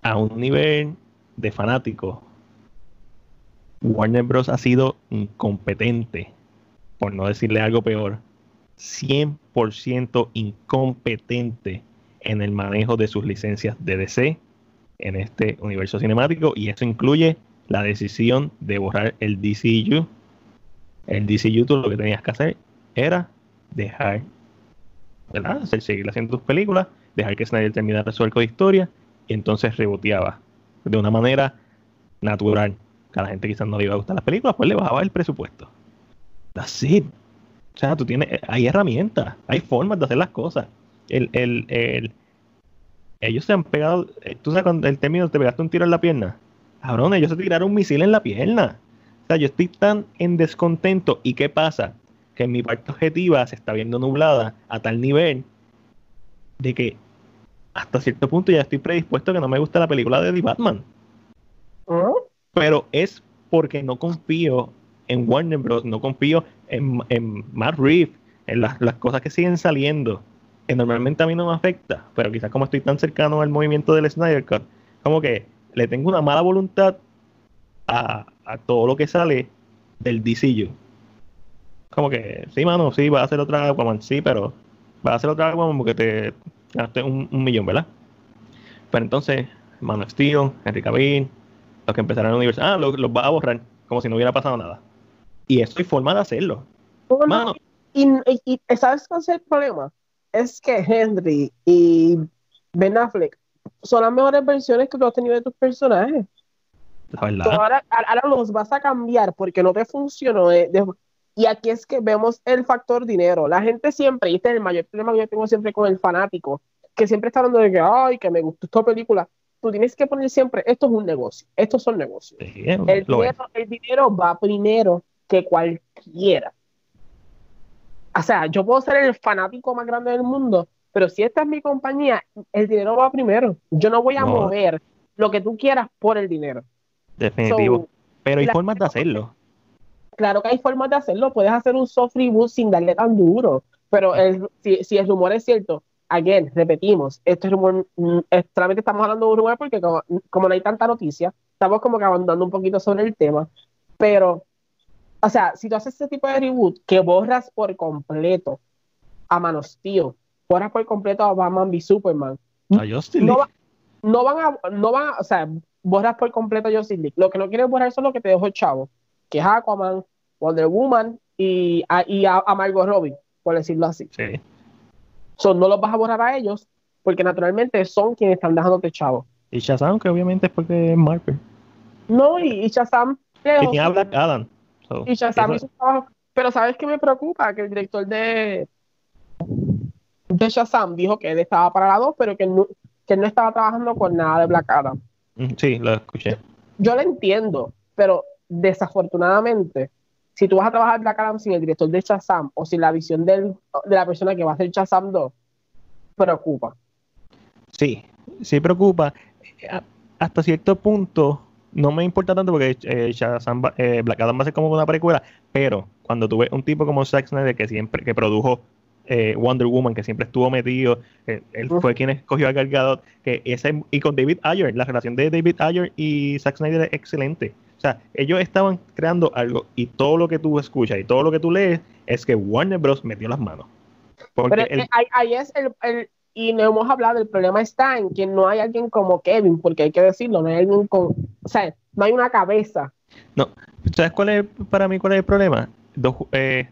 A un nivel de fanático, Warner Bros. ha sido incompetente, por no decirle algo peor, 100% incompetente en el manejo de sus licencias de DC en este universo cinemático y eso incluye la decisión de borrar el DCU. El DCU tú lo que tenías que hacer era dejar, ¿verdad? Seguir haciendo tus películas, dejar que Snyder terminara su arco de historia y entonces reboteaba de una manera natural. Que a la gente quizás no le iba a gustar las películas, pues le bajaba el presupuesto. That's it. O sea, tú tienes, hay herramientas, hay formas de hacer las cosas. El, el, el, ellos se han pegado, eh, tú sabes cuando el término te pegaste un tiro en la pierna. Cabrón, ellos se tiraron un misil en la pierna. O sea, yo estoy tan en descontento. ¿Y qué pasa? Que mi parte objetiva se está viendo nublada a tal nivel de que hasta cierto punto ya estoy predispuesto a que no me gusta la película de The Batman. ¿Ah? Pero es porque no confío en Warner Bros., no confío en, en Matt Reeves, en las, las cosas que siguen saliendo normalmente a mí no me afecta, pero quizás como estoy tan cercano al movimiento del Snyder Cut, como que le tengo una mala voluntad a, todo lo que sale del DCU. Como que, sí, mano, sí, va a hacer otra Aquaman, sí, pero va a hacer otra Aquaman porque te ganaste un, millón, ¿verdad? Pero entonces, Man of Steel, Henry Cavill, los que empezaron el universo, ah, los, va a borrar, como si no hubiera pasado nada. Y eso hay forma de hacerlo. Mano, y, y, ¿sabes cuál es el problema? es que Henry y Ben Affleck son las mejores versiones que tú has tenido de tus personajes. Ahora, ahora, los vas a cambiar porque no te funcionó. y aquí es que vemos el factor dinero. La gente siempre, y este es el mayor problema que yo tengo siempre con el fanático, que siempre está hablando de que, ay, que me gustó esta película. Tú tienes que poner siempre, esto es un negocio, estos son negocios. el, dinero, el dinero va primero que cualquiera o sea, yo puedo ser el fanático más grande del mundo, pero si esta es mi compañía, el dinero va primero. Yo no voy a mover lo que tú quieras por el dinero. Definitivo. pero hay formas de hacerlo. Claro que hay formas de hacerlo. Puedes hacer un soft reboot sin darle tan duro. Pero el, si, el rumor es cierto, again, repetimos, este rumor, mm, solamente estamos hablando de un rumor porque como, como no hay tanta noticia, estamos como que abandonando un poquito sobre el tema. Pero o sea, si tú haces ese tipo de reboot que borras por completo a Manos Tío, borras por completo a Batman v Superman, no, no, van a, no van a, o sea, borras por completo a Justice League. Lo que no quieres borrar son lo que te dejó el chavo, que es Aquaman, Wonder Woman y a, y a, Margot Robbie, por decirlo así. Sí. So, no los vas a borrar a ellos porque naturalmente son quienes están dejándote chavo. Y Shazam, que obviamente es porque es Marvel. No, y, y Shazam. Y tiene a Black Adam. So, y Shazam hizo trabajo. Pero ¿sabes qué me preocupa? Que el director de, de Shazam dijo que él estaba para la 2, pero que él no, que él no estaba trabajando con nada de Black Adam. Mm, Sí, lo escuché. Yo lo entiendo, pero desafortunadamente, si tú vas a trabajar Black Adam sin el director de Shazam o sin la visión del- de la persona que va a hacer Shazam 2, preocupa. Sí, sí preocupa. Eh, Hasta cierto punto no me importa tanto porque eh, Shazam eh, Black Adam va a ser como una precuela, pero cuando tuve un tipo como Zack Snyder que siempre que produjo eh, Wonder Woman, que siempre estuvo metido, eh, él fue quien escogió a Gal Gadot, que ese, y con David Ayer, la relación de David Ayer y Zack Snyder es excelente. O sea, ellos estaban creando algo y todo lo que tú escuchas y todo lo que tú lees es que Warner Bros. metió las manos. Porque Pero el- eh, ahí, ahí es el, el- y no hemos hablado, el problema está en que no hay alguien como Kevin, porque hay que decirlo, no hay alguien con, o sea, no hay una cabeza. No, ¿sabes cuál es para mí cuál es el problema? Dos, eh,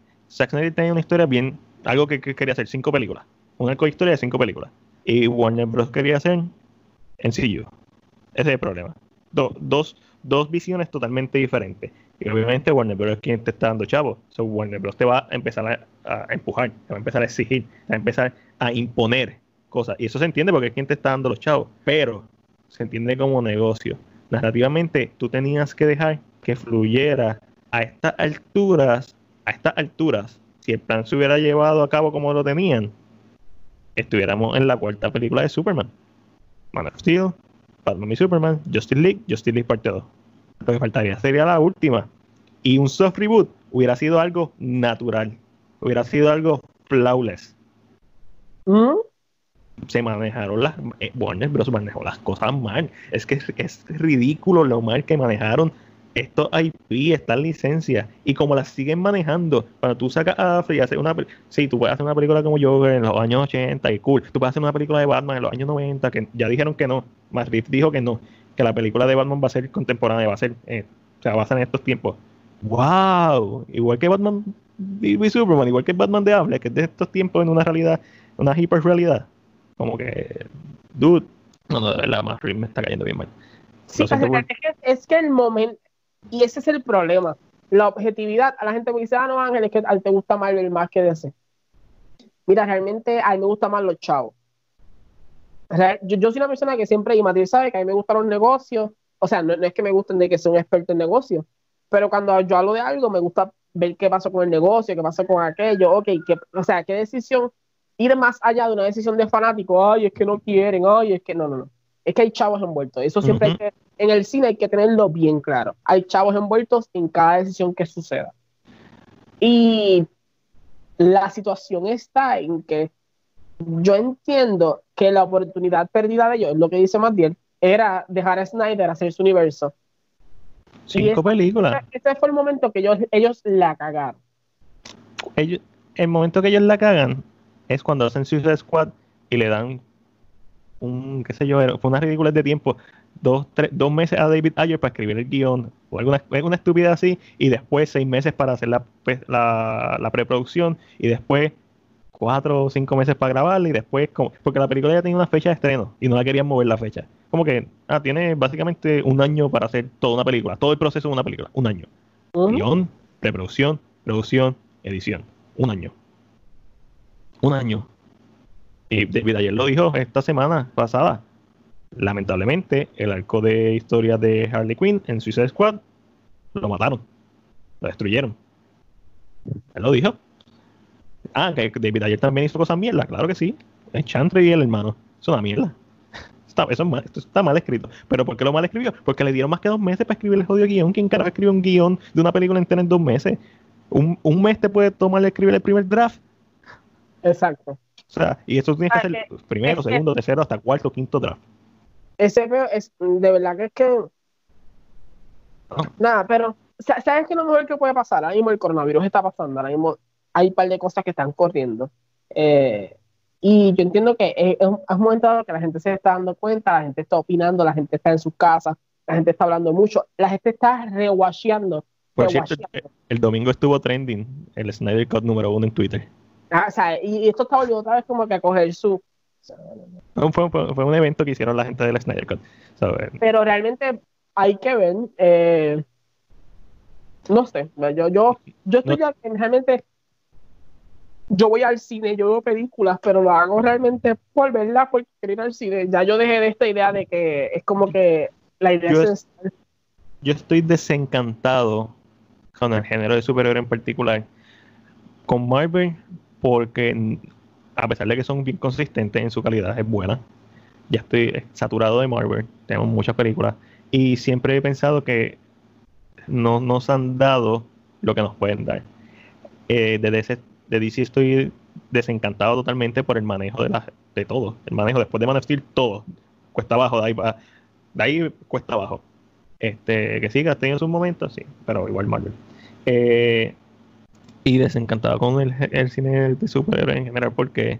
tenía una historia bien, algo que, que quería hacer cinco películas, un arco de historia de cinco películas, y Warner Bros quería hacer sencillo. Ese es el problema. Do- dos, dos visiones totalmente diferentes. Y obviamente Warner Bros es quien te está dando chavo. So Warner Bros te va a empezar a, a empujar, te va a empezar a exigir, te va a empezar a imponer cosas. Y eso se entiende porque es quien te está dando los chavos. Pero se entiende como negocio. Narrativamente, tú tenías que dejar que fluyera a estas alturas, a estas alturas, si el plan se hubiera llevado a cabo como lo tenían, estuviéramos en la cuarta película de Superman. Man of Steel, Batman y Superman, Justice League, Justice League parte 2. Lo que faltaría sería la última. Y un soft reboot hubiera sido algo natural. Hubiera sido algo flawless. ¿Mm? Se manejaron las eh, Warner Bros. manejó las cosas mal. Es que es, ridículo lo mal que manejaron estos IP estas licencias y como las siguen manejando. Cuando tú sacas a Free hacer una pel- sí tú puedes hacer una película como Joker en los años 80 y cool. Tú puedes hacer una película de Batman en los años 90 que ya dijeron que no. Matt dijo que no que la película de Batman va a ser contemporánea va a ser eh, o sea va a ser en estos tiempos. Wow igual que Batman y y Superman igual que Batman de Affleck que es de estos tiempos en una realidad una hiperrealidad como que, dude, no, no, de verdad, Matt Reeves me está cayendo bien mal. Sí, es, que, es que el momento, y ese es el problema, la objetividad, a la gente me dice, ah, no, Ángel, es que te gusta Marvel más que DC. Mira, realmente a mí me gustan más los chavos. O sea, yo, yo soy una persona que siempre, y Matías sabe que a mí me gustan los negocios, o sea, no, no es que me gusten de que sea un experto en negocios, pero cuando yo hablo de algo, me gusta ver qué pasó con el negocio, qué pasó con aquello, ok, qué, o sea, qué decisión, ir más allá de una decisión de fanático, ay, es que no quieren, ay, es que no, no, no. Es que hay chavos envueltos. Eso siempre hay que, en el cine hay que tenerlo bien claro. Hay chavos envueltos en cada decisión que suceda. Y la situación está en que yo entiendo que la oportunidad perdida de ellos, lo que dice Matiel, era dejar a Snyder hacer su universo. Cinco películas. Ese fue el momento que ellos, ellos la cagaron. Ellos, el momento que ellos la cagan es cuando hacen Suicide Squad y le dan un, qué sé yo, fue una ridícula de tiempo, dos, tres, dos meses a David Ayer para escribir el guion o alguna, alguna estupidez así y después seis meses para hacer la, pe- la, la preproducción y después cuatro o cinco meses para grabarla y después, como, porque la película ya tenía una fecha de estreno y no la querían mover la fecha. Como que, ah, tiene básicamente un año para hacer toda una película, todo el proceso de una película, un año. Guión, preproducción, producción, edición. Un año. Un año. Y David ayer lo dijo esta semana pasada. Lamentablemente, el arco de historia de Harley Quinn en Suicide Squad lo mataron. Lo destruyeron. Él lo dijo. Ah, que David ayer también hizo cosas mierda. Claro que sí. Es Chantre y el hermano. Es una mierda. Está, eso es mal, está mal escrito. ¿Pero por qué lo mal escribió? Porque le dieron más que dos meses para escribir el jodido guion. ¿Quién carajo escribe un guion de una película entera en dos meses? Un, un mes te puede tomar escribir el primer draft. Exacto. O sea, y eso tienes que Ah, hacer que- primero, segundo, tercero, hasta cuarto, quinto draft. Ese es, de verdad que es que. No. Nada, pero, sa- ¿sabes qué es lo mejor que puede pasar? Ahora mismo el coronavirus está pasando, ahora mismo hay un par de cosas que están corriendo. Eh, y yo entiendo que es, es un momento dado que la gente se está dando cuenta, la gente está opinando, la gente está en sus casas, la gente está hablando mucho, la gente está rewasheando. Por cierto, rewasheando. el domingo estuvo trending el Snyder Cut número uno en Twitter. Ah, o sea, y, y esto está volviendo otra vez como que a coger su. Fue, fue- fue- fue un evento que hicieron la gente del Snyder Cut. So, eh, Pero realmente hay que ver. eh, no sé, yo, yo, yo estoy No- ya realmente. Yo voy al cine, yo veo películas, pero lo hago realmente por verla, porque quiero ir al cine. Ya yo dejé de esta idea de que es como que la idea Yo- es yo estoy desencantado con el género de superhéroe en particular. Con Marvel, porque a pesar de que son bien consistentes en su calidad, es buena. Ya estoy saturado de Marvel. Tenemos muchas películas. Y siempre he pensado que no nos han dado lo que nos pueden dar. Eh, de, DC, de DC estoy desencantado totalmente por el manejo de, la, de todo. El manejo después de Man todo. Cuesta abajo, de ahí, de ahí cuesta abajo. Este, que sí, ha tenido sus momentos, sí, pero igual Marvel. Eh, y desencantado con el, cine de superhéroes en general, porque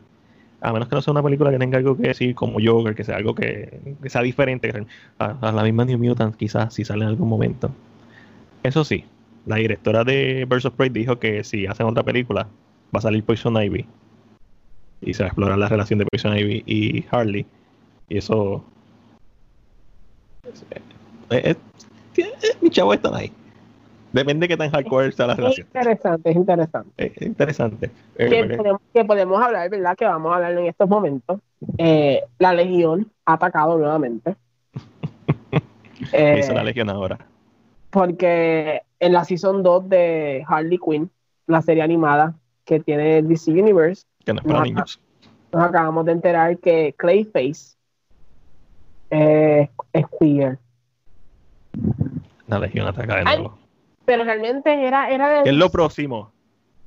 a menos que no sea una película que tenga algo que decir como Joker, que sea algo que, sea diferente, a, la misma New Mutants quizás si sale en algún momento. Eso sí, la directora de Birds of dijo que si hacen otra película va a salir Poison Ivy. Y se va a explorar la relación de Poison Ivy y Harley. Y eso mi chavo están ahí depende de qué tan hardcore sea la es relación interesante, es interesante. Es interesante Eh, que podemos, que podemos hablar, ¿verdad? Que vamos a hablar en estos momentos. Eh, la Legión ha atacado nuevamente. ¿qué Eh, hizo la Legión ahora porque en la season 2 de Harley Quinn, la serie animada que tiene DC Universe, que no es para no, niños nos acabamos de enterar que Clayface eh, es queer. la Legión ataca de nuevo Pero realmente era, era de. ¿qué es lo próximo?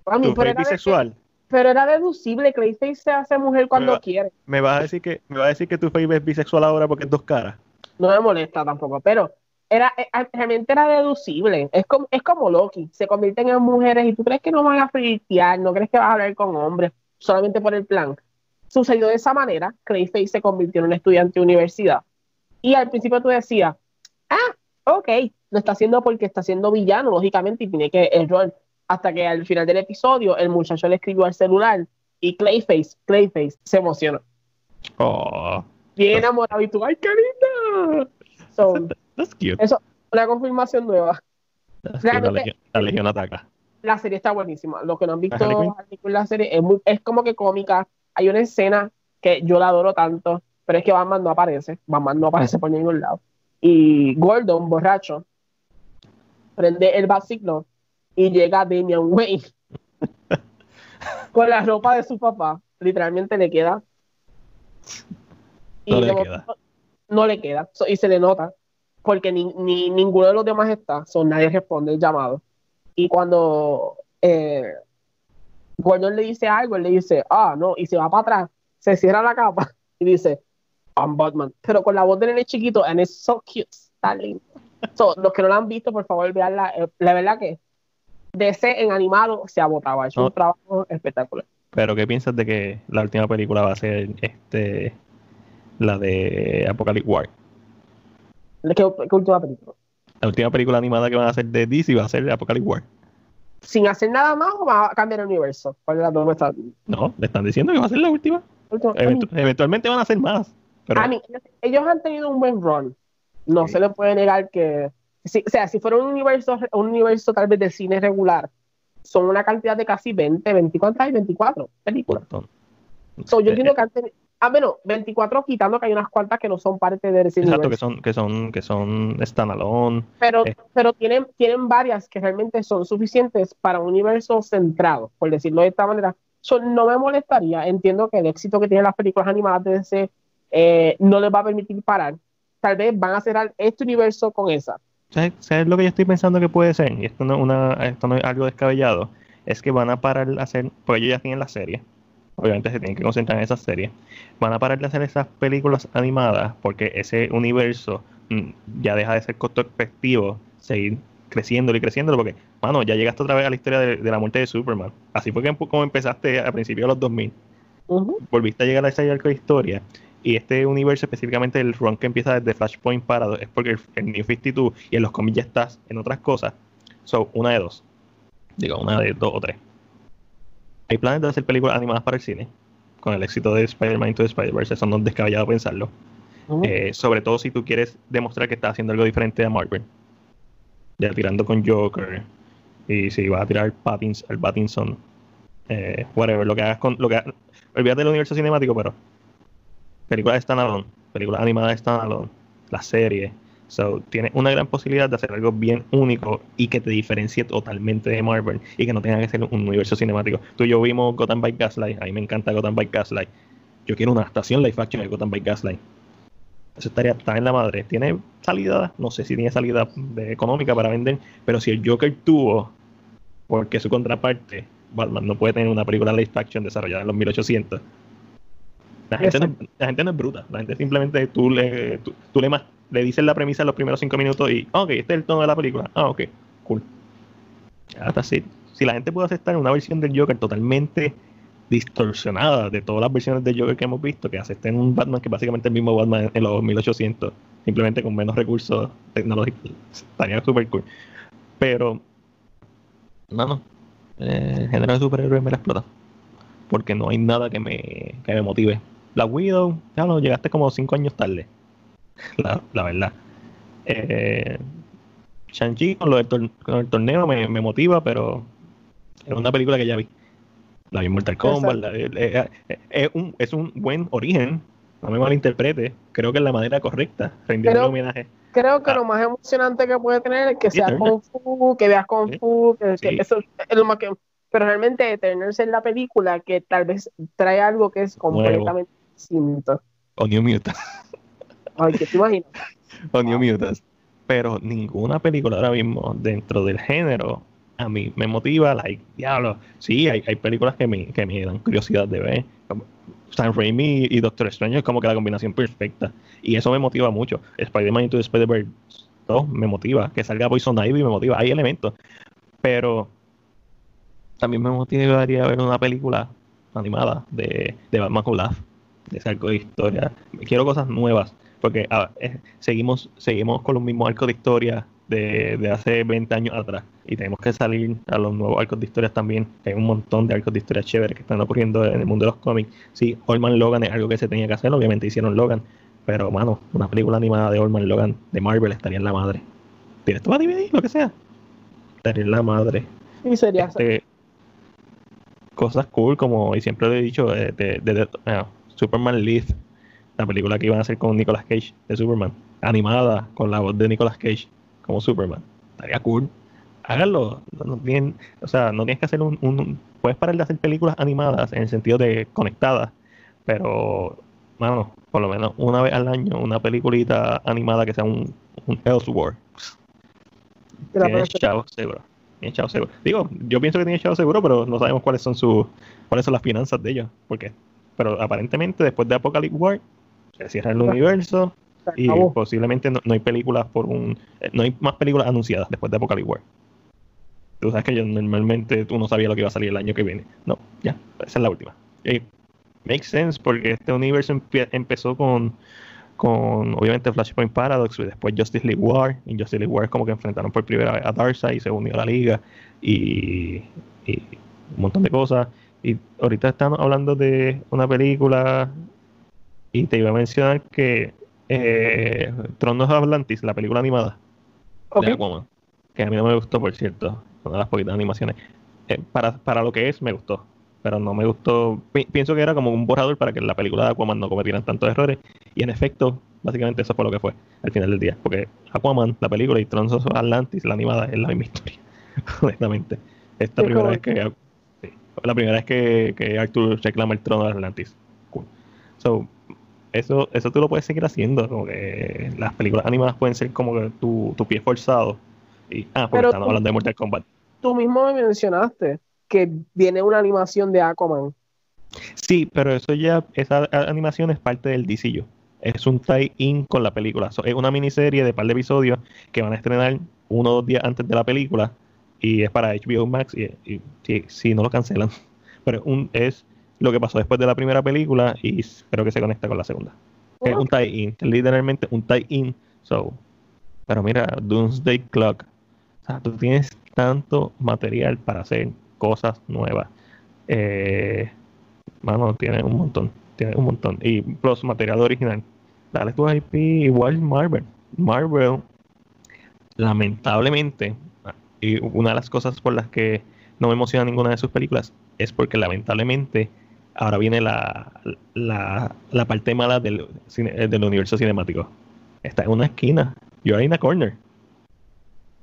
a mí, ¿tú pero, de- bisexual? pero era deducible. Clayface se hace mujer cuando quiere. ¿me vas a decir que me vas a decir que tu face es bisexual ahora porque es dos caras? No me molesta tampoco, pero era eh, eh, realmente era deducible. Es como, es como Loki. Se convierten en mujeres y tú crees que no van a flirtear, no crees que vas a hablar con hombres solamente por el plan. Sucedió de esa manera. Clayface se convirtió en un estudiante de universidad. Y al principio tú decías, ah, ok, lo está haciendo porque está siendo villano, lógicamente, y tiene que el rol. Hasta que al final del episodio el muchacho le escribió al celular y Clayface, Clayface, se emocionó. Oh, Bien enamorado y tú, ¡ay, qué linda! So, that's cute. eso, una confirmación nueva. La, Legión, la Legión ataca. La serie está buenísima. Los que no han visto Quinn, la serie es, muy- es como que cómica. Hay una escena que yo la adoro tanto, pero es que Batman no aparece. Batman no aparece por ningún lado. Y Gordon, borracho, prende el signo y llega Damian Wayne con la ropa de su papá. Literalmente le queda. No le queda. No le queda. So, y se le nota. Porque ni, ni- ninguno de los demás está. So, nadie responde el llamado. Y cuando eh, Gordon le dice algo, él le dice, ah, no, y se va para atrás, se cierra la capa y dice, I'm Batman. Pero con la voz de nene chiquito, and it's so cute, está lindo. So, los que no la han visto, por favor, veanla. Eh, La verdad que DC en animado se ha votado, ha hecho No. un trabajo espectacular. Pero ¿qué piensas de que la última película va a ser este la de Apocalypse War? ¿Qué, qué última película? La última película animada que van a hacer de DC va a ser Apocalypse War. Sin hacer nada más o va a cambiar el universo. ¿Cuál es la está? No, le están diciendo que va a ser la última. última- Eventu- eventualmente van a hacer más. Pero A mí, ellos han tenido un buen run. No se les puede negar que. si- o sea, si fuera un universo, un universo tal vez de cine regular, son una cantidad de casi 20, 24 hay 24 películas. So, yo Eh, entiendo que han tenido. Ah, bueno, 24 quitando que hay unas cuantas que no son parte del cine. Exacto, que son, que son, que son standalone. Pero, eh. pero tienen, tienen varias que realmente son suficientes para un universo centrado, por decirlo de esta manera. So, no me molestaría. Entiendo que el éxito que tienen las películas animadas de DC eh, no les va a permitir parar. Tal vez van a cerrar este universo con esa. ¿Sabes, sabes lo que yo estoy pensando que puede ser? Y esto no, es una, esto no es algo descabellado. Es que van a parar de hacer, porque ellos ya tienen la serie. Obviamente se tienen que concentrar en esa serie. Van a parar de hacer esas películas animadas porque ese universo mm, ya deja de ser costo efectivo seguir creciéndolo y creciéndolo porque, mano, ya llegaste otra vez a la historia de, de la muerte de Superman. Así fue que, como empezaste a principios de los 2000 Ujú. volviste a llegar a ese arco de historia. Y este universo, específicamente el run que empieza desde Flashpoint Paradox, es porque el, el New 52 y en los cómics ya estás en otras cosas. So, una de dos. Digo, una de dos o tres. hay planes de hacer películas animadas para el cine, con el éxito de Spider-Man Into the Spider-Verse, eso no es descabellado pensarlo. Eh, sobre todo si tú quieres demostrar que estás haciendo algo diferente a Marvel. Ya tirando con Joker. Y si vas a tirar Pattins, el Pattinson. Eh, whatever, lo que hagas con. Lo que, olvídate del universo cinemático, pero. Películas standalone, películas animadas standalone, la serie. So, tienes una gran posibilidad de hacer algo bien único y que te diferencie totalmente de Marvel y que no tenga que ser un universo cinemático. Tú y yo vimos Gotham by Gaslight, a mí me encanta Gotham by Gaslight. Yo quiero una adaptación live action de Gotham by Gaslight. Eso estaría tan en la madre. Tiene salida, no sé si tiene salida económica para vender, pero si el Joker tuvo, porque su contraparte, Batman, no puede tener una película live action desarrollada en los 1800. La gente, no, la gente no es bruta, la gente simplemente tú le, tú, le, le dices la premisa en los primeros cinco minutos y, ok, este es el tono de la película. Ah, ok, cool. Hasta así. Si la gente puede aceptar una versión del Joker totalmente distorsionada de todas las versiones de Joker que hemos visto, que hace en un Batman que básicamente es el mismo Batman en los 1800, simplemente con menos recursos tecnológicos. Estaría súper cool. Pero, no, no. Eh, el género de superhéroes me la explota. Porque no hay nada que me, que me motive. La Widow, ya lo llegaste como 5 años tarde. La, la verdad. Eh, Shang-Chi con, con, el torneo me, me motiva, pero es una película que ya vi la vi Mortal Kombat. Eh, eh, eh, es, un, es un buen origen, no me malinterprete. Creo que es la manera correcta, rendirle homenaje. Creo que lo más emocionante que puede tener es que sea Kung Fu, que veas Kung Fu, que, eso es lo más que. Pero realmente Eternals en la película que tal vez trae algo que es completamente distinto. O New Mutants. Ay, ¿qué te imaginas? o New Mutants. Pero ninguna película ahora mismo dentro del género a mí me motiva, like, diablo, sí, hay, hay películas que me, que me dan curiosidad de ver. Sam Raimi y Doctor Strange es como que la combinación perfecta. Y eso me motiva mucho. Spider-Man Into Spider-Verse 2 me motiva. Que salga Poison Ivy me motiva. Hay elementos. Pero también me motivaría ver una película animada de, de Batman con De ese arco de historia. Quiero cosas nuevas. Porque eh, seguimos, seguimos con los mismos arcos de historia de, hace 20 años atrás. Y tenemos que salir a los nuevos arcos de historias también. Hay un montón de arcos de historias chéveres que están ocurriendo en el mundo de los cómics. Sí, Olman Logan es algo que se tenía que hacer, obviamente hicieron Logan. Pero, mano, una película animada de Olman Logan de Marvel estaría en la madre. ¿Tienes todo a DVD? Lo que sea. Estaría en la madre. Y sería este, cosas cool, como y siempre lo he dicho, eh, de, de, Superman Leaf, la película que iban a hacer con Nicolas Cage de Superman, animada con la voz de Nicolas Cage como Superman. Estaría cool. Háganlo. No, o sea, no tienes que hacer un, Puedes parar de hacer películas animadas en el sentido de conectadas, pero, mano, por lo menos una vez al año, una peliculita animada que sea un, un Elseworld. Tiene chavo seguro. Tiene chavo seguro. Digo, yo pienso que tiene chavo seguro, pero no sabemos cuáles son sus cuáles son las finanzas de ellos. Porque, pero aparentemente después de Apocalypse War se cierra el universo, y posiblemente no, hay películas por un. Eh, no hay más películas anunciadas después de Apocalypse War. Tú sabes que yo normalmente tú no sabías lo que iba a salir el año que viene. No, ya, esa es la última. Y makes sense porque este universo empezó con, con obviamente Flashpoint Paradox y después Justice League War. Y Justice League War es como que enfrentaron por primera vez a Darkseid y se unió a la liga y, y un montón de cosas. Y ahorita estamos hablando de una película y te iba a mencionar que eh, Tronos de Atlantis, la película animada de Aquaman, que a mí no me gustó, por cierto, una de las poquitas animaciones. Eh, para, para lo que es, me gustó, pero no me gustó. pienso que era como un borrador para que la película de Aquaman no cometieran tantos errores, y en efecto, básicamente eso fue lo que fue al final del día, porque Aquaman, la película, y Tronos of Atlantis, la animada, es la misma historia, honestamente. Esta primera vez que. La primera vez que, que Arthur reclama el trono de Atlantis. Cool. So, eso, eso tú lo puedes seguir haciendo. Como que las películas animadas pueden ser como que tu, tu pie forzado. Y, ah, porque estamos hablando de Mortal Kombat. Tú mismo me mencionaste que viene una animación de Aquaman. Sí, pero eso ya, esa animación es parte del DCU. Es un tie-in con la película. es una miniserie de par de episodios que van a estrenar uno o dos días antes de la película. Y es para HBO Max. Y, si no lo cancelan. Pero un, es lo que pasó después de la primera película y creo que se conecta con la segunda. Es un tie-in, literalmente un tie-in. So, pero mira, Doomsday Clock. O sea, tú tienes tanto material para hacer cosas nuevas. Eh, mano, tiene un montón. Tiene un montón. Y plus material original. Dale tu IP igual Marvel. Marvel, lamentablemente, y una de las cosas por las que no me emociona ninguna de sus películas es porque lamentablemente ahora viene la, la, la parte mala del, del universo cinemático. Está en una esquina. You're in a corner.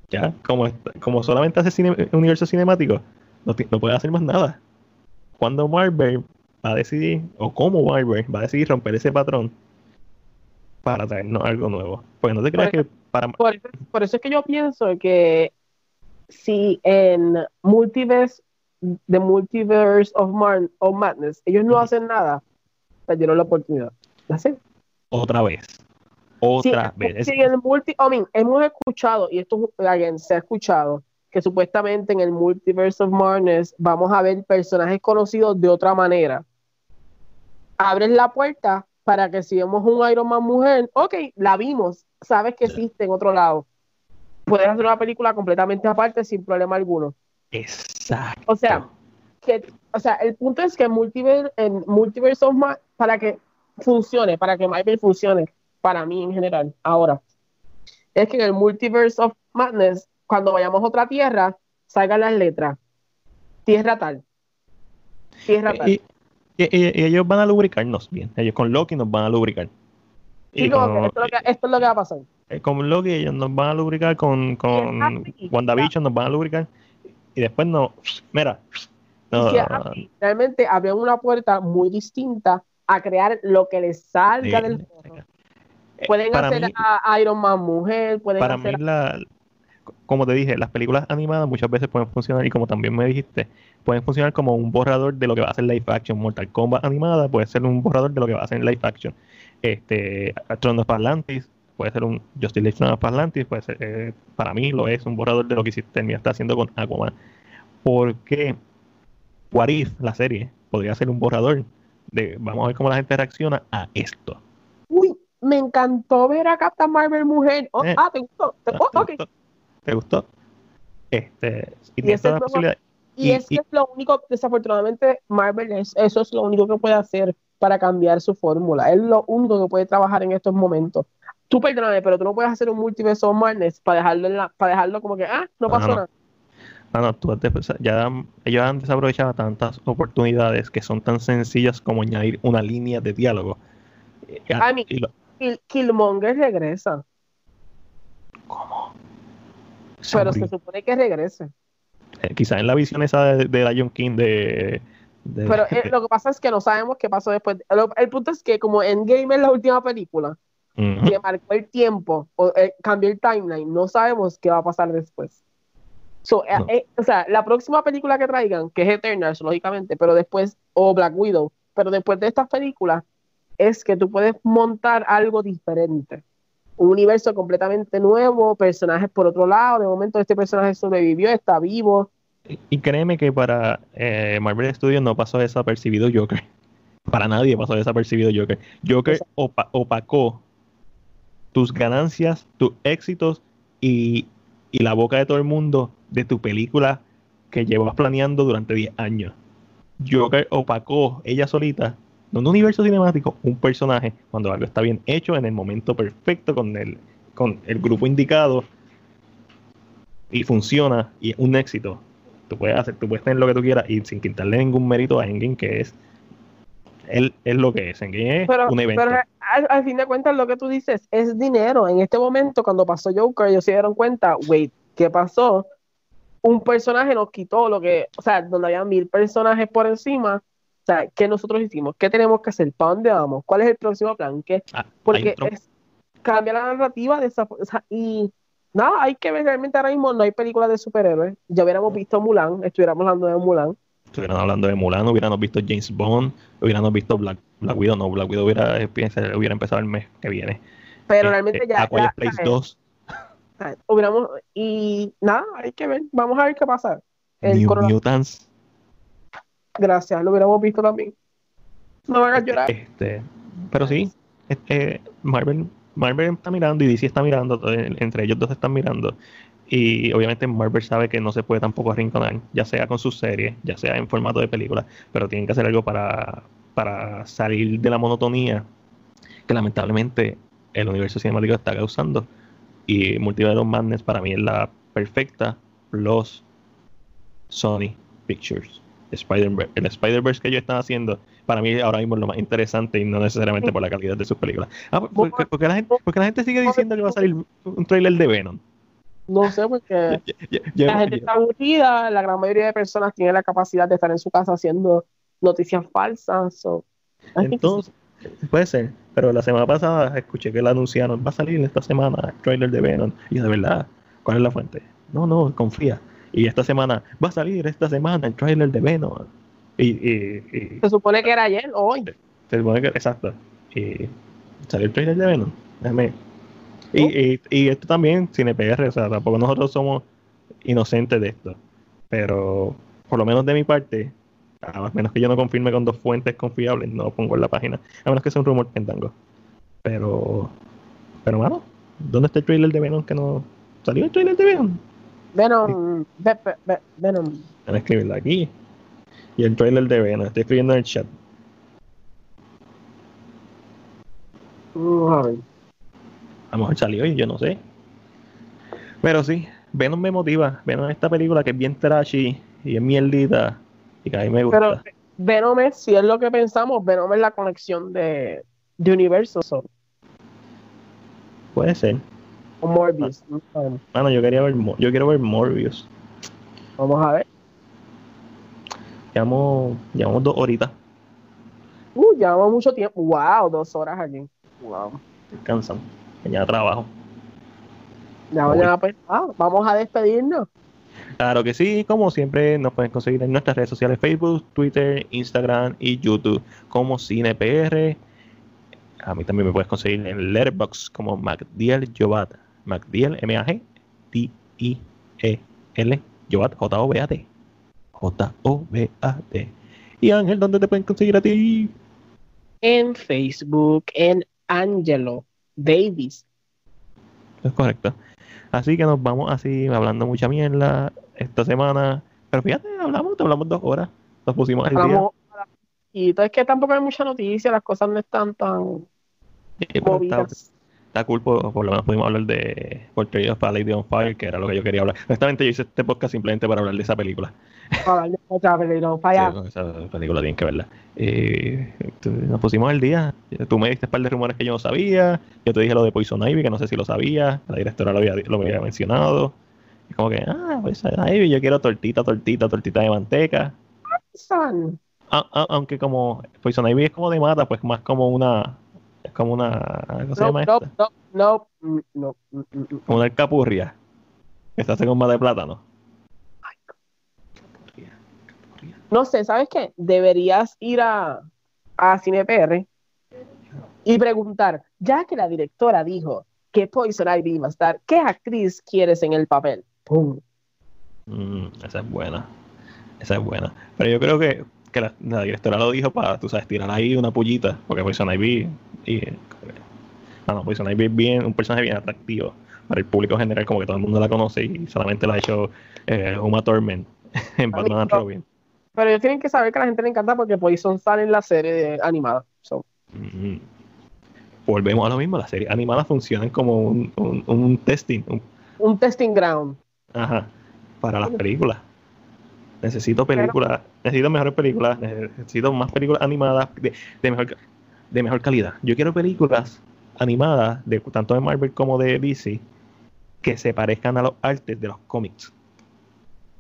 Ya, como, como solamente hace cine, universo cinemático, no, no puede hacer más nada. Cuando Marvel va a decidir, o cómo Marvel va a decidir romper ese patrón para traernos algo nuevo. Porque no te creas que para... Por, eso es que yo pienso que si en Multiverse, The Multiverse of, of Madness, ellos no hacen nada, perdieron la oportunidad. ¿La Otra vez. Otra vez. Sí, en el multi, hemos escuchado, y esto again, se ha escuchado, que supuestamente en el Multiverse of Madness vamos a ver personajes conocidos de otra manera. Abres la puerta para que si vemos un Iron Man mujer, ok, la vimos, sabes que existe en otro lado. Puedes hacer una película completamente aparte sin problema alguno. Exacto. O sea, que, o sea, el punto es que Multiverse, en Multiverse of Madness, para que funcione, para que Marvel funcione, para mí en general, ahora, es que en el Multiverse of Madness, cuando vayamos a otra tierra, salgan las letras. Tierra tal. Tierra tal. Y, ellos van a lubricarnos bien. Ellos con Loki nos van a lubricar. Y esto, es lo que, va a pasar. Eh, con Loki ellos nos van a lubricar, con, con WandaVision nos van a lubricar. Y después no, mira. realmente habría una puerta muy distinta a crear lo que les salga del Pueden hacer a Iron Man mujer, pueden para hacer mí la, como te dije, las películas animadas muchas veces pueden funcionar y como también me dijiste, pueden funcionar como un borrador de lo que va a ser live action. Mortal Kombat animada puede ser un borrador de lo que va a ser live action. Este, Tron of Atlantis puede ser un Justice League of Atlantis, puede ser, eh, para mí lo es un borrador de lo que termina está haciendo con Aquaman. Porque What If, la serie, podría ser un borrador de vamos a ver cómo la gente reacciona a esto. Uy, me encantó ver a Captain Marvel mujer. Oh, eh. ah, te gustó. Te, oh, ¿Te gustó? Este, y, es, es lo único, desafortunadamente, Marvel, es, eso es lo único que puede hacer para cambiar su fórmula. Es lo único que puede trabajar en estos momentos. Tú perdóname, pero tú no puedes hacer un multiverso Madness para dejarlo, en la, para dejarlo como que, ah, no pasó nada. No, no, tú ya ellos han desaprovechado tantas oportunidades que son tan sencillas como añadir una línea de diálogo. A mí, Killmonger regresa. ¿Cómo? Pero se supone que regrese. Eh, quizás en la visión esa de, de Lion King de, Pero eh, lo que pasa es que no sabemos qué pasó después. El, punto es que como Endgame es la última película, que marcó el tiempo, o, eh, cambió el timeline, no sabemos qué va a pasar después. o sea, la próxima película que traigan, que es Eternals, lógicamente, pero después, o Black Widow, pero después de estas películas, es que tú puedes montar algo diferente. Un universo completamente nuevo, personajes por otro lado, de momento este personaje sobrevivió, está vivo. Y, créeme que para eh, Marvel Studios no pasó desapercibido Joker. Para nadie pasó desapercibido Joker. Joker opacó tus ganancias, tus éxitos y, y la boca de todo el mundo de tu película que llevas planeando durante 10 años. Joker opacó ella solita no un universo cinemático, un personaje, cuando algo está bien hecho, en el momento perfecto, con el, con el grupo indicado, y funciona, y es un éxito. Tú puedes hacer, tú puedes tener lo que tú quieras y sin quitarle ningún mérito a Engine, que es él es lo que es. Engine es un evento. Pero al, fin de cuentas, lo que tú dices es dinero. En este momento, cuando pasó Joker, ellos se dieron cuenta, wait, ¿qué pasó? Un personaje nos quitó lo que, o sea, donde había mil personajes por encima, sea, ¿qué nosotros hicimos? ¿Qué tenemos que hacer? ¿Para dónde vamos? ¿Cuál es el próximo plan? ¿Qué? Ah, porque es, cambia la narrativa de esa, y nada, hay que ver realmente ahora mismo no hay películas de superhéroes. Ya hubiéramos visto Mulan, estuviéramos hablando de Mulan. Estuviéramos hablando de Mulan, hubiéramos visto James Bond, hubiéramos visto Black, Black Widow, no, Black Widow hubiera, hubiera empezado el mes que viene. Pero este, realmente ya. Aquaria Place 2. Hubiéramos, y nada, hay que ver, vamos a ver qué pasa. El New Mutants Gracias, lo hubiéramos visto también. No van a llorar. Este, pero sí, este, Marvel, Marvel está mirando y DC está mirando, entre ellos dos están mirando. Y obviamente Marvel sabe que no se puede tampoco arrinconar, ya sea con sus series, ya sea en formato de película, pero tienen que hacer algo para, para salir de la monotonía que lamentablemente el universo cinemático está causando. Y Multiverse Madness para mí es la perfecta los Sony Pictures. Spider el Spider-Verse que ellos están haciendo, para mí ahora mismo es lo más interesante y no necesariamente por la calidad de sus películas. Ah, porque, la gente, porque la gente sigue diciendo que va a salir un trailer de Venom. No sé, porque la gente está aburrida, la gran mayoría de personas tiene la capacidad de estar en su casa haciendo noticias falsas. Entonces, puede ser, pero la semana pasada escuché que la anunciaron, va a salir esta semana el trailer de Venom. Y de verdad, ¿cuál es la fuente? No, no, confía. Y esta semana, va a salir esta semana el trailer de Venom. Y, se supone que era ayer o hoy. Se supone que, exacto. Y salió el trailer de Venom. Déjame. Y, oh. y, y, esto también, CinePR, o sea, tampoco nosotros somos inocentes de esto. Pero, por lo menos de mi parte, a menos que yo no confirme con dos fuentes confiables, no lo pongo en la página. A menos que sea un rumor pentango. Pero, pero, bueno ¿dónde está el trailer de Venom que no salió el trailer de Venom? Venom, Venom. Van a escribirlo aquí. Y el trailer de Venom, estoy escribiendo en el chat. A lo mejor salió y yo no sé. Pero sí, Venom me motiva. Venom esta película que es bien trashy y es mierdita y que a mí me gusta. Pero Venom es, si es lo que pensamos, Venom es la conexión de, de universos. Puede ser. O Morbius. Ah, yo quería ver, yo quiero ver Morbius. Vamos a ver. Llevamos, llevamos dos horitas. Uh, llevamos mucho tiempo. Wow, dos horas aquí. Wow. Descansan. Mañana trabajo. Ya mañana pues, ah, vamos a despedirnos. Claro que sí, como siempre nos pueden conseguir en nuestras redes sociales Facebook, Twitter, Instagram y YouTube como CinePR. A mí también me puedes conseguir en Letterboxd como MacDiel Jobat. MacDiel, M-A-G-D-I-E-L, Jobat, J-O-B-A-T. J-O-B-A-T. Y Ángel, ¿dónde te pueden conseguir a ti? En Facebook, en Angelo Davis. Es correcto. Así que nos vamos así hablando mucha mierda esta semana. Pero fíjate, hablamos, te hablamos dos horas. Nos pusimos el día. Y es que tampoco hay mucha noticia, las cosas no están tan está cool, por, lo menos pudimos hablar de Portrait of a Lady on Fire, que era lo que yo quería hablar. Honestamente, yo hice este podcast simplemente para hablar de esa película. Otra película, esa película tienen que verla. Eh, nos pusimos el día. Tú me diste un par de rumores que yo no sabía. Yo te dije lo de Poison Ivy, que no sé si lo sabía. La directora lo había, lo había mencionado. Y como que, ah, Poison Ivy, yo quiero tortita, tortita, tortita de manteca. aunque como Poison Ivy es como de mata, pues más como una es como una. ¿Cómo se llama no, no, no, no, no, Como una capurria. Que se hace con más de plátano. Ay, No sé, ¿sabes qué? Deberías ir a, a CinePR y preguntar, ya que la directora dijo que Poison Ivy va a estar, ¿qué actriz quieres en el papel? ¡Pum! Mm, esa es buena. Esa es buena. Pero yo creo que, que la, la, directora lo dijo para, tú sabes, tirar ahí una pullita, porque Poison Ivy y ah, no, Poison Ivy es bien, un personaje bien atractivo para el público general, como que todo el mundo la conoce y solamente la ha hecho eh, Uma Thurman en Batman and Robin. Pero ellos tienen que saber que a la gente le encanta porque Poison sale en la serie animada. Mm-hmm. Volvemos a lo mismo, las series animadas funcionan como un, un, testing. Un, testing ground. Ajá, para las películas. Necesito películas, necesito mejores películas, necesito más películas animadas de, de mejor de mejor calidad. Yo quiero películas animadas, de tanto de Marvel como de DC, que se parezcan a los artes de los cómics.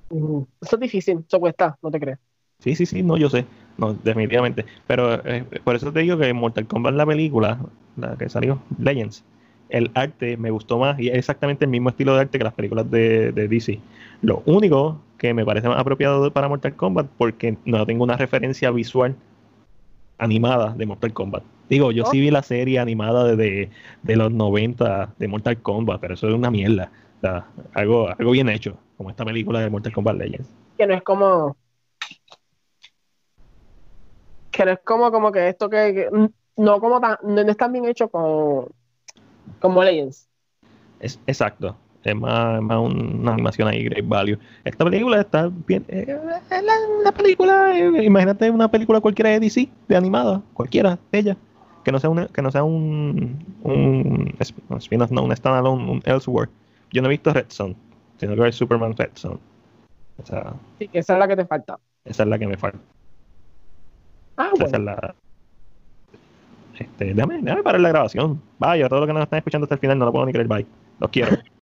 Eso es difícil, eso cuesta, no te crees. Sí, sí, sí, no, yo sé, no, definitivamente. Pero eh, por eso te digo que Mortal Kombat, la película, la que salió, Legends, el arte me gustó más y es exactamente el mismo estilo de arte que las películas de, de DC. Lo único que me parece más apropiado para Mortal Kombat, porque no tengo una referencia visual animada de Mortal Kombat. Digo, yo sí vi la serie animada de, de, los 90 de Mortal Kombat, pero eso es una mierda. Algo, algo bien hecho, como esta película de Mortal Kombat Legends. Que no es como. Que no es como, como que esto que. no como tan, no, es tan bien hecho como, como Legends. Es, exacto. Es más, más una animación ahí, great value. Esta película está bien. Eh, es la, película, eh, imagínate una película cualquiera de DC, de animada, cualquiera de ellas. Que no sea, una, que no sea un. Un. spin-off, no, un standalone, un Elsewhere. Yo no he visto Red Son, sino que es Superman Red Son. O sea, Sí, esa es la que te falta. esa es la que me falta. Ah, Esa es bueno. la. Este, déjame, déjame parar la grabación. Vaya, todo lo que nos están escuchando hasta el final no lo puedo ni creer. Bye. Los quiero.